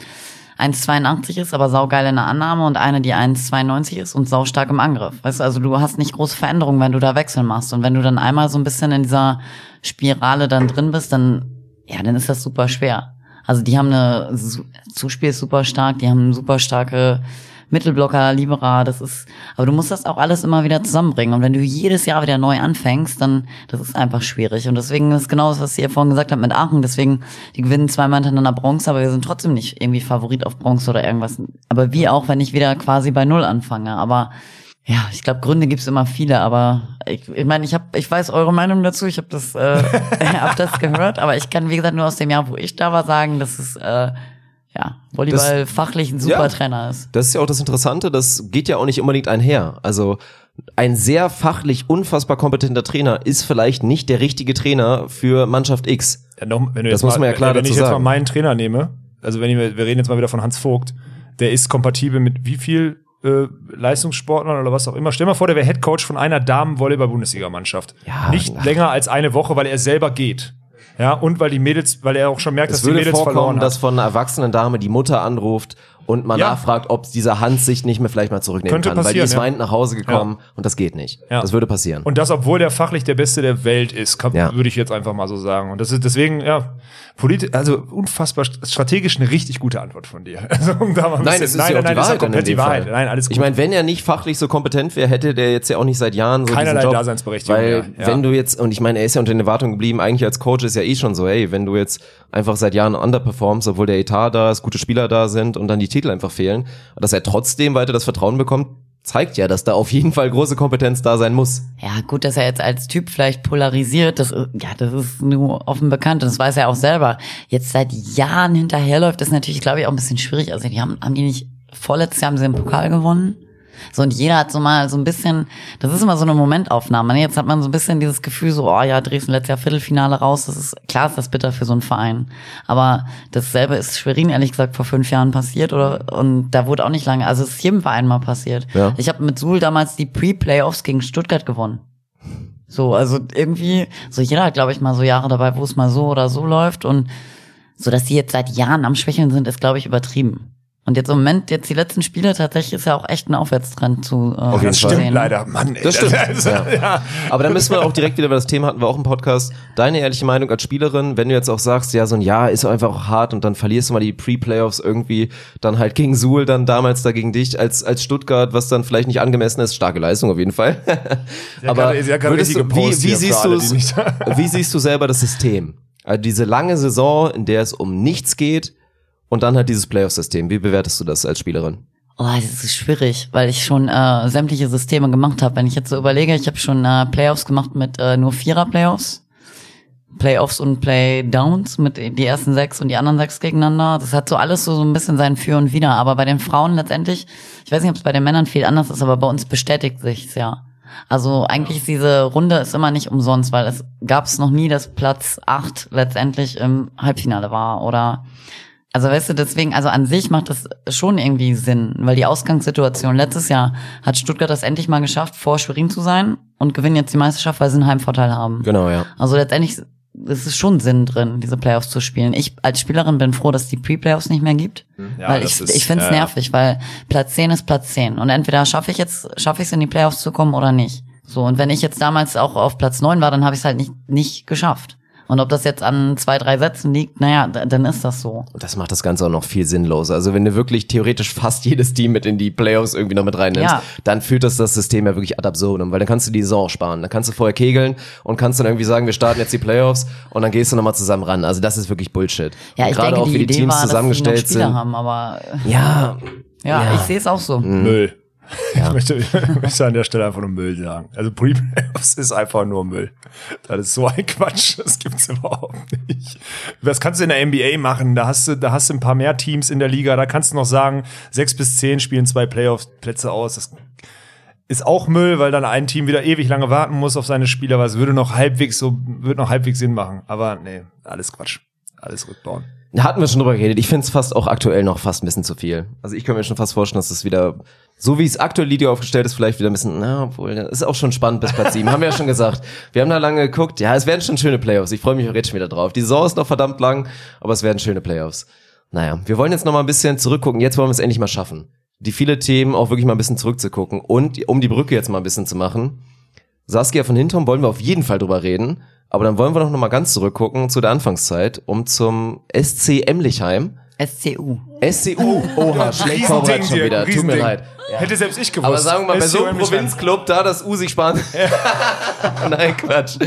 1,82 ist, aber saugeil in der Annahme und eine, die 1,92 ist und saustark im Angriff. Weißt du, also du hast nicht große Veränderungen, wenn du da Wechsel machst. Und wenn du dann einmal so ein bisschen in dieser Spirale dann drin bist, dann, ja, dann ist das super schwer. Also die haben eine, Zuspiel ist super stark, die haben super starke Mittelblocker, Libera, das ist, aber du musst das auch alles immer wieder zusammenbringen. Und wenn du jedes Jahr wieder neu anfängst, dann, das ist einfach schwierig. Und deswegen ist genau das, was ihr vorhin gesagt habt mit Aachen. Deswegen, die gewinnen zweimal hintereinander Bronze, aber wir sind trotzdem nicht irgendwie Favorit auf Bronze oder irgendwas. Aber wie auch, wenn ich wieder quasi bei Null anfange. Aber ja, ich glaube, Gründe gibt's immer viele, aber ich, ich meine, ich hab, ich weiß eure Meinung dazu, ich habe das, äh, [LAUGHS] hab das gehört, aber ich kann, wie gesagt, nur aus dem Jahr, wo ich da war, sagen, dass es äh, ja, Volleyball fachlich ein super ja. Trainer ist. Das ist ja auch das Interessante, das geht ja auch nicht unbedingt einher. Also ein sehr fachlich unfassbar kompetenter Trainer ist vielleicht nicht der richtige Trainer für Mannschaft X. Ja, noch, wenn du Das jetzt muss mal, man ja klar wenn dazu ich jetzt mal sagen. meinen Trainer nehme, also wenn ich, wir reden jetzt mal wieder von Hans Vogt, der ist kompatibel mit wie viel äh, Leistungssportlern oder was auch immer. Stell mal vor, der wäre Headcoach von einer Damen-Volleyball-Bundesliga-Mannschaft. Ja, Nicht ach. länger als eine Woche, weil er selber geht. Ja, und weil die Mädels, weil er auch schon merkt, Es dass die Mädels verloren vorkommen, hat. dass von einer erwachsenen Dame die Mutter anruft und man Ja. nachfragt, ob dieser Hans sich nicht mehr vielleicht mal zurücknehmen Könnte kann, weil die passieren, ist ja. weinend nach Hause gekommen und das geht nicht. Ja. Das würde passieren. Und das, obwohl der fachlich der Beste der Welt ist, kann, Ja. würde ich jetzt einfach mal so sagen. Und das ist deswegen, ja, politisch, also unfassbar st- strategisch eine richtig gute Antwort von dir. [LAUGHS] Also, um da mal ein Nein, bisschen- es ist ja auch die ist Wahrheit komplett die Wahrheit. Nein, alles gut. Ich meine, wenn er nicht fachlich so kompetent wäre, hätte der jetzt ja auch nicht seit Jahren so Keinerlei Job. Daseinsberechtigung Weil ja. wenn du jetzt, und ich meine, er ist ja unter den Erwartungen geblieben, eigentlich als Coach ist ja eh schon so, hey, wenn du jetzt einfach seit Jahren underperformst, obwohl der Etat da ist, gute Spieler da sind und dann die Titel einfach fehlen, dass er trotzdem weiter das Vertrauen bekommt, zeigt ja, dass da auf jeden Fall große Kompetenz da sein muss. Ja, gut, dass er jetzt als Typ vielleicht polarisiert, das ist, ja, das ist nur offen bekannt und das weiß er auch selber. Jetzt seit Jahren hinterherläuft, ist natürlich, glaube ich, auch ein bisschen schwierig. Also die haben, haben die nicht, vorletztes Jahr haben sie den Pokal gewonnen. So, und jeder hat so mal so ein bisschen, das ist immer so eine Momentaufnahme. Ne? Jetzt hat man so ein bisschen dieses Gefühl, so, oh ja, Dresden letztes Jahr Viertelfinale raus. Das ist, klar ist das bitter für so einen Verein. Aber dasselbe ist Schwerin, ehrlich gesagt, vor fünf Jahren passiert, oder? Und da wurde auch nicht lange, also es ist jedem Verein mal passiert. Ja. Ich habe mit Suhl damals die Pre-Playoffs gegen Stuttgart gewonnen. So, also irgendwie, so jeder hat, glaube ich, mal so Jahre dabei, wo es mal so oder so läuft und so, dass die jetzt seit Jahren am Schwächeln sind, ist, glaube ich, übertrieben. Und jetzt im Moment, jetzt die letzten Spiele, tatsächlich ist ja auch echt ein Aufwärtstrend zu äh, jeden das stimmt sehen. leider. Mann, ey, Das stimmt. ist- ja. [LAUGHS] ja. Aber dann müssen wir auch direkt wieder, weil das Thema hatten wir auch im Podcast, deine ehrliche Meinung als Spielerin, wenn du jetzt auch sagst, ja, so ein Jahr ist einfach auch hart und dann verlierst du mal die Pre-Playoffs irgendwie, dann halt gegen Suhl, dann damals da gegen dich als, als Stuttgart, was dann vielleicht nicht angemessen ist, starke Leistung auf jeden Fall. Aber würdest du, wie, siehst du wie siehst du selber das System? Also diese lange Saison, in der es um nichts geht und dann halt dieses Playoff-System. Wie bewertest du das als Spielerin? Oh, das ist schwierig, weil ich schon äh, sämtliche Systeme gemacht habe. Wenn ich jetzt so überlege, ich habe schon äh, Playoffs gemacht mit äh, nur Vierer-Playoffs. Playoffs und Playdowns mit die ersten sechs und die anderen sechs gegeneinander. Das hat so alles so, so ein bisschen sein Für und Wider. Aber bei den Frauen letztendlich, ich weiß nicht, ob es bei den Männern viel anders ist, aber bei uns bestätigt sich's ja. Also eigentlich ist diese Runde ist immer nicht umsonst, weil es gab es noch nie, dass Platz acht letztendlich im Halbfinale war oder also weißt du, deswegen, also an sich macht das schon irgendwie Sinn, weil die Ausgangssituation letztes Jahr hat Stuttgart das endlich mal geschafft, vor Schwerin zu sein und gewinnen jetzt die Meisterschaft, weil sie einen Heimvorteil haben. Genau, ja. Also letztendlich es ist schon Sinn drin, diese Playoffs zu spielen. Ich als Spielerin bin froh, dass es die Pre-Playoffs nicht mehr gibt, Ja, weil ich, ist- ich finde es ja. nervig, weil Platz 10 ist Platz 10 und entweder schaffe ich jetzt, schaffe ich es in die Playoffs zu kommen oder nicht. So, und wenn ich jetzt damals auch auf Platz 9 war, dann habe ich es halt nicht, nicht geschafft. Und ob das jetzt an zwei, drei Sätzen liegt, naja, dann ist das so. Und das macht das Ganze auch noch viel sinnloser. Also wenn du wirklich theoretisch fast [LAUGHS] jedes Team mit in die Playoffs irgendwie noch mit reinnimmst, Ja. dann führt das das System ja wirklich ad absurdum, weil dann kannst du die Saison sparen. Dann kannst du vorher kegeln und kannst dann irgendwie sagen, wir starten jetzt die Playoffs und dann gehst du nochmal zusammen ran. Also das ist wirklich Bullshit. Ja, ich gerade denke, auch die wie die Idee Teams war, dass sie noch zusammengestellt Spieler sind. haben, aber Ja, ja, Ja. ich sehe es auch so. Müll. Ich, möchte, [LAUGHS] ich möchte an der Stelle einfach nur Müll sagen. Also Pre-Playoffs ist einfach nur Müll. Das ist so ein Quatsch, das gibt's überhaupt nicht. Was kannst du in der NBA machen? Da hast du, da hast du ein paar mehr Teams in der Liga. Da kannst du noch sagen, sechs bis zehn spielen zwei Playoff-Plätze aus. Das ist auch Müll, weil dann ein Team wieder ewig lange warten muss auf seine Spieler, weil es würde noch halbwegs so, würde noch halbwegs Sinn machen. Aber nee, alles Quatsch. Alles rückbauen. Da hatten wir schon drüber geredet. Ich finde es fast auch aktuell noch fast ein bisschen zu viel. Also ich kann mir schon fast vorstellen, dass das wieder, so wie es aktuell Liga aufgestellt ist, vielleicht wieder ein bisschen, na, obwohl, das ist auch schon spannend bis Platz 7. haben wir ja schon gesagt. Wir haben da lange geguckt. Ja, es werden schon schöne Playoffs. Ich freue mich auch jetzt schon wieder drauf. Die Saison ist noch verdammt lang, aber es werden schöne Playoffs. Naja, wir wollen jetzt noch mal ein bisschen zurückgucken. Jetzt wollen wir es endlich mal schaffen. Die viele Themen auch wirklich mal ein bisschen zurückzugucken. Und um die Brücke jetzt mal ein bisschen zu machen. Saskia von Hintom wollen wir auf jeden Fall drüber reden. Aber dann wollen wir noch mal ganz zurückgucken zu der Anfangszeit, um zum SC Emlichheim. SCU. SCU. Oha, schlecht vorbereitet schon wieder. Tut mir leid. Hätte selbst ich gewusst. Aber sagen wir mal, bei so einem Provinzclub, da das U sich sparen. [LAUGHS] Nein, Quatsch.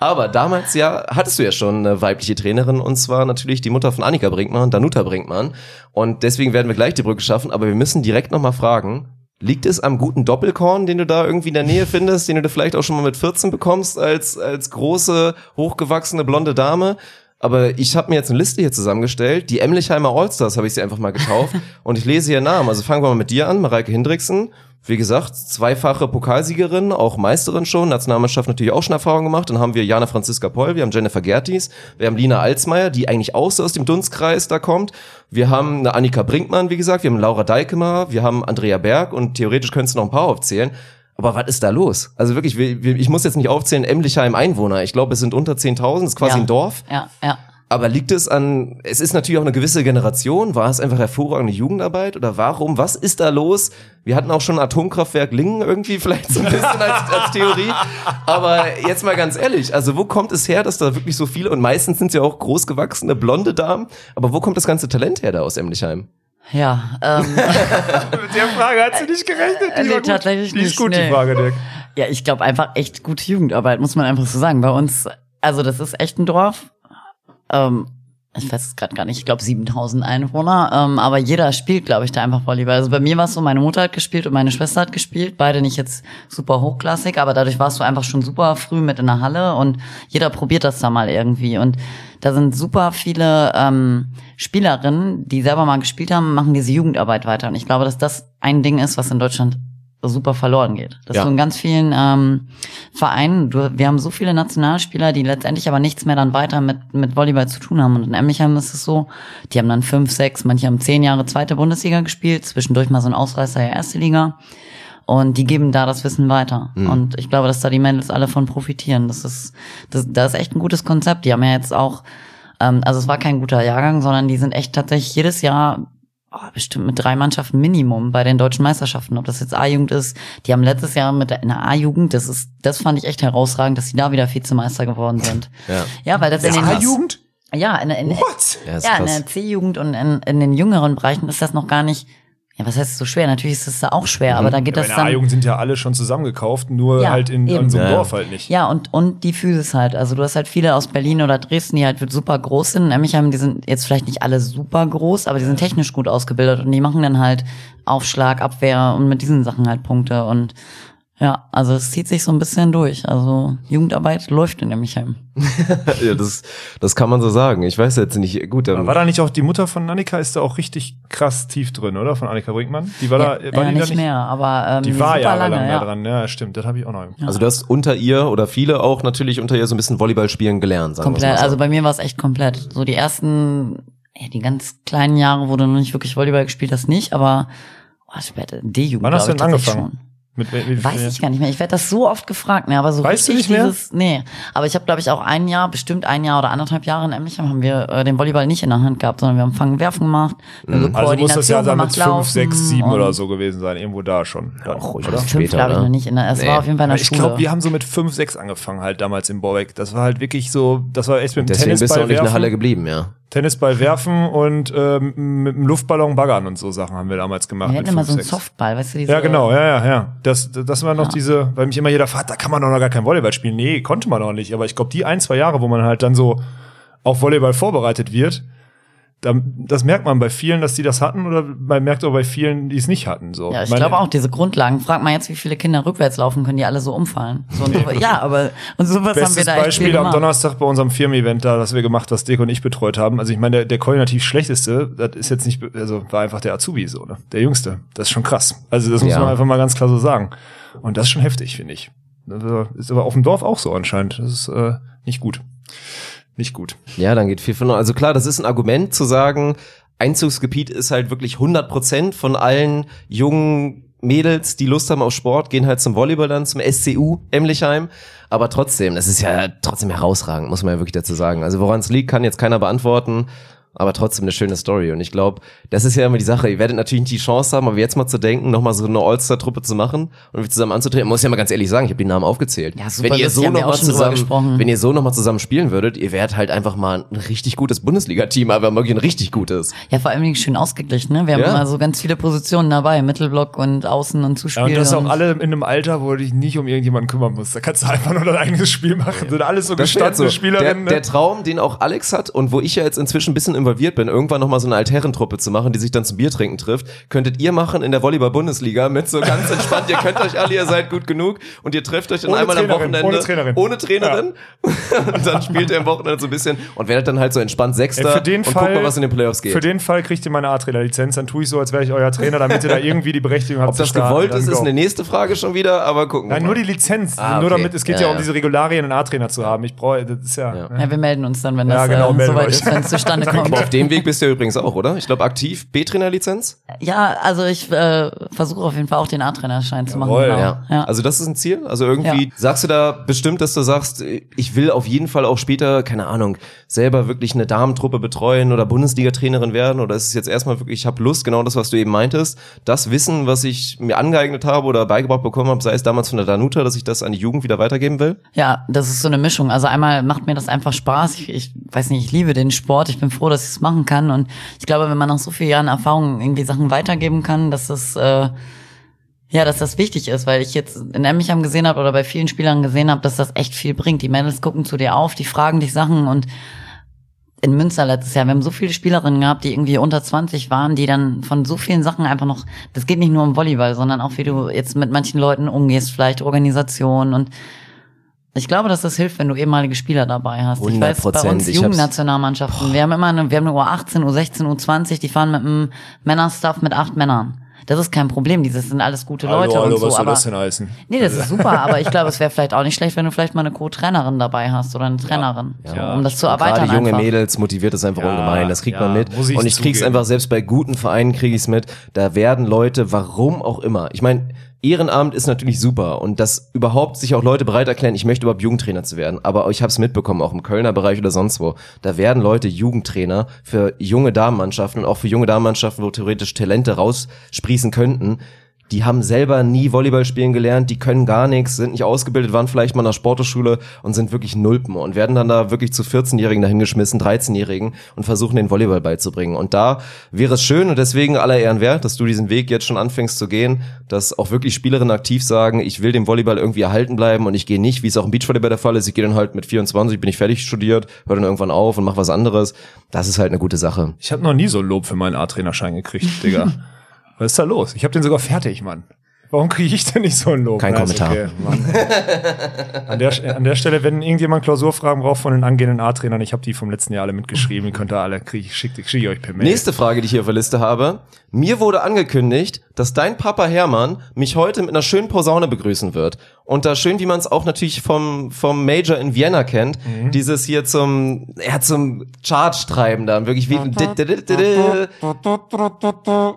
Aber damals ja, hattest du ja schon eine weibliche Trainerin und zwar natürlich die Mutter von Annika Brinkmann, Danuta Brinkmann. Und deswegen werden wir gleich die Brücke schaffen, aber wir müssen direkt nochmal fragen, liegt es am guten Doppelkorn, den du da irgendwie in der Nähe findest, den du vielleicht auch schon mal mit 14 bekommst als, als große, hochgewachsene blonde Dame? Aber ich habe mir jetzt eine Liste hier zusammengestellt. Die Emlichheimer Allstars habe ich sie einfach mal getauft. [LAUGHS] und ich lese hier Namen. Also fangen wir mal mit dir an, Mareike Hindriksen. Wie gesagt, zweifache Pokalsiegerin, auch Meisterin schon, Nationalmannschaft natürlich auch schon Erfahrung gemacht. Dann haben wir Jana Franziska Poll, wir haben Jennifer Gertis, wir haben Lina Alsmeier, die eigentlich auch so aus dem Dunstkreis da kommt. Wir haben eine Annika Brinkmann, wie gesagt, wir haben Laura Deikemer, wir haben Andrea Berg und theoretisch könntest du noch ein paar aufzählen. Aber was ist da los? Also wirklich, wir- wir- ich muss jetzt nicht aufzählen, Emlichheim Einwohner. Ich glaube, es sind unter 10.000, ist quasi Ja. ein Dorf. Ja, ja. Aber liegt es an, es ist natürlich auch eine gewisse Generation, war es einfach hervorragende Jugendarbeit oder warum, was ist da los? Wir hatten auch schon Atomkraftwerk Lingen irgendwie vielleicht so ein bisschen als, als Theorie. Aber jetzt mal ganz ehrlich, also wo kommt es her, dass da wirklich so viele, und meistens sind es ja auch großgewachsene, blonde Damen, aber wo kommt das ganze Talent her da aus Emlichheim? Ja, ähm, [LAUGHS] Mit der Frage hat sie nicht gerechnet. Äh, nee, tatsächlich Die ist gut, nee. die Frage, Dirk. ja, ich glaube einfach echt gute Jugendarbeit, muss man einfach so sagen. Bei uns, also das ist echt ein Dorf. Ähm, ich weiß es gerade gar nicht, ich glaube 7000 Einwohner, ähm, aber jeder spielt, glaube ich, da einfach Volleyball. Also bei mir war es so, meine Mutter hat gespielt und meine Schwester hat gespielt, beide nicht jetzt super hochklassig, aber dadurch warst du einfach schon super früh mit in der Halle und jeder probiert das da mal irgendwie und da sind super viele ähm, Spielerinnen, die selber mal gespielt haben, machen diese Jugendarbeit weiter und ich glaube, dass das ein Ding ist, was in Deutschland super verloren geht. Dass Ja. du in ganz vielen ähm, Vereinen, du, wir haben so viele Nationalspieler, die letztendlich aber nichts mehr dann weiter mit, mit Volleyball zu tun haben. Und in Emlichheim ist es so, die haben dann fünf, sechs, manche haben zehn Jahre zweite Bundesliga gespielt, zwischendurch mal so ein Ausreißer der erste Liga. Und die geben da das Wissen weiter. Und ich glaube, dass da die Mädels alle von profitieren. Das ist, das, das ist echt ein gutes Konzept. Die haben ja jetzt auch, ähm, also es war kein guter Jahrgang, sondern die sind echt tatsächlich jedes Jahr oh, bestimmt mit drei Mannschaften Minimum bei den deutschen Meisterschaften. Ob das jetzt A-Jugend ist, die haben letztes Jahr mit der, in der A-Jugend, das ist, das fand ich echt herausragend, dass sie da wieder Vizemeister geworden [LAUGHS] sind. Ja. Ja, weil das in den A-Jugend? ja, in, in, What? Ja, ja, in der C-Jugend und in, in den jüngeren Bereichen ist das noch gar nicht. Ja, was heißt so schwer? Natürlich ist es da auch schwer, aber da geht Ja, das dann. A-Jugend sind ja alle schon zusammengekauft, nur Ja, halt in, eben. in so einem Ja, ja. Dorf halt nicht. Ja, und, und die Physis halt. Also du hast halt viele aus Berlin oder Dresden, die halt super groß sind. Nämlich haben, die sind jetzt vielleicht nicht alle super groß, aber die sind technisch gut ausgebildet und die machen dann halt Aufschlag, Abwehr und mit diesen Sachen halt Punkte. Und ja, also es zieht sich so ein bisschen durch. Also Jugendarbeit läuft in Emmichheim. [LAUGHS] ja, das, das kann man so sagen. Ich weiß jetzt nicht, gut, Aber dann, War da nicht auch die Mutter von Annika, ist da auch richtig krass tief drin, oder? Von Annika Brinkmann? Die war da, war ja, die da nicht, nicht? mehr, aber ähm, Die war super jahrelang lange, da ja. dran. Ja, stimmt, das habe ich auch noch. also du hast unter ihr oder viele auch natürlich unter ihr so ein bisschen Volleyball spielen gelernt, sagen Komplett, also bei mir war es echt komplett. So die ersten, ja, die ganz kleinen Jahre, wo du noch nicht wirklich Volleyball gespielt hast, nicht, aber oh, später, D-Jugend. Wann hast du denn angefangen? Mit, mit, mit, Weiß ich gar nicht mehr. Ich werde das so oft gefragt, ne, aber so Weißt du richtig nicht mehr? dieses, nee. Aber ich habe, glaube ich, auch ein Jahr, bestimmt ein Jahr oder anderthalb Jahre in Emlichheim haben wir äh, den Volleyball nicht in der Hand gehabt, sondern wir haben Fangen Werfen gemacht. So Also muss das ja dann mit fünf, sechs, sieben oder so gewesen sein, irgendwo da schon. Dann, auch ruhig oder? Fünf, glaube ich, noch nicht. In der, es Nee. war auf jeden Fall in der Ich Schule. glaube, wir haben so mit fünf, sechs angefangen halt damals in Borbeck. Das war halt wirklich so, das war echt mit dem Deswegen bist du Tennisball auch nicht in der Halle geblieben, ja. Tennisball werfen und ähm, mit dem Luftballon baggern und so Sachen haben wir damals gemacht. wir hatten immer so einen. Softball, weißt du, diese, Ja, genau, ja, ja, ja. Das, das war noch diese, weil mich immer jeder fragt, da kann man doch noch gar kein Volleyball spielen. Nee, konnte man noch nicht. Aber ich glaube, die ein, zwei Jahre, wo man halt dann so auf Volleyball vorbereitet wird, das merkt man bei vielen, dass die das hatten, oder man merkt auch bei vielen, die es nicht hatten. So. Ja, ich Meine- glaube auch diese Grundlagen. Frag mal jetzt, wie viele Kinder rückwärts laufen können, die alle so umfallen. So und so, [LAUGHS] ja, aber und sowas haben wir da echt viel Beispiel am. Donnerstag bei unserem Firmen-Event da, das wir gemacht, das Dirk und ich betreut haben. Also ich meine, der, der koordinativ schlechteste, das ist jetzt nicht, also war einfach der Azubi so, ne? Der jüngste. Das ist schon krass. Also das muss Ja. man einfach mal ganz klar so sagen. Und das ist schon heftig, finde ich. Das ist aber auf dem Dorf auch so anscheinend. Das ist äh, nicht gut. Nicht gut. Ja, dann geht viel von. Also klar, das ist ein Argument zu sagen, Einzugsgebiet ist halt wirklich 100 Prozent von allen jungen Mädels, die Lust haben auf Sport, gehen halt zum Volleyball dann, zum SCU Emlichheim. Aber trotzdem, das ist ja trotzdem herausragend, muss man ja wirklich dazu sagen. Also woran es liegt, kann jetzt keiner beantworten. Aber trotzdem eine schöne Story. Und ich glaube, das ist ja immer die Sache. Ihr werdet natürlich nicht die Chance haben, aber jetzt mal zu denken, nochmal so eine All-Star-Truppe zu machen und wir zusammen anzutreten. Muss ja mal ganz ehrlich sagen, ich habe die Namen aufgezählt. Ja, super wenn ihr so nochmal auch zusammen, gesprochen. wenn ihr so noch mal zusammen spielen würdet, ihr wärt halt einfach mal ein richtig gutes Bundesliga-Team, aber wirklich ein richtig gutes. Ja, vor allem schön ausgeglichen, ne? Wir haben Ja. immer so ganz viele Positionen dabei, Mittelblock und Außen und Ja, Zuspiel. und das auch und- alle in einem Alter, wo du dich nicht um irgendjemanden kümmern musst. Da kannst du einfach nur dein eigenes Spiel machen. Sind alles so Das gestandene so. Der, Spielerinnen. der ne? Traum, den auch Alex hat und wo ich ja jetzt inzwischen ein bisschen involviert bin, irgendwann nochmal so eine Altherrentruppe zu machen, die sich dann zum Biertrinken trifft, könntet ihr machen in der Volleyball-Bundesliga mit so ganz entspannt, ihr könnt euch alle, ihr seid gut genug und ihr trefft euch dann Ohne einmal am Trainerin, Wochenende. ohne Trainerin. Ohne Trainerin. [LAUGHS] und dann spielt ihr am Wochenende so ein bisschen und werdet dann halt so entspannt Sechster Ey, für den und Fall, guckt mal, was in den Playoffs geht. Für den Fall kriegt ihr meine A-Trainer-Lizenz, dann tue ich so, als wäre ich euer Trainer, damit ihr da irgendwie die Berechtigung habt Ob das zu starten. gewollt ist, ist eine nächste Frage schon wieder, aber gucken wir Nein, mal. nur die Lizenz. Ah, Nur okay. damit, es geht Ja, ja, um ja. diese Regularien, einen A-Trainer zu haben. Ich brauche, das ist ja. Ja. Ja, wir melden uns dann, wenn Ja, das genau, äh, soweit ist, wenn es zustande [LAUGHS] kommt. Aber auf dem Weg bist du ja übrigens auch, oder? Ich glaube, aktiv B-Trainer-Lizenz? Ja, also ich äh, versuche auf jeden Fall auch den A-Trainerschein zu machen. Genau. Ja. ja. Also das ist ein Ziel? Also irgendwie Ja. sagst du da bestimmt, dass du sagst, ich will auf jeden Fall auch später, keine Ahnung, selber wirklich eine Damentruppe betreuen oder Bundesliga-Trainerin werden? Oder ist es jetzt erstmal wirklich, ich habe Lust, genau das, was du eben meintest, das Wissen, was ich mir angeeignet habe oder beigebracht bekommen habe, sei es damals von der Danuta, dass ich das an die Jugend wieder weitergeben will? Ja, das ist so eine Mischung. Also einmal macht mir das einfach Spaß. Ich, ich weiß nicht, ich liebe den Sport. Ich bin froh, dass ich es machen kann. Und ich glaube, wenn man nach so vielen Jahren Erfahrung irgendwie Sachen weitergeben kann, dass das äh, ja, dass das wichtig ist, weil ich jetzt in Emmicham gesehen habe oder bei vielen Spielern gesehen habe, dass das echt viel bringt. Die Mädels gucken zu dir auf, die fragen dich Sachen und in Münster letztes Jahr, wir haben so viele Spielerinnen gehabt, die irgendwie unter 20 waren, die dann von so vielen Sachen einfach noch, das geht nicht nur um Volleyball, sondern auch wie du jetzt mit manchen Leuten umgehst, vielleicht Organisation und ich glaube, dass das hilft, wenn du ehemalige Spieler dabei hast. Ich weiß, bei 100%. uns Jugendnationalmannschaften, wir haben immer eine, wir haben eine U18, U16, U20, die fahren mit einem Männerstaff mit acht Männern. Das ist kein Problem, dieses sind alles gute Leute hallo, und so, was soll aber das denn heißen? Nee, das ist super, aber ich glaube, es wäre vielleicht auch nicht schlecht, wenn du vielleicht mal eine Co-Trainerin dabei hast oder eine Trainerin, so, Ja, um das zu erweitern Gerade junge einfach. Mädels motiviert das einfach Ja, ungemein. Das kriegt ja, man mit. ich und ich krieg's zugeben. einfach selbst bei guten Vereinen kriege ich's mit. Da werden Leute, warum auch immer. Ich meine, Ehrenamt ist natürlich super und dass überhaupt sich auch Leute bereit erklären, ich möchte überhaupt Jugendtrainer zu werden. Aber ich habe es mitbekommen, auch im Kölner Bereich oder sonst wo. Da werden Leute Jugendtrainer für junge Damenmannschaften und auch für junge Damenmannschaften, wo theoretisch Talente raussprießen könnten. Die haben selber nie Volleyball spielen gelernt, die können gar nichts, sind nicht ausgebildet, waren vielleicht mal in der Sporteschule und sind wirklich Nulpen und werden dann da wirklich zu 14-Jährigen dahingeschmissen, 13-Jährigen und versuchen den Volleyball beizubringen. Und da wäre es schön und deswegen aller Ehren wert, dass du diesen Weg jetzt schon anfängst zu gehen, dass auch wirklich Spielerinnen aktiv sagen, ich will dem Volleyball irgendwie erhalten bleiben und ich gehe nicht, wie es auch im Beachvolleyball der Fall ist, ich gehe dann halt mit 24, bin ich fertig studiert, höre dann irgendwann auf und mache was anderes. Das ist halt eine gute Sache. Ich habe noch nie so ein Lob für meinen A-Trainerschein gekriegt, Digga. [LAUGHS] Was ist da los? Ich habe den sogar fertig, Mann. Warum kriege ich denn nicht so ein Lob? Kein Na, ist Kommentar. Mann. an, der, an der Stelle, wenn irgendjemand Klausurfragen braucht von den angehenden A-Trainern, ich habe die vom letzten Jahr alle mitgeschrieben, könnt ihr alle, krieg ich, schicke schick ich euch per Mail. Nächste Frage, die ich hier auf der Liste habe. Mir wurde angekündigt, dass dein Papa Hermann mich heute mit einer schönen Posaune begrüßen wird. Und da schön, wie man es auch natürlich vom, vom Major in Vienna kennt, Mhm. dieses hier zum, ja, zum Charge treiben da, wirklich wie, Ist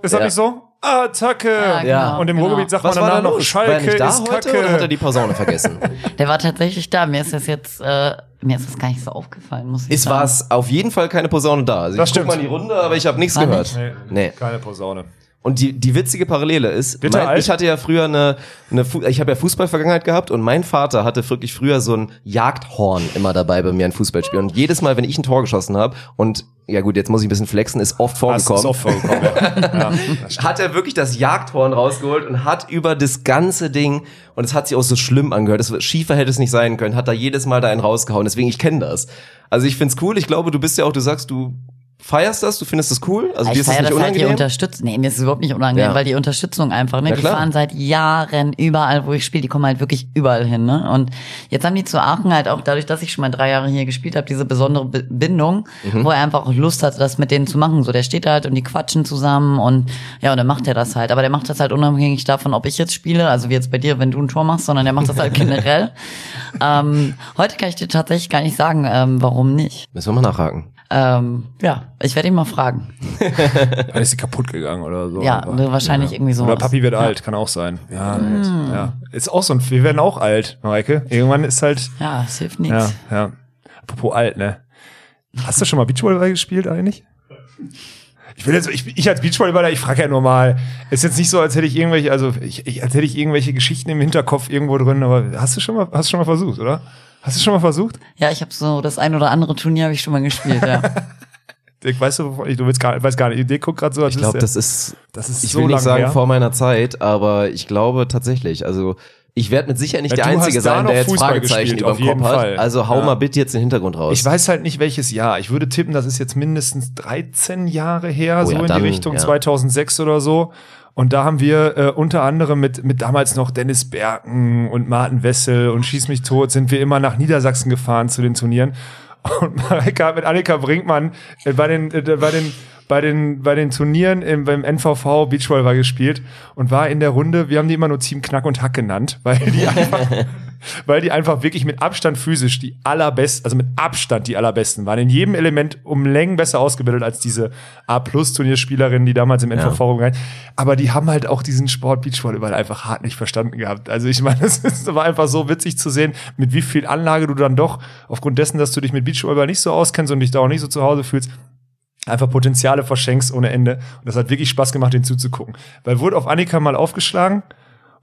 das Ja. nicht so? Attacke! Ja, genau, Und im genau. Ruhrgebiet sagt was man war da danach noch? War er Schalke nicht da ist heute Kacke. oder hat er die Posaune vergessen? [LAUGHS] Der war tatsächlich da. Mir ist das jetzt, äh, mir ist das gar nicht so aufgefallen, muss ich Es sagen. war es auf jeden Fall keine Posaune da. Also Das ich guck stimmt. mal in die Runde, aber ich habe nichts War gehört. nicht? Nee. Keine Posaune. Und die, die witzige Parallele ist, Bitte mein, ich hatte ja früher eine, eine ich habe ja Fußballvergangenheit gehabt und mein Vater hatte wirklich früher so ein Jagdhorn immer dabei bei mir in Fußballspielen. Und jedes Mal, wenn ich ein Tor geschossen habe und ja gut, jetzt muss ich ein bisschen flexen, ist oft Das vorgekommen. ist auch vorgekommen, ja. [LAUGHS] ja. hat er wirklich das Jagdhorn rausgeholt und hat über das ganze Ding, und es hat sich auch so schlimm angehört, das, schiefer hätte es nicht sein können, hat da jedes Mal da einen rausgehauen. Deswegen, ich kenne das. Also ich find's cool, ich glaube, du bist ja auch, du sagst, du feierst das, du findest das cool, also dir ich ist das nicht das halt die unangenehm. Unterstützung. Nee, mir ist es überhaupt nicht unangenehm, Ja. weil die Unterstützung einfach, ne? Ja, die klar. fahren seit Jahren überall, wo ich spiele, die kommen halt wirklich überall hin, ne? Und jetzt haben die zu Aachen halt auch dadurch, dass ich schon mal drei Jahre hier gespielt habe, diese besondere Be- Bindung, Mhm. wo er einfach auch Lust hatte, das mit denen zu machen. So, der steht da halt und die quatschen zusammen und ja, und dann macht er das halt. Aber der macht das halt unabhängig davon, ob ich jetzt spiele, also wie jetzt bei dir, wenn du ein Tor machst, sondern der macht das halt [LAUGHS] generell. ähm, heute kann ich dir tatsächlich gar nicht sagen, ähm, warum nicht. Müssen wir mal nachhaken. Ähm, ja, ich werde ihn mal fragen. [LAUGHS] Dann ist sie kaputt gegangen oder so. Ja, Aber- wahrscheinlich irgendwie so. Oder Papi wird alt, kann auch sein. Ja, ja. Ist auch so ein, wir werden auch alt, Mareike. Irgendwann ist halt, Ja, es hilft nichts. ja, ja. Apropos alt, ne? Hast du schon mal Beachvolleyball gespielt eigentlich? Ich will jetzt, ich, ich als Beachvolleyballer, ich frage ja nur mal. Ist jetzt nicht so, als hätte ich irgendwelche, also ich, ich, als hätte ich irgendwelche Geschichten im Hinterkopf irgendwo drin, aber hast du schon mal, hast du schon mal versucht, oder? Hast du schon mal versucht? Ja, ich habe so das ein oder andere Turnier habe ich schon mal gespielt, ja. [LAUGHS] Dirk, weißt du, wovon ich, du willst gar, weiß gar nicht. Dirk guckt gerade so, als Ich glaube, das ist, das ist ich so will nicht sagen her. vor meiner Zeit, aber ich glaube tatsächlich, also Ich werde mit Sicherheit nicht Ja, der Einzige sein, der jetzt Fußball Fragezeichen über dem Kopf jeden hat. Fall. Also hau Ja. mal bitte jetzt den Hintergrund raus. Ich weiß halt nicht welches Jahr. Ich würde tippen, das ist jetzt mindestens 13 Jahre her, Oh so ja, in dann, die Richtung ja. 2006 oder so. Und da haben wir äh, unter anderem mit, mit damals noch Dennis Berken und Martin Wessel und Schieß mich tot, sind wir immer nach Niedersachsen gefahren zu den Turnieren. Und Marika mit Annika Brinkmann äh, bei den, äh, bei den, bei den, bei den Turnieren im, beim NVV Beachvolleyball gespielt und war in der Runde, wir haben die immer nur Team Knack und Hack genannt, weil die [LAUGHS] einfach, weil die einfach wirklich mit Abstand physisch die allerbesten, also mit Abstand die allerbesten waren. In jedem Element um Längen besser ausgebildet als diese A-Plus-Turnierspielerinnen, die damals im NVV rumgegangen. Aber die haben halt auch diesen Sport Beachvolleyball einfach hart nicht verstanden gehabt. Also ich meine, [LAUGHS] es ist- war einfach so witzig zu sehen, mit wie viel Anlage du dann doch, aufgrund dessen, dass du dich mit Beachvolleyball nicht so auskennst und dich da auch nicht so zu Hause fühlst, einfach Potenziale verschenkst ohne Ende. Und das hat wirklich Spaß gemacht, den zuzugucken. Weil wurde auf Annika mal aufgeschlagen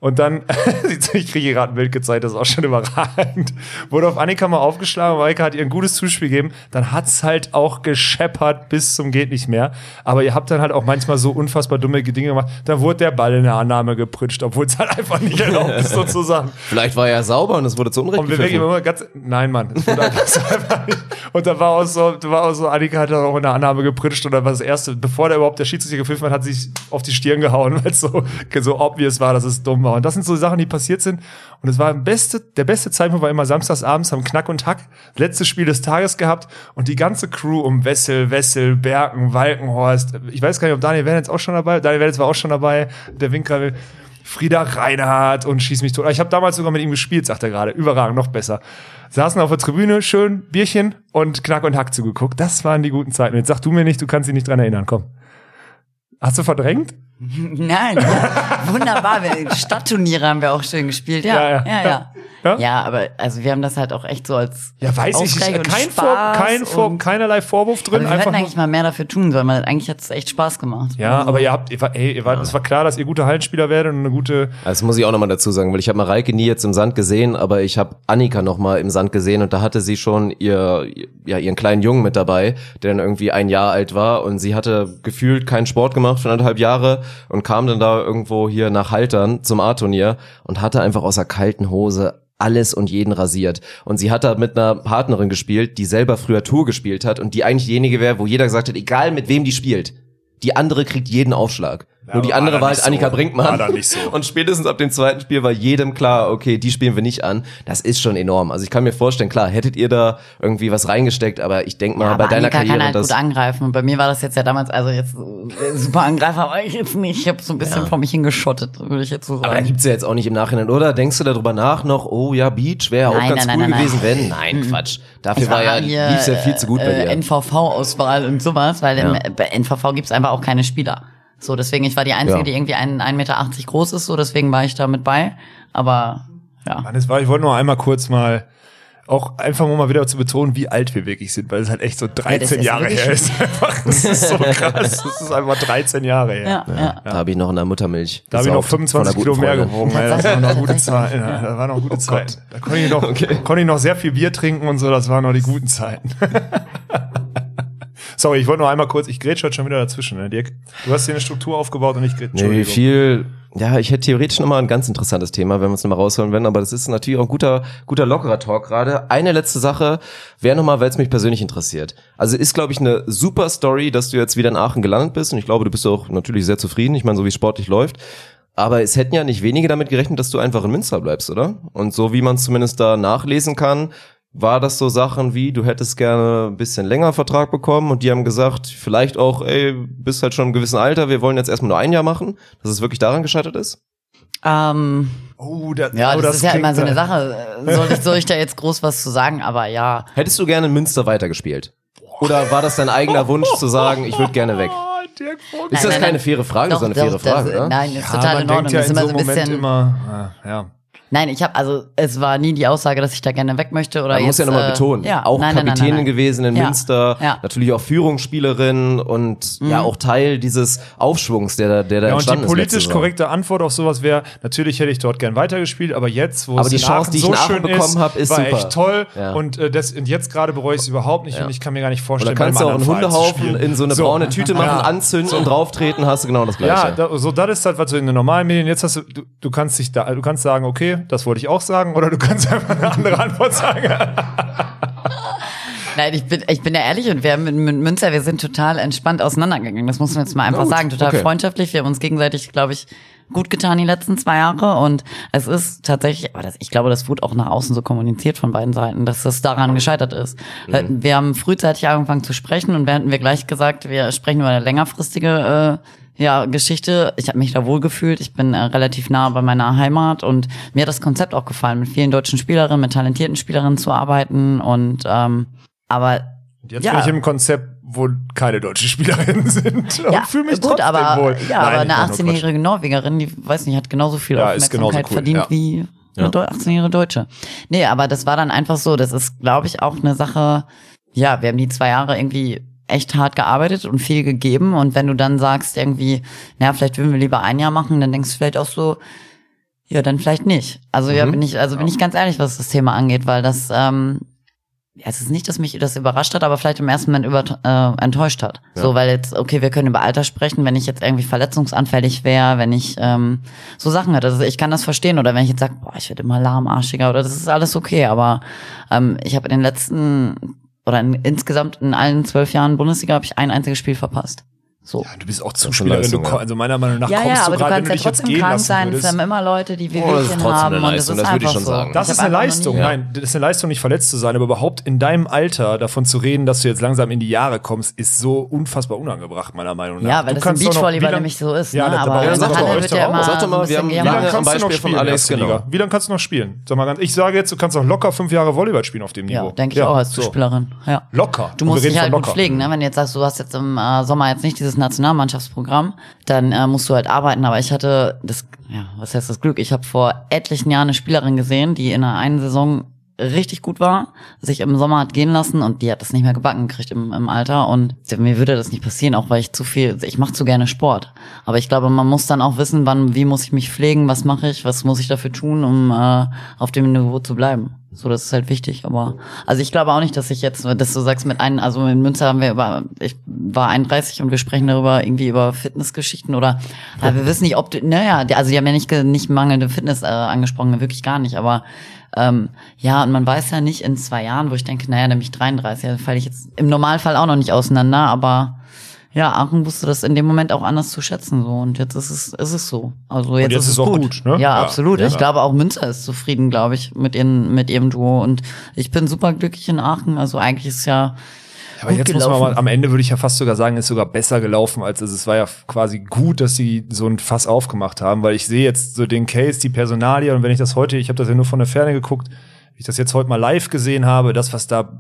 und dann, [LAUGHS] ich kriege hier gerade ein Bild gezeigt, das ist auch schon überragend, wurde auf Annika mal aufgeschlagen, Annika hat ihr ein gutes Zuspiel gegeben, dann hat's halt auch gescheppert bis zum geht nicht mehr. Aber ihr habt dann halt auch manchmal so unfassbar dumme Dinge gemacht, dann wurde der Ball in der Annahme gepritscht, obwohl es halt einfach nicht erlaubt ist, [LAUGHS] sozusagen. Vielleicht war er sauber und es wurde zu Unrecht Und wir immer ganz, nein, Mann, es [LAUGHS] nicht. Und da war auch so, da war auch so, Annika hat dann auch in der Annahme gepritscht und dann war das erste, bevor der überhaupt der Schiedsrichter gepfiffen hat, hat sie sich auf die Stirn gehauen, weil es so, so obvious war, dass es dumm war. Und das sind so Sachen, die passiert sind. Und es war der beste, der beste Zeitpunkt war immer samstags abends, haben Knack und Hack, letztes Spiel des Tages gehabt und die ganze Crew um Wessel, Wessel, Berken, Walkenhorst, ich weiß gar nicht, ob Daniel Wernitz auch schon dabei, Daniel Wernitz war auch schon dabei, der Winkel, Frieda Reinhardt und schieß mich tot. Ich habe damals sogar mit ihm gespielt, sagt er gerade. Überragend, noch besser. Saßen auf der Tribüne, schön Bierchen und Knack und Hack zugeguckt. Das waren die guten Zeiten. Jetzt sag du mir nicht, du kannst dich nicht dran erinnern. Komm. Hast du verdrängt? [LAUGHS] Nein, wunderbar. Stadtturniere haben wir auch schön gespielt. Ja, Ja, ja, ja. ja. Ja. Ja? Ja, aber also wir haben das halt auch echt so als Ja, weiß ich nicht. Kein, Vor, kein Vor, keinerlei Vorwurf aber drin. wir Einfach hätten eigentlich mal mehr dafür tun sollen, weil eigentlich hat es echt Spaß gemacht. ja, Also, aber ihr habt, ihr war, ey, ihr war, es war klar, dass ihr gute Hallenspieler werdet und eine gute, Das muss ich auch nochmal dazu sagen, weil ich habe Mareike nie jetzt im Sand gesehen, aber ich habe Annika nochmal im Sand gesehen und da hatte sie schon ihr, ja, ihren kleinen Jungen mit dabei, der dann irgendwie ein Jahr alt war und sie hatte gefühlt keinen Sport gemacht für anderthalb Jahre und kam dann da irgendwo hier nach Haltern zum A-Turnier und hatte einfach aus der kalten Hose alles und jeden rasiert. Und sie hat da mit einer Partnerin gespielt, die selber früher Tour gespielt hat und die eigentlich diejenige wäre, wo jeder gesagt hat, egal mit wem die spielt, die andere kriegt jeden Aufschlag. Nur die aber andere war war halt nicht Annika so. Brinkmann. War da nicht so. Und spätestens ab dem zweiten Spiel war jedem klar, okay, die spielen wir nicht an. Das ist schon enorm. Also ich kann mir vorstellen, klar, hättet ihr da irgendwie was reingesteckt, aber ich denke mal, Ja, bei aber deiner Annika Karriere kann halt das. gut angreifen. Und bei mir war das jetzt ja damals, also jetzt äh, super Angreifer war ich jetzt nicht. Ich habe so ein bisschen vor mich hingeschottet, würde ich jetzt so aber da sagen. gibt's ja jetzt auch nicht im Nachhinein, oder? Denkst du darüber nach noch, oh ja, Beach wäre auch ganz nein, cool nein, nein, gewesen, nein. wenn? Nein, Quatsch. Dafür Ich war ja, hier, lief's ja viel zu gut bei äh, dir. NVV-Auswahl und sowas, weil im, Ja. bei NVV gibt's einfach auch keine Spieler. So, deswegen, ich war die Einzige, Ja. die irgendwie 1,80 Meter groß ist, so deswegen war ich da mit bei. Aber ja. Mann, war, ich wollte nur einmal kurz mal, auch einfach um mal wieder zu betonen, wie alt wir wirklich sind, weil es halt echt so 13 ist Jahre her ist. [LAUGHS] Einfach, das ist so krass. Das ist einfach 13 Jahre her. Ja, ja. Da habe ich noch in der Muttermilch. Da habe ich noch gesaugt von 25 einer Kilo mehr gewogen. Ey. Das waren noch gute Zeiten. Ja, das waren noch gute Zeiten. Da konnte ich, noch, konnte ich noch sehr viel Bier trinken und so. Das waren noch die guten Zeiten. [LAUGHS] Sorry, ich wollte nur einmal kurz, ich grätsche heute schon wieder dazwischen, ne, Dirk? Du hast hier eine Struktur aufgebaut und ich grätsche. Nee, viel, ja, ich hätte theoretisch nochmal ein ganz interessantes Thema, wenn wir uns nochmal rausholen werden, aber das ist natürlich auch ein guter, guter lockerer Talk gerade. Eine letzte Sache wäre nochmal, weil es mich persönlich interessiert. Also ist, glaube ich, eine super Story, dass du jetzt wieder in Aachen gelandet bist und ich glaube, du bist auch natürlich sehr zufrieden, ich meine, so wie es sportlich läuft. Aber es hätten ja nicht wenige damit gerechnet, dass du einfach in Münster bleibst, oder? Und so wie man es zumindest da nachlesen kann, war das so Sachen wie, du hättest gerne ein bisschen länger Vertrag bekommen und die haben gesagt, vielleicht auch, ey, bist halt schon im gewissen Alter, wir wollen jetzt erstmal nur ein Jahr machen, dass es wirklich daran gescheitert ist? Ähm, Oh, das, ja, oh, das, ist ja immer so eine da- Sache. Soll ich, soll ich da jetzt groß was zu sagen? Aber ja. Hättest du gerne in Münster weitergespielt? Oder war das dein eigener Wunsch zu sagen, ich würde gerne weg? Oh, Dirk Vogel. Ist das nein, keine nein. faire Frage? Doch, das ist eine doch, faire Frage, das, oder? Nein, ist Ja, total man in Ordnung. denkt ja Das ist in immer so ein Moment bisschen. immer, ah, ja. Nein, ich habe also es war nie die Aussage, dass ich da gerne weg möchte oder Man jetzt, muss ja nochmal äh, betonen, ja, auch nein, Kapitänin nein, nein. gewesen in Ja, Münster, ja. natürlich auch Führungsspielerin und ja Mhm. auch Teil dieses Aufschwungs, der da, der da Ja, und die entstanden ist. letzte politisch Saison. korrekte Antwort auf sowas wäre, natürlich hätte ich dort gern weitergespielt, aber jetzt, wo Aber es die in Chance, die ich so schön bekommen ist, hab, ist war super. echt toll Ja. und, äh, das, und jetzt gerade bereue ich es überhaupt nicht Ja. und ich kann mir gar nicht Oder vorstellen, kannst du auch einen Hundehaufen spielen. in so eine So. braune Tüte machen, Ja. anzünden und drauftreten, hast du genau das Gleiche. Ja, da, so das ist halt was so in den normalen Medien. Jetzt hast du, du, du kannst dich da, du kannst sagen, okay, das wollte ich auch sagen, oder du kannst einfach eine andere Antwort sagen. Nein, ich bin, ich bin ja ehrlich und wir haben mit, mit Münster, wir sind total entspannt auseinandergegangen. Das muss man jetzt mal einfach gut, sagen. Total okay. freundschaftlich. Wir haben uns gegenseitig, glaube ich, gut getan die letzten zwei Jahre. Und es ist tatsächlich, aber das, ich glaube, das wurde auch nach außen so kommuniziert von beiden Seiten, dass es daran gescheitert ist. Mhm. Wir haben frühzeitig angefangen zu sprechen und wir hatten wir gleich gesagt, wir sprechen über eine längerfristige äh, ja, Geschichte. Ich habe mich da wohl gefühlt. Ich bin äh, relativ nah bei meiner Heimat und mir hat das Konzept auch gefallen, mit vielen deutschen Spielerinnen, mit talentierten Spielerinnen zu arbeiten. Und ähm, aber Jetzt Ja. bin ich im Konzept, wo keine deutschen Spielerinnen [LAUGHS] sind. Und ja, fühle mich gut, trotzdem aber, wohl. ja, Nein, aber eine mach nur Quatsch. 18-jährige Norwegerin, die weiß nicht, hat genauso viel Ja, Aufmerksamkeit cool, verdient ja. wie eine Deu- 18-jährige Deutsche. Nee, aber das war dann einfach so, das ist, glaube ich, auch eine Sache, ja, wir haben die zwei Jahre irgendwie echt hart gearbeitet und viel gegeben und wenn du dann sagst irgendwie, naja, vielleicht würden wir lieber ein Jahr machen, dann denkst du vielleicht auch so, ja, dann vielleicht nicht. Also ja, bin ich, also bin ich ganz ehrlich, was das Thema angeht, weil das, ähm, ja, es ist nicht, dass mich das überrascht hat, aber vielleicht im ersten Moment über, äh, enttäuscht hat. So, weil jetzt, okay, wir können über Alter sprechen, wenn ich jetzt irgendwie verletzungsanfällig wäre, wenn ich ähm, so Sachen hätte. Also ich kann das verstehen. Oder wenn ich jetzt sage, boah, ich werde immer lahmarschiger oder das ist alles okay. Aber ähm, ich habe in den letzten oder in, insgesamt in allen zwölf Jahren Bundesliga habe ich ein einziges Spiel verpasst. So. Ja, du bist auch Zuspielerin. Du, Leistung, ko- ja. also meiner Meinung nach Ja, kommst ja, aber du gerade, kannst wenn ja du dich jetzt trotzdem gehen krank lassen sein. Es haben immer Leute, die Oh, Wehwehchen trotzdem haben. eine und Leistung, das ist das würde ich schon so. sagen. Das Ich ist eine noch Leistung. Nein, das ist eine Leistung, nicht verletzt zu sein, aber überhaupt in deinem Alter davon zu reden, dass du jetzt langsam in die Jahre kommst, ist so unfassbar unangebracht, meiner Meinung nach. Ja, weil Du das im noch- Beachvolleyball nämlich so ist. Ja, ne? aber sag doch wird ja immer Sag doch mal, ein wir haben- noch Beispiel von spielen, Alex, genau. Wie lange kannst du noch spielen? Sag mal ganz, ich sage jetzt, du kannst auch locker fünf Jahre Volleyball spielen auf dem Niveau. Ja, denke ich auch als. Zuspielerin. Ja. Locker. Du musst wir dich halt gut locker. pflegen, ne? Wenn du jetzt sagst, du hast jetzt im Sommer jetzt nicht dieses Nationalmannschaftsprogramm, dann äh, musst du halt arbeiten. Aber ich hatte das, ja, was heißt das Glück? Ich habe vor etlichen Jahren eine Spielerin gesehen, die in einer einen Saison richtig gut war, sich im Sommer hat gehen lassen und die hat das nicht mehr gebacken gekriegt im, im Alter und mir würde das nicht passieren, auch weil ich zu viel, ich mache zu gerne Sport. Aber ich glaube, man muss dann auch wissen, wann, wie muss ich mich pflegen, was mache ich, was muss ich dafür tun, um äh, auf dem Niveau zu bleiben. So, das ist halt wichtig. Aber also ich glaube auch nicht, dass ich jetzt, dass du sagst, mit einem, also in Münster haben wir über, ich war 31 und wir sprechen darüber irgendwie über Fitnessgeschichten oder äh, wir wissen nicht, ob du, naja, also die haben ja nicht, nicht mangelnde Fitness äh, angesprochen, wirklich gar nicht. Aber ähm, ja, und man weiß ja nicht in zwei Jahren, wo ich denke, naja, nämlich 33, da falle ich jetzt im Normalfall auch noch nicht auseinander, aber ja, Aachen wusste das in dem Moment auch anders zu schätzen so und jetzt ist es ist es so. Also jetzt, jetzt ist es auch gut. gut, ne? Ja, Ja. absolut. Ja. Ich glaube auch Münster ist zufrieden, glaube ich, mit ihren mit ihrem Duo und ich bin super glücklich in Aachen. Also eigentlich ist ja Aber gut jetzt muss man gelaufen. mal, am Ende würde ich ja fast sogar sagen, ist sogar besser gelaufen, als es, es war ja quasi gut, dass sie so ein Fass aufgemacht haben, weil ich sehe jetzt so den Case, die Personalie und wenn ich das heute, ich habe das ja nur von der Ferne geguckt, wie ich das jetzt heute mal live gesehen habe, das, was da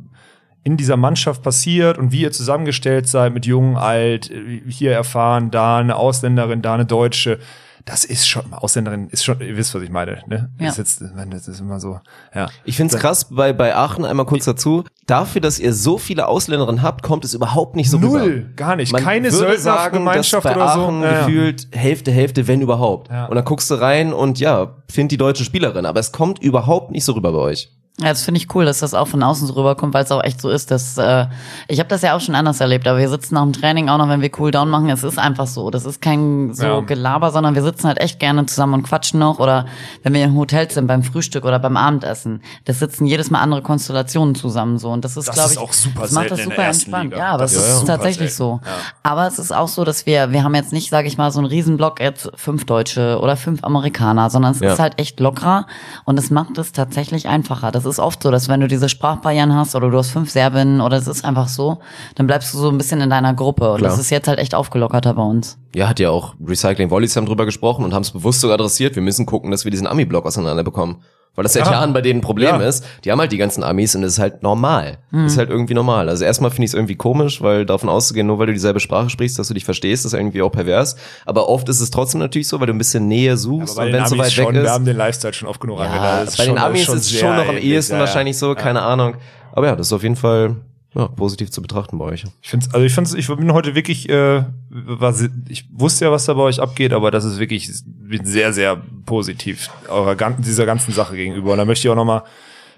in dieser Mannschaft passiert und wie ihr zusammengestellt seid mit jung, alt, äh, hier erfahren, da eine Ausländerin, da eine Deutsche, das ist schon, Ausländerin ist schon, ihr wisst, was ich meine, ne? Ja. Das, ist jetzt, das ist immer so, ja. Ich find's krass bei, bei Aachen, einmal kurz dazu, dafür, dass ihr so viele Ausländerinnen habt, kommt es überhaupt nicht so Null, rüber. gar nicht. Man Keine Söldnergemeinschaft oder so. Aachen Ja, ja. gefühlt Hälfte, Hälfte, wenn überhaupt. Ja. Und dann guckst du rein und ja, find die deutsche Spielerin, aber es kommt überhaupt nicht so rüber bei euch. Ja, das finde ich cool, dass das auch von außen so rüberkommt, weil es auch echt so ist, dass äh, ich habe das ja auch schon anders erlebt, aber wir sitzen nach dem Training auch noch, wenn wir Cooldown machen, es ist einfach so, das ist kein so Ja. Gelaber, sondern wir sitzen halt echt gerne zusammen und quatschen noch oder wenn wir im Hotel sind beim Frühstück oder beim Abendessen, das sitzen jedes Mal andere Konstellationen zusammen so und das ist Das glaube ich auch super das macht das super entspannt. Liga. Ja, aber Das es ist ist tatsächlich selten, so. ja. Aber es ist auch so, dass wir wir haben jetzt nicht, sage ich mal, so einen Riesenblock jetzt fünf Deutsche oder fünf Amerikaner, sondern es Ja. ist halt echt lockerer und es macht es tatsächlich einfacher. Das ist oft so, dass wenn du diese Sprachbarrieren hast oder du hast fünf Serbinnen oder es ist einfach so, dann bleibst du so ein bisschen in deiner Gruppe. Und Klar. das ist jetzt halt echt aufgelockerter bei uns. Ja, hat ja auch Recycling Volleys haben drüber gesprochen und haben es bewusst sogar adressiert. Wir müssen gucken, dass wir diesen Ami-Block auseinander bekommen. Weil das seit Ja. Jahren bei denen ein Problem Ja. ist. Die haben halt die ganzen Amis und es ist halt normal. Hm. Ist halt irgendwie normal. Also erstmal finde ich es irgendwie komisch, weil davon auszugehen, nur weil du dieselbe Sprache sprichst, dass du dich verstehst, ist irgendwie auch pervers. Aber oft ist es trotzdem natürlich so, weil du ein bisschen Nähe suchst und den wenn es so weit schon, weg wir ist. haben den Lifestyle schon oft genug Ja. Das bei den schon- das Amis ist es schon noch am ehesten wahrscheinlich so, keine Ahnung. Aber ja, das ist auf jeden Fall ja, positiv zu betrachten bei euch. Ich finde, also ich find's, ich bin heute wirklich, äh, war, se- ich wusste ja, was da bei euch abgeht, aber das ist wirklich bin sehr, sehr positiv eurer ganzen, dieser ganzen Sache gegenüber. Und da möchte ich auch noch mal,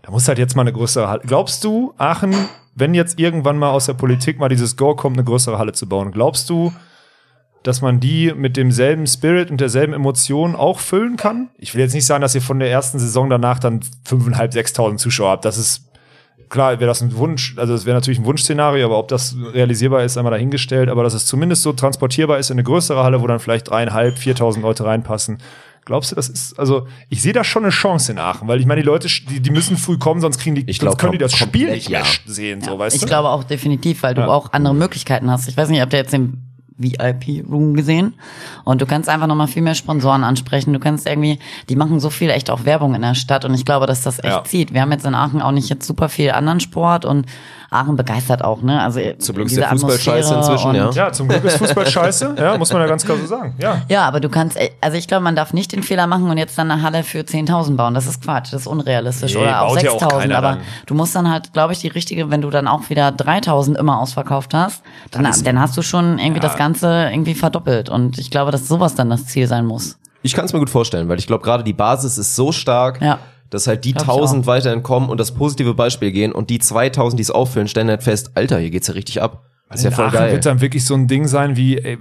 da muss halt jetzt mal eine größere Halle. Glaubst du, Aachen, wenn jetzt irgendwann mal aus der Politik mal dieses Go kommt, eine größere Halle zu bauen, glaubst du, dass man die mit demselben Spirit und derselben Emotion auch füllen kann? Ich will jetzt nicht sagen, dass ihr von der ersten Saison danach dann 5.500, 6.000 Zuschauer habt. Das ist klar, wäre das ein Wunsch, also das wäre natürlich ein Wunschszenario, aber ob das realisierbar ist, einmal dahingestellt, aber dass es zumindest so transportierbar ist in eine größere Halle, wo dann vielleicht dreieinhalb, 4.000 Leute reinpassen. Glaubst du, das ist, also ich sehe da schon eine Chance in Aachen, weil ich meine, die Leute, die, die müssen früh kommen, sonst kriegen die, Ich sonst glaub, können die das Spiel nicht mehr ja. sehen, so Ja, weißt ich du? glaube auch definitiv, weil du Ja. auch andere Möglichkeiten hast. Ich weiß nicht, habt ihr jetzt den VIP-Room gesehen? Und du kannst einfach nochmal viel mehr Sponsoren ansprechen. Du kannst irgendwie, die machen so viel echt auch Werbung in der Stadt und ich glaube, dass das echt Ja. zieht. Wir haben jetzt in Aachen auch nicht jetzt super viel anderen Sport und Aachen begeistert auch, ne? Also Zum Glück ist diese der Fußball scheiße inzwischen, ja. Ja, zum Glück ist Fußball scheiße, ja, muss man ja ganz klar so sagen. Ja. Ja, aber du kannst, äh, also ich glaube, man darf nicht den Fehler machen und jetzt dann eine Halle für 10.000 bauen. Das ist Quatsch, das ist unrealistisch. Nee, Oder auch baut ja auch 6.000. keiner aber dann. du musst dann halt, glaube ich, die richtige, wenn du dann auch wieder 3.000 immer ausverkauft hast, dann, dann hast du schon irgendwie das Ganze irgendwie verdoppelt. Und ich glaube, dass sowas dann das Ziel sein muss. Ich kann es mir gut vorstellen, weil ich glaube, gerade die Basis ist so stark, Ja. Dass halt die Glaub ich 1000 weiterhin kommen und das positive Beispiel gehen und die 2000, die es auffüllen, stellen halt fest, Alter, hier geht's ja richtig ab. Das ist ja voll Aachen geil. wird dann wirklich so ein Ding sein wie ey,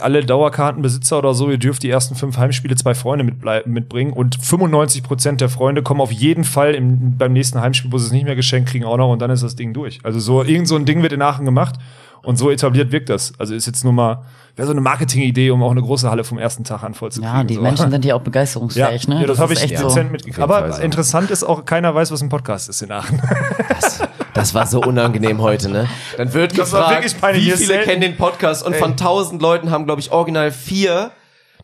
alle Dauerkartenbesitzer oder so, ihr dürft die ersten fünf Heimspiele zwei Freunde mitbringen und 95 Prozent der Freunde kommen auf jeden Fall im, beim nächsten Heimspiel, wo sie es nicht mehr geschenkt kriegen, auch noch und dann ist das Ding durch. Also so irgend so ein Ding wird in Aachen gemacht und so etabliert wirkt das. Also ist jetzt nur mal wäre so eine Marketingidee, um auch eine große Halle vom ersten Tag an voll zu kriegen. Ja, die so. Menschen [LAUGHS] sind ja auch ja, begeisterungsfähig, ne? ja, das, habe ich echt dezent so. mitgekriegt. Aber Fall so. interessant ist auch, keiner weiß, was ein Podcast ist in Aachen. Das war so unangenehm heute, ne? Dann wird Das war gefragt, wirklich peinlich. wie viele selten- kennen den Podcast und von 1000 Leuten haben, glaube ich, original vier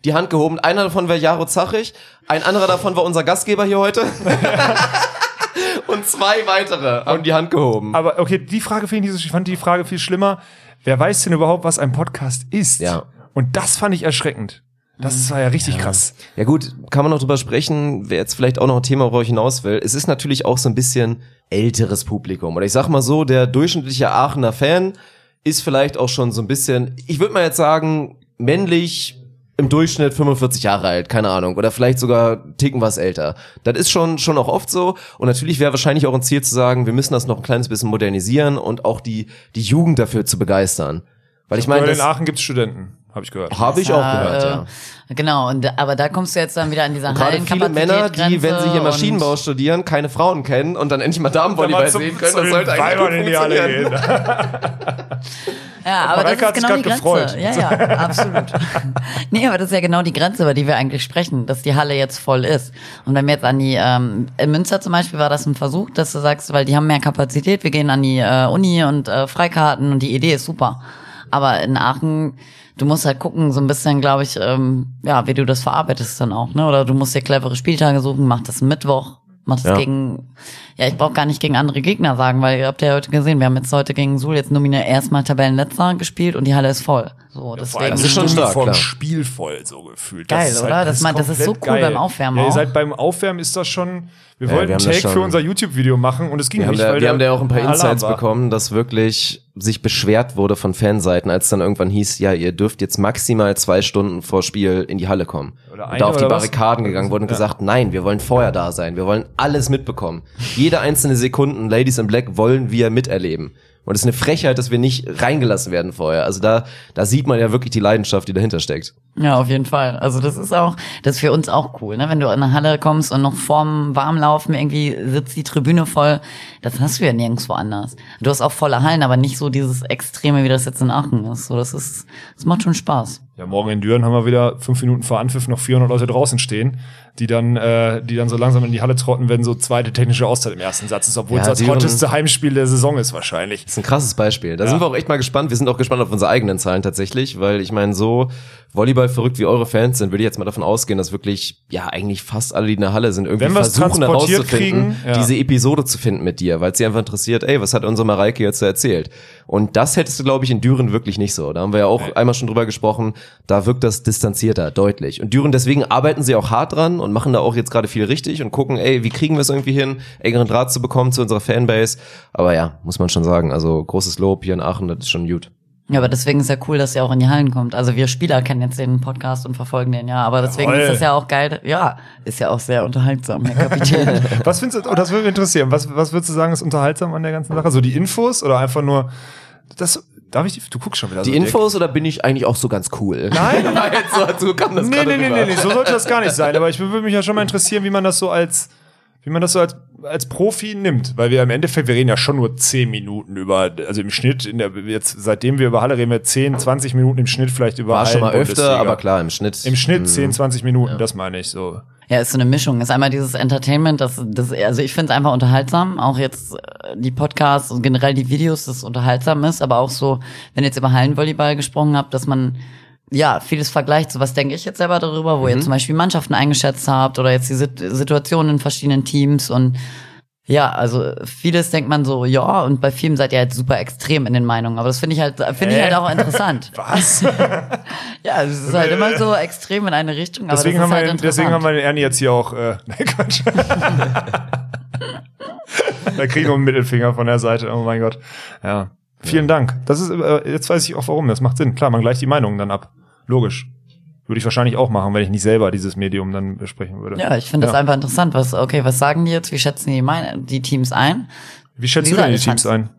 die Hand gehoben. Einer davon war Jaro Zachig, ein anderer davon war unser Gastgeber hier heute. [LAUGHS] und zwei weitere haben die Hand gehoben. Aber okay, die Frage finde ich, ich fand die Frage viel schlimmer. Wer weiß denn überhaupt, was ein Podcast ist? Ja. Und das fand ich erschreckend. Das war ja richtig krass. Ja gut, kann man noch drüber sprechen, wer jetzt vielleicht auch noch ein Thema, worauf ich hinaus will. Es ist natürlich auch so ein bisschen älteres Publikum. Oder ich sag mal so, der durchschnittliche Aachener Fan ist vielleicht auch schon so ein bisschen, ich würde mal jetzt sagen, männlich im Durchschnitt 45 Jahre alt, keine Ahnung, oder vielleicht sogar ticken was älter. Das ist schon schon auch oft so und natürlich wäre wahrscheinlich auch ein Ziel zu sagen, wir müssen das noch ein kleines bisschen modernisieren und auch die die Jugend dafür zu begeistern. Weil ich meine, in Aachen gibt's Studenten, habe ich gehört. habe ich auch Ja, gehört, äh, ja. Genau, und, aber da kommst du jetzt dann wieder an dieser Gerade viele Männer, die, wenn sie hier Maschinenbau studieren, keine Frauen kennen und dann endlich mal Damenvolleyball sehen zum- können, das sollte eigentlich gut in die Halle funktionieren. [LAUGHS] Ja, aber das hat ist sich genau die Grenze. gefreut. Ja, ja, absolut. [LAUGHS] nee, aber das ist ja genau die Grenze, über die wir eigentlich sprechen, dass die Halle jetzt voll ist. Und wenn wir jetzt an die, ähm, in Münster zum Beispiel war das ein Versuch, dass du sagst, weil die haben mehr Kapazität, wir gehen an die äh, Uni und äh, Freikarten und die Idee ist super. Aber in Aachen, du musst halt gucken, so ein bisschen, glaube ich, ähm, ja, wie du das verarbeitest dann auch, ne? Oder du musst dir clevere Spieltage suchen, mach das Mittwoch, mach das Ja. gegen, ja, ich brauche gar nicht gegen andere Gegner sagen, weil ihr habt ja heute gesehen, wir haben jetzt heute gegen Suhl jetzt nominell erstmal Tabellenletzter gespielt und die Halle ist voll. So, deswegen. Das ist schon stark, vorm klar. Spiel voll so gefühlt. Geil, ist oder? Das man- das ist so cool beim Aufwärmen Ja, ihr seid beim Aufwärmen ist das schon. Wir Ja, wollten einen haben das Take für unser YouTube-Video machen und es ging Wir haben, nicht, da, weil wir haben da auch ein paar Insights war. bekommen, dass wirklich sich beschwert wurde von Fanseiten, als dann irgendwann hieß, ja, ihr dürft jetzt maximal zwei Stunden vor Spiel in die Halle kommen. Oder und da auf die oder was? Barrikaden gegangen wurden und Ja. gesagt, nein, wir wollen vorher da sein, wir wollen alles mitbekommen. [LAUGHS] Jede einzelne Sekunde Ladies in Black wollen wir miterleben. Und es ist eine Frechheit, dass wir nicht reingelassen werden vorher. Also da, da sieht man ja wirklich die Leidenschaft, die dahinter steckt. Ja, auf jeden Fall. Also das ist auch, das ist für uns auch cool, ne? Wenn du in eine Halle kommst und noch vorm Warmlaufen irgendwie sitzt die Tribüne voll, das hast du ja nirgendwo anders. Du hast auch volle Hallen, aber nicht so dieses Extreme, wie das jetzt in Aachen ist. So, das ist, das macht schon Spaß. Ja, morgen in Düren haben wir wieder fünf Minuten vor Anpfiff noch 400 Leute draußen stehen, die dann, äh, die dann so langsam in die Halle trotten, wenn so zweite technische Auszeit im ersten Satz ist, obwohl Ja, es das hotteste Heimspiel der Saison ist wahrscheinlich. Das ist ein krasses Beispiel. Da Ja. sind wir auch echt mal gespannt. Wir sind auch gespannt auf unsere eigenen Zahlen tatsächlich, weil ich meine, so Volleyball verrückt wie eure Fans sind, würde ich jetzt mal davon ausgehen, dass wirklich, ja, eigentlich fast alle, die in der Halle sind, irgendwie Wenn versuchen herauszufinden, kriegen, ja. diese Episode zu finden mit dir, weil es sie einfach interessiert, ey, was hat unsere Mareike jetzt so erzählt? Und das hättest du, glaube ich, in Düren wirklich nicht so. Da haben wir ja auch einmal schon drüber gesprochen, da wirkt das distanzierter, deutlich. Und Düren, deswegen arbeiten sie auch hart dran und machen da auch jetzt gerade viel richtig und gucken, ey, wie kriegen wir es irgendwie hin, engeren Draht zu bekommen zu unserer Fanbase. Aber ja, muss man schon sagen, also großes Lob hier in Aachen, das ist schon gut. Ja, aber deswegen ist ja cool, dass ihr auch in die Hallen kommt. Also wir Spieler kennen jetzt den Podcast und verfolgen den ja, aber deswegen Jawohl. ist das ja auch geil. Ja, ist ja auch sehr unterhaltsam, Herr Kapitän. [LAUGHS] Was findest du, oh, das würde mich interessieren, was, was würdest du sagen, ist unterhaltsam an der ganzen Sache? So die Infos oder einfach nur, das, Darf ich die? Du guckst schon wieder Die so dick. Infos oder bin ich eigentlich auch so ganz cool? Nein. [LAUGHS] Jetzt so, so kam das Nee, nee, nee, nee, nee, so sollte das gar nicht sein. Aber ich würde mich ja schon mal interessieren, wie man das so als, wie man das so als, als Profi nimmt. Weil wir im Endeffekt, wir reden ja schon nur 10 Minuten über, also im Schnitt, in der, jetzt, seitdem wir über Halle reden, wir 10, 20 Minuten im Schnitt vielleicht über War schon mal Hallen-Bundesliga. öfter, aber klar, im Schnitt. Im Schnitt 10, 20 Minuten, das meine ich so. Ja, ist so eine Mischung. Ist einmal dieses Entertainment, das, das also ich finde es einfach unterhaltsam. Auch jetzt äh, die Podcasts und generell die Videos, das unterhaltsam ist, aber auch so, wenn ihr jetzt über Hallenvolleyball gesprochen habt, dass man ja vieles vergleicht. So was denke ich jetzt selber darüber, wo ihr zum Beispiel Mannschaften eingeschätzt habt oder jetzt die Sit Situationen in verschiedenen Teams und ja, also vieles denkt man so, ja, und bei vielen seid ihr halt super extrem in den Meinungen. Aber das finde ich halt, finde ich halt auch interessant. [LAUGHS] Was? [LAUGHS] Ja, es ist halt immer so extrem in eine Richtung. Aber deswegen haben wir, halt deswegen haben wir den Ernie jetzt hier auch, äh, [LAUGHS] nein, Quatsch. da kriegen wir einen Mittelfinger von der Seite, oh mein Gott. Ja. Vielen Dank. Das ist, äh, jetzt weiß ich auch warum, das macht Sinn. Klar, man gleicht die Meinungen dann ab. Logisch. Würde ich wahrscheinlich auch machen, wenn ich nicht selber dieses Medium dann besprechen würde. Ja, ich finde das einfach interessant. Was, okay, was sagen die jetzt? Wie schätzen die, meine, die Teams ein? Wie schätzt Wie du denn die Teams ein?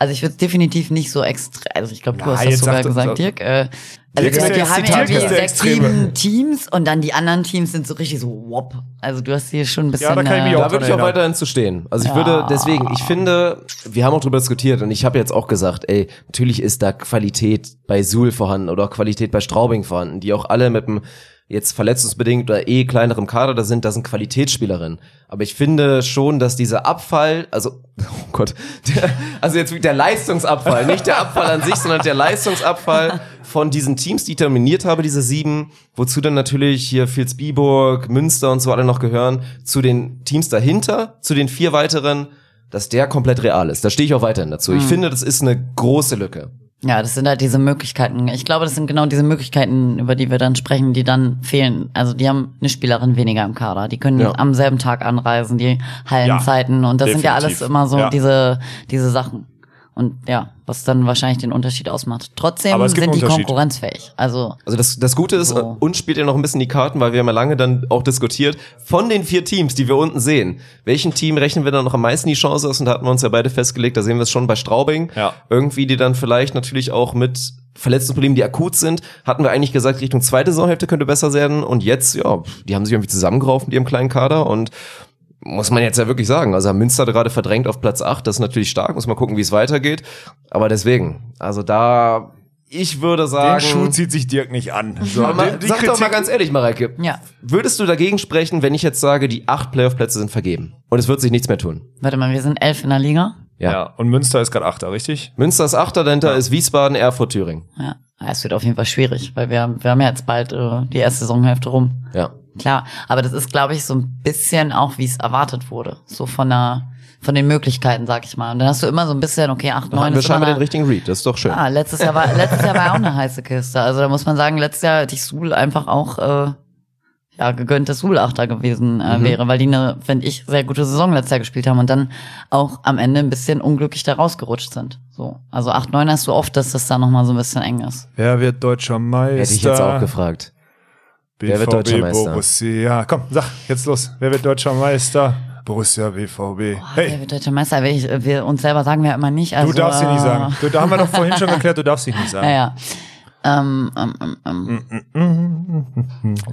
Also ich würde definitiv nicht so extra, also ich glaube, du Na, hast das sogar gesagt, Dirk. Äh, also Dirk der- haben ja irgendwie sechs, sieben Teams und dann die anderen Teams sind so richtig so wop. Also du hast hier schon ein bisschen. Ja, da kann ich mich äh, auch Da würde ich auch weiterhin zu stehen. Also ich Ja. würde deswegen, ich finde, wir haben auch drüber diskutiert und ich habe jetzt auch gesagt, ey, natürlich ist da Qualität bei Suhl vorhanden oder auch Qualität bei Straubing vorhanden, die auch alle mit einem jetzt verletzungsbedingt oder eh kleinerem Kader da sind, da sind Qualitätsspielerinnen. Aber ich finde schon, dass dieser Abfall, also, [LAUGHS] oh Gott, der, also jetzt der Leistungsabfall, nicht der Abfall an sich, sondern der Leistungsabfall von diesen Teams, die ich terminiert habe, diese sieben, wozu dann natürlich hier Vilsbiburg, Münster und so alle noch gehören, zu den Teams dahinter, zu den vier weiteren, dass der komplett real ist. Da stehe ich auch weiterhin dazu. Ich finde, das ist eine große Lücke. Ja, das sind halt diese Möglichkeiten. Ich glaube, das sind genau diese Möglichkeiten, über die wir dann sprechen, die dann fehlen. Also die haben eine Spielerin weniger im Kader. Die können Ja. am selben Tag anreisen, die Hallenzeiten. und das sind ja alles definitiv. immer so Ja. diese, diese Sachen. Und ja, was dann wahrscheinlich den Unterschied ausmacht. Trotzdem sind die konkurrenzfähig. Also Also das, das Gute ist, So. uns spielt ja noch ein bisschen die Karten, weil wir haben ja lange dann auch diskutiert, von den vier Teams, die wir unten sehen, welchen Team rechnen wir dann noch am meisten die Chance aus? Und da hatten wir uns ja beide festgelegt, da sehen wir es schon bei Straubing. Ja. Irgendwie, die dann vielleicht natürlich auch mit Verletzungsproblemen, die akut sind, hatten wir eigentlich gesagt, Richtung zweite Saisonhälfte könnte besser werden. Und jetzt, ja, die haben sich irgendwie zusammengerauft mit ihrem kleinen Kader und muss man jetzt ja wirklich sagen. Also haben Münster gerade verdrängt auf Platz 8, das ist natürlich stark, muss mal gucken, wie es weitergeht. Aber deswegen, also da, ich würde sagen. Den Schuh zieht sich Dirk nicht an. So, Aber mal, die- die sag doch mal Kritik- ganz ehrlich, Mareike. Ja. Würdest du dagegen sprechen, wenn ich jetzt sage, die acht Playoff-Plätze sind vergeben und es wird sich nichts mehr tun? warte mal, wir sind elf in der Liga. Ja. Und Münster ist gerade Achter, richtig? Münster ist Achter, dahinter ist Wiesbaden, Erfurt, Thüringen. Ja, es wird auf jeden Fall schwierig, weil wir, wir haben ja jetzt bald äh, die erste Saisonhälfte rum. Ja. Klar, aber das ist, glaube ich, so ein bisschen auch, wie es erwartet wurde. So von der, von den Möglichkeiten, sag ich mal. Und dann hast du immer so ein bisschen, okay, 8, Da 9 hatten wir ist immer den richtigen Read, das ist doch schön. Ah, letztes Jahr war letztes Jahr war auch eine heiße Kiste. Also da muss man sagen, letztes Jahr hätte ich Suhl einfach auch äh, ja gegönntes Suhl-Achter gewesen äh, Mhm. wäre, weil die eine, finde ich, sehr gute Saison letztes Jahr gespielt haben und dann auch am Ende ein bisschen unglücklich da rausgerutscht sind. So, also 8, 9 hast du oft, dass das da noch mal so ein bisschen eng ist. Wer wird deutscher Meister? Hätte ich jetzt auch gefragt. Wer wird deutscher Meister? Borussia. Komm, sag, jetzt los. Wer wird deutscher Meister? Borussia BVB. Boah, wer Hey, wird deutscher Meister? Ich, wir uns selber sagen wir immer nicht. Also, du darfst sie nicht äh, sagen. Du, da haben wir doch vorhin schon [LAUGHS] geklärt, du darfst sie nicht sagen. Ja, ja. Ähm, ähm, ähm, ähm.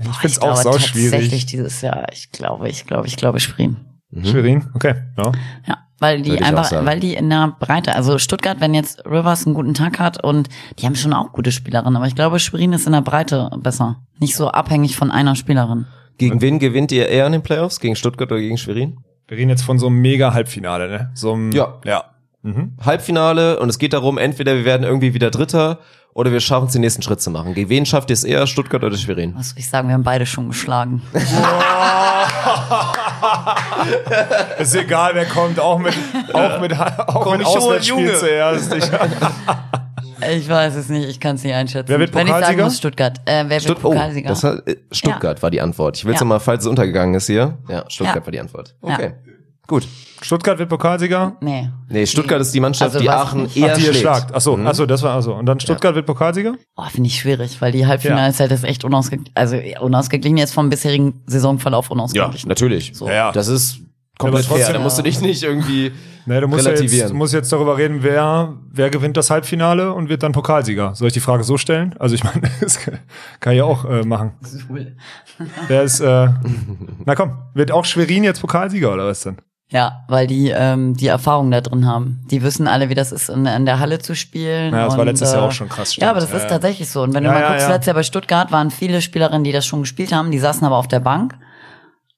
Ich find's ich glaube auch sau tatsächlich schwierig. dieses Jahr. Ich glaube, ich glaube, ich glaube Schwerin. Schwerin? Okay, ja. Ja, weil die einfach, weil die in der Breite, also Stuttgart, wenn jetzt Rivers einen guten Tag hat und die haben schon auch gute Spielerinnen, aber ich glaube, Schwerin ist in der Breite besser. Nicht so abhängig von einer Spielerin. Gegen wen gewinnt ihr eher in den Playoffs? Gegen Stuttgart oder gegen Schwerin? Wir reden jetzt von so einem mega Halbfinale, ne? So einem, Ja. Ja. Mhm. Halbfinale und es geht darum, entweder wir werden irgendwie wieder Dritter oder wir schaffen es, den nächsten Schritt zu machen. Gegen wen schafft ihr es eher, Stuttgart oder Schwerin? Was soll ich sagen, wir haben beide schon geschlagen. [LAUGHS] Ist egal, wer kommt, auch mit, auch mit, auch Komm, mit Auswärtsspiel Junge. zuerst. Ich, Ich weiß es nicht, ich kann es nicht einschätzen. Wer wird Wenn ich sagen Pokalsieger? muss, Stuttgart. Äh, wer wird Stutt oh, Pokalsieger? das hat, äh, Stuttgart war die Antwort. Ich will es Ja. mal, falls es untergegangen ist hier. Ja, Stuttgart Ja. war die Antwort. Ja. Gut. Stuttgart wird Pokalsieger. nee. Nee, Stuttgart ist die Mannschaft, Also die Aachen nicht- eher Ach, die ihr schlägt. schlagt. Achso, Mhm. achso, das war also. Und dann Stuttgart wird Pokalsieger? Oh, finde ich schwierig, weil die Halbfinalzeit ist echt unausgeglichen. Also unausgeglichen jetzt vom bisherigen Saisonverlauf Ja, unausgeglichen. natürlich. So. Ja, ja. Das ist komplett Aber trotzdem- fair. Da musst du dich nicht irgendwie [LAUGHS] Ne, du musst ja jetzt, relativieren. du musst jetzt darüber reden, wer, wer gewinnt das Halbfinale und wird dann Pokalsieger. Soll ich die Frage so stellen? Also ich meine, [LAUGHS] das kann ich auch äh, machen. Wer ist, äh, [LAUGHS] na komm, wird auch Schwerin jetzt Pokalsieger oder was denn? Ja, weil die ähm, die Erfahrung da drin haben. Die wissen alle, wie das ist, in, in der Halle zu spielen. Ja, das war und, letztes Jahr äh, auch schon krass, Ja, aber das stimmt. ist Ja, ja. tatsächlich so. Und wenn Ja, du mal ja, guckst, ja. letztes Jahr bei Stuttgart waren viele Spielerinnen, die das schon gespielt haben, die saßen aber auf der Bank.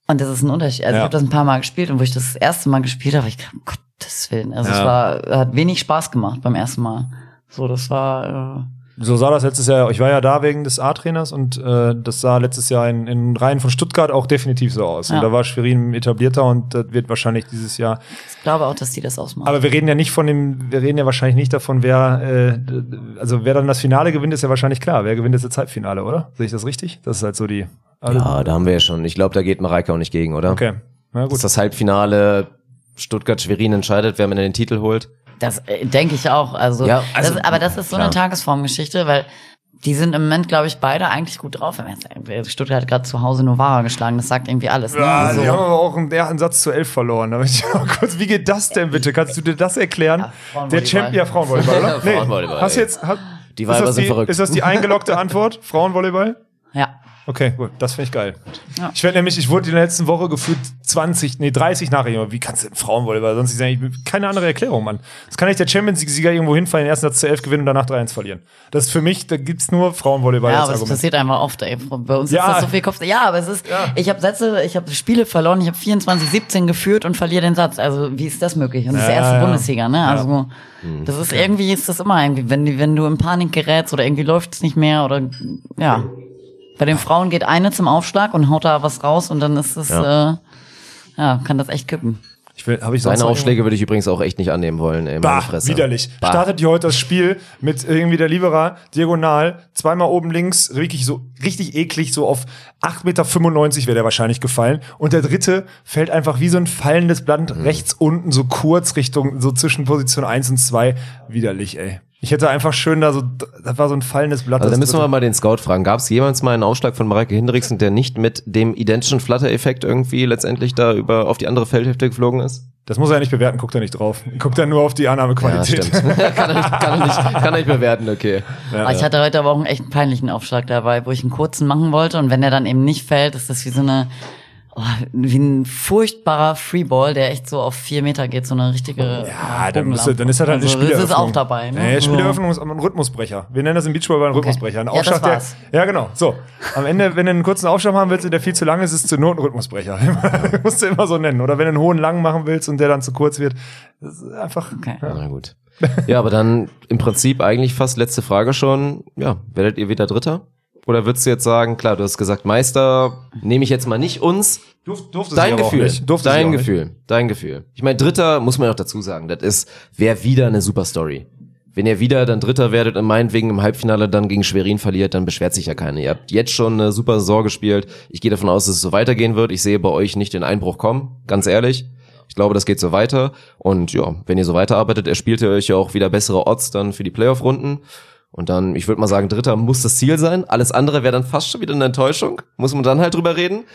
Und das ist ein Unterschied. Also Ja. ich habe das ein paar Mal gespielt und wo ich das, das erste Mal gespielt habe, ich dachte, um Gottes Willen. Also es Ja. war, hat wenig Spaß gemacht beim ersten Mal. So, das war. Äh, So sah das letztes Jahr, ich war ja da wegen des A-Trainers und äh, das sah letztes Jahr in, in Reihen von Stuttgart auch definitiv so aus. Ja. Und da war Schwerin etablierter und das wird wahrscheinlich dieses Jahr. ich glaube auch, dass die das ausmachen. Aber wir reden ja nicht von dem, wir reden ja wahrscheinlich nicht davon, wer, äh, also wer dann das Finale gewinnt, ist ja wahrscheinlich klar. Wer gewinnt jetzt das Halbfinale, oder? Sehe ich das richtig? Das ist halt so die. alle- Ja, da haben wir ja schon. Ich glaube, da geht Mareike auch nicht gegen, oder? Okay. Na Das gut. ist das Halbfinale. Stuttgart-Schwerin entscheidet, wer Ende den Titel holt. Das äh, denke ich auch. Also, Ja, also, das, aber das ist so klar. eine Tagesformgeschichte, weil die sind im Moment, glaube ich, beide eigentlich gut drauf. Stuttgart hat gerade zu Hause Novara geschlagen. Das sagt irgendwie alles. Ne? Ja, Also- die haben aber auch einen, der hat einen Satz zu elf verloren. Möchte ich [LAUGHS] kurz, wie geht das denn bitte? Kannst du dir das erklären? Ja, der. Champion, ja, Frauenvolleyball, oder? [LAUGHS] Frauenvolleyball, Hast jetzt, hat, Die ist Weiber das sind die, verrückt. Ist das die eingeloggte Antwort? Frauenvolleyball? ja. Okay, gut, das finde ich geil. Ja. Ich werde nämlich, ich wurde in der letzten Woche gefühlt 20, nee, 30 Nachrichten. Wie kannst du denn Frauenvolleyball? Sonst ist eigentlich keine andere Erklärung, Mann. Das kann nicht der Champions League-Sieger irgendwo hinfallen, den ersten Satz zu 11 gewinnen und danach 3-1 verlieren. Das ist für mich, da gibt's nur Frauenvolleyball Ja, aber es Argument. passiert einfach oft. Ey. Bei uns Ja. ist das so viel Kopf. Ja, aber es ist. Ja. Ich habe Sätze, ich habe Spiele verloren. Ich habe 24-17 geführt und verliere den Satz. Also wie ist das möglich? Und das ist der erste ja. Bundesliga, ne? Also das ist irgendwie ist das immer irgendwie, wenn die- wenn du in Panik gerätst oder irgendwie läuft es nicht mehr oder ja. Bei den Frauen geht eine zum Aufschlag und haut da was raus und dann ist es ja, äh, ja kann das echt kippen. Ich will, habe ich sonst Seine Aufschläge würde ich übrigens auch echt nicht annehmen wollen, ey, meine Bah, Fresse. widerlich. Bah. Startet hier heute das Spiel mit irgendwie der Libera diagonal, zweimal oben links, wirklich so richtig eklig, so auf 8,95 Meter wäre der wahrscheinlich gefallen. Und der dritte fällt einfach wie so ein fallendes Blatt Mhm. rechts unten, so kurz Richtung, so zwischen Position 1 und 2. Widerlich, ey. Ich hätte einfach schön da so, das war so ein fallendes Blatt. Also da das müssen wir mal den Scout fragen. Gab es jemals mal einen Aufschlag von Mareike Hendriksen, der nicht mit dem identischen Flutter-Effekt irgendwie letztendlich da über auf die andere Feldhälfte geflogen ist? Das muss er ja nicht bewerten, guckt er nicht drauf. Guckt er nur auf die Ja, Annahmequalität. stimmt. [LAUGHS] kann, er nicht, kann, er nicht, kann er nicht bewerten, okay. Aber ich hatte heute aber auch einen echt peinlichen Aufschlag dabei, wo ich einen kurzen machen wollte und wenn der dann eben nicht fällt, ist das wie so eine, oh, wie ein furchtbarer Freeball, der echt so auf vier Meter geht, so eine richtige. Ja, dann, muss, er- dann ist er halt also, eine Spieleröffnung. Das ist auch dabei, ne? Nee, So. Spieleröffnung ist ein Rhythmusbrecher. Wir nennen das im Beachvolleyball einen Rhythmusbrecher. Ein Ja, das Aufschlag, der, war's. ja, genau. So. Am Ende, wenn du einen kurzen Aufschlag machen willst und der viel zu lang ist, ist es zur Not ein Rhythmusbrecher. [LAUGHS] musst du immer so nennen. Oder wenn du einen hohen langen machen willst und der dann zu kurz wird. Das ist einfach. Okay. Na gut. Ja, aber dann im Prinzip eigentlich fast letzte Frage schon. Ja, werdet ihr wieder Dritter? Oder würdest du jetzt sagen, klar, du hast gesagt, Meister, nehme ich jetzt mal nicht uns. Durf, durfte Dein Gefühl, nicht. Durfte dein Gefühl, dein Gefühl. Ich meine, Dritter muss man auch dazu sagen, das ist, wäre wieder eine super Story. Wenn ihr wieder dann Dritter werdet und meinetwegen im Halbfinale dann gegen Schwerin verliert, dann beschwert sich ja keiner. Ihr habt jetzt schon eine super Saison gespielt. Ich gehe davon aus, dass es so weitergehen wird. Ich sehe bei euch nicht den Einbruch kommen, ganz ehrlich. Ich glaube, das geht so weiter. Und ja, wenn ihr so weiterarbeitet, erspielt ihr euch ja auch wieder bessere Odds dann für die Playoff-Runden. Und dann, ich würde mal sagen, Dritter muss das Ziel sein. Alles andere wäre dann fast schon wieder eine Enttäuschung. Muss man dann halt drüber reden.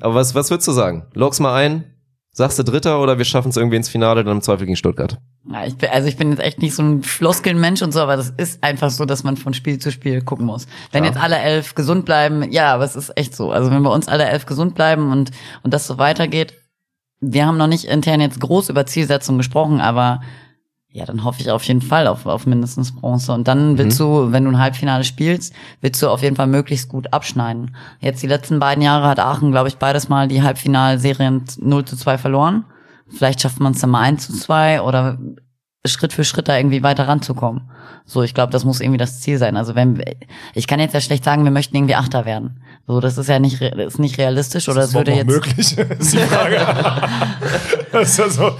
Aber was, was würdest du sagen? Log's mal ein. Sagst du Dritter oder wir schaffen es irgendwie ins Finale, dann im Zweifel gegen Stuttgart? Ja, ich bin, also ich bin jetzt echt nicht so ein Floskelmensch und so, aber das ist einfach so, dass man von Spiel zu Spiel gucken muss. Wenn jetzt alle elf gesund bleiben, ja, aber es ist echt so. Also wenn bei uns alle elf gesund bleiben und, und das so weitergeht, wir haben noch nicht intern jetzt groß über Zielsetzungen gesprochen, aber ja, dann hoffe ich auf jeden Fall auf, auf mindestens Bronze. Und dann willst du, wenn du ein Halbfinale spielst, willst du auf jeden Fall möglichst gut abschneiden. Jetzt die letzten beiden Jahre hat Aachen, glaube ich, beides mal die Halbfinalserien 0 zu 2 verloren. Vielleicht schafft man es dann mal 1 zu 2 oder Schritt für Schritt da irgendwie weiter ranzukommen. So, ich glaube, das muss irgendwie das Ziel sein. Also wenn ich kann jetzt ja schlecht sagen, wir möchten irgendwie Achter werden. So, das ist ja nicht ist nicht realistisch oder es Ist das würde jetzt möglich? [LAUGHS] ist die Frage. [LAUGHS] das ist ja so.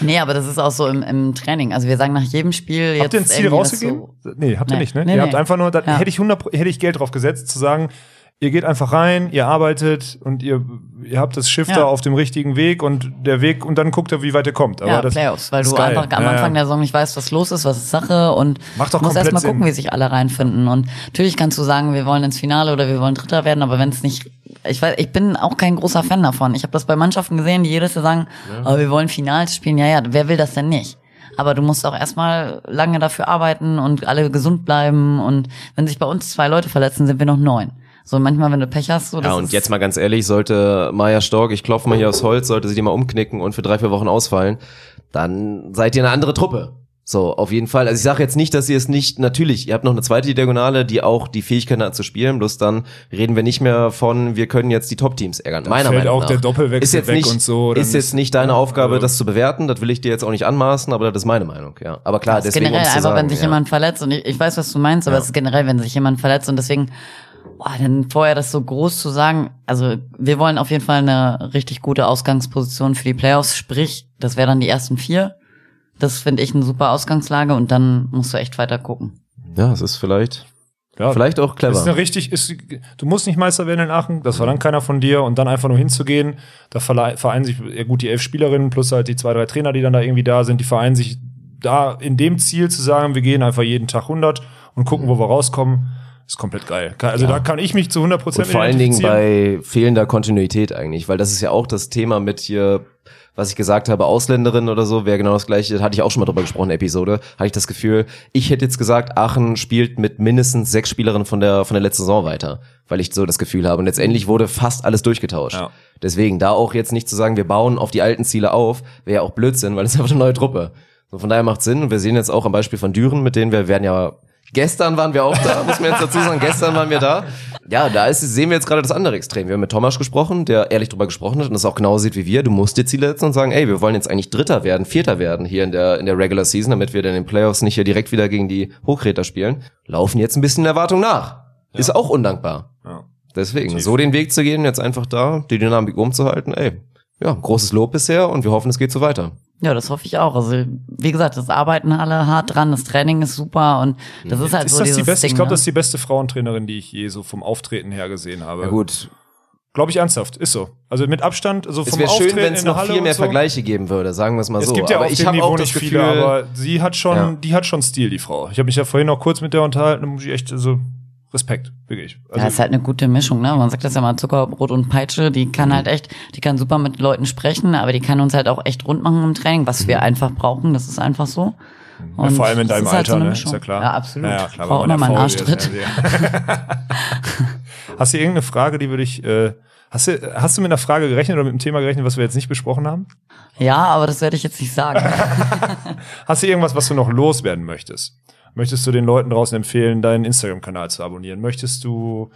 Nee, aber das ist auch so im, im Training. Also wir sagen nach jedem Spiel jetzt Habt ihr ein Ziel rausgegeben? So, nee, habt ihr Nee. nicht, ne? Nee, ihr nee. habt einfach nur, da Ja. hätte ich 100, Pro- hätte ich Geld drauf gesetzt, zu sagen, ihr geht einfach rein, ihr arbeitet und ihr, ihr habt das Schiff Ja. da auf dem richtigen Weg und der Weg, und dann guckt ihr, wie weit ihr kommt. Aber ja, das Playoffs, weil du geil. einfach am Ja, Anfang ja. der Saison nicht weißt, was los ist, was ist Sache und Macht doch musst komplett erst mal gucken, wie sich alle reinfinden. Und natürlich kannst du sagen, wir wollen ins Finale oder wir wollen Dritter werden, aber wenn es nicht ich weiß, ich bin auch kein großer Fan davon. Ich habe das bei Mannschaften gesehen, die jedes Jahr sagen, aber wir wollen Finals spielen. Ja, ja, wer will das denn nicht? Aber du musst auch erstmal lange dafür arbeiten und alle gesund bleiben. Und wenn sich bei uns zwei Leute verletzen, sind wir noch neun. So manchmal, wenn du Pech hast, so das Ja, und ist- jetzt mal ganz ehrlich, sollte Maya Stork, ich klopfe mal hier aufs Holz, sollte sie die mal umknicken und für drei, vier Wochen ausfallen, dann seid ihr eine andere Truppe. So, auf jeden Fall. Also ich sage jetzt nicht, dass ihr es nicht, natürlich, ihr habt noch eine zweite Diagonale, die auch die Fähigkeit hat zu spielen, bloß dann reden wir nicht mehr von, wir können jetzt die Top-Teams ärgern. Meiner fällt Meinung auch nach. der Doppelwechsel ist jetzt weg nicht, und so, dann Ist jetzt nicht deine ja, Aufgabe, also- das zu bewerten, das will ich dir jetzt auch nicht anmaßen, aber das ist meine Meinung, ja. Aber klar, Das ist deswegen generell einfach, sagen, wenn sich ja. jemand verletzt und ich, ich weiß, was du meinst, aber es ist generell, wenn sich jemand verletzt und deswegen, boah, dann vorher das so groß zu sagen, also wir wollen auf jeden Fall eine richtig gute Ausgangsposition für die Playoffs, sprich, das wäre dann die ersten vier. Das finde ich eine super Ausgangslage und dann musst du echt weiter gucken. Ja, es ist vielleicht, Ja, vielleicht auch clever. Ist eine richtig, ist, du musst nicht Meister werden in Aachen, das verlangt keiner von dir und dann einfach nur hinzugehen. Da vereinen sich, ja gut, die elf Spielerinnen plus halt die zwei, drei Trainer, die dann da irgendwie da sind, die vereinen sich da in dem Ziel zu sagen, wir gehen einfach jeden Tag 100 und gucken, wo wir rauskommen. Ist komplett geil. Also da kann ich mich zu 100 Und Prozent vor allen Dingen bei fehlender Kontinuität eigentlich, weil das ist ja auch das Thema mit hier, was ich gesagt habe, Ausländerin oder so, wäre genau das gleiche, hatte ich auch schon mal drüber gesprochen, Episode, hatte ich das Gefühl, ich hätte jetzt gesagt, Aachen spielt mit mindestens sechs Spielerinnen von der, von der letzten Saison weiter, weil ich so das Gefühl habe. Und letztendlich wurde fast alles durchgetauscht. Ja. Deswegen, da auch jetzt nicht zu sagen, wir bauen auf die alten Ziele auf, wäre ja auch Blödsinn, weil es ist einfach eine neue Truppe. So, von daher macht Sinn. Und wir sehen jetzt auch am Beispiel von Düren, mit denen wir werden ja Gestern waren wir auch da, muss man jetzt dazu sagen. Gestern waren wir da. Ja, da ist, sehen wir jetzt gerade das andere Extrem. Wir haben mit Thomas gesprochen, der ehrlich drüber gesprochen hat und das auch genauso sieht wie wir. Du musst dir Ziele setzen und sagen, ey, wir wollen jetzt eigentlich Dritter werden, Vierter werden hier in der, in der Regular Season, damit wir dann in den Playoffs nicht hier direkt wieder gegen die Hochräter spielen. Laufen jetzt ein bisschen der Erwartung nach. Ist auch undankbar. Ja. Deswegen, so den Weg zu gehen, jetzt einfach da, die Dynamik umzuhalten, ey. Ja, großes Lob bisher und wir hoffen, es geht so weiter. Ja, das hoffe ich auch. Also, wie gesagt, das arbeiten alle hart dran, das Training ist super und das ist halt ist so das dieses die beste, Ding. ich glaube, ne? das ist die beste Frauentrainerin, die ich je so vom Auftreten her gesehen habe. Ja gut, Glaube ich ernsthaft, ist so. Also mit Abstand, also es vom wäre Auftreten schön, wenn es noch Halle viel mehr so. Vergleiche geben würde, sagen wir es mal Es so. gibt ja aber auf ich dem habe Niveau auch nicht Gefühl, viele, aber sie hat schon, Ja. die hat schon Stil, die Frau. Ich habe mich ja vorhin noch kurz mit der unterhalten, da muss ich echt, also Respekt, wirklich. Also, ja, ist halt eine gute Mischung, ne? Man sagt das ja mal Zuckerbrot und Peitsche, die Mhm. kann halt echt, die kann super mit Leuten sprechen, aber die kann uns halt auch echt rund machen im Training, was wir einfach brauchen, das ist einfach so. Mhm. ja, vor allem in deinem ist halt so Alter, ne? Ist ja klar. Ja, absolut. Ja, klar, Braucht man mal einen Arschtritt. [LAUGHS] Hast du irgendeine Frage, die würde ich, äh, hast du, hast du mit einer Frage gerechnet oder mit einem Thema gerechnet, was wir jetzt nicht besprochen haben? Ja, aber das werde ich jetzt nicht sagen. [LAUGHS] Hast du irgendwas, was du noch loswerden möchtest? Möchtest du den Leuten draußen empfehlen, deinen Instagram-Kanal zu abonnieren? Möchtest du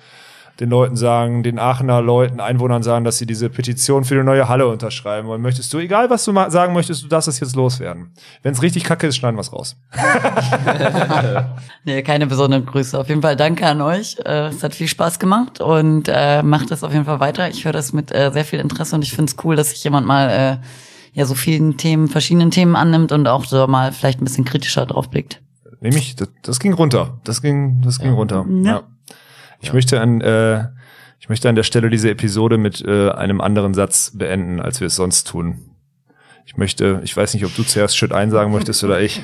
den Leuten sagen, den Aachener Leuten, Einwohnern sagen, dass sie diese Petition für die neue Halle unterschreiben wollen? Möchtest du, egal was du sagen möchtest, du darfst es jetzt loswerden. Wenn es richtig kacke ist, schneiden wir es raus. [LAUGHS] nee, keine besonderen Grüße. Auf jeden Fall danke an euch. Äh, es hat viel Spaß gemacht und äh, macht das auf jeden Fall weiter. Ich höre das mit äh, sehr viel Interesse und ich finde es cool, dass sich jemand mal äh, ja so vielen Themen, verschiedenen Themen annimmt und auch so mal vielleicht ein bisschen kritischer drauf blickt. Nämlich, das, das ging runter. Das ging, das ging runter. Ja. Ich möchte an, äh, ich möchte an der Stelle diese Episode mit äh, einem anderen Satz beenden, als wir es sonst tun. Ich möchte, ich weiß nicht, ob du zuerst Schritt ein sagen möchtest oder ich.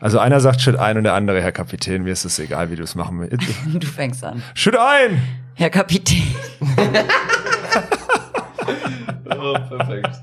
Also einer sagt Schritt ein und der andere, Herr Kapitän, mir ist es egal, wie du es machen willst. [LAUGHS] Du fängst an. Schritt ein! Herr Kapitän. [LAUGHS] Oh, perfekt.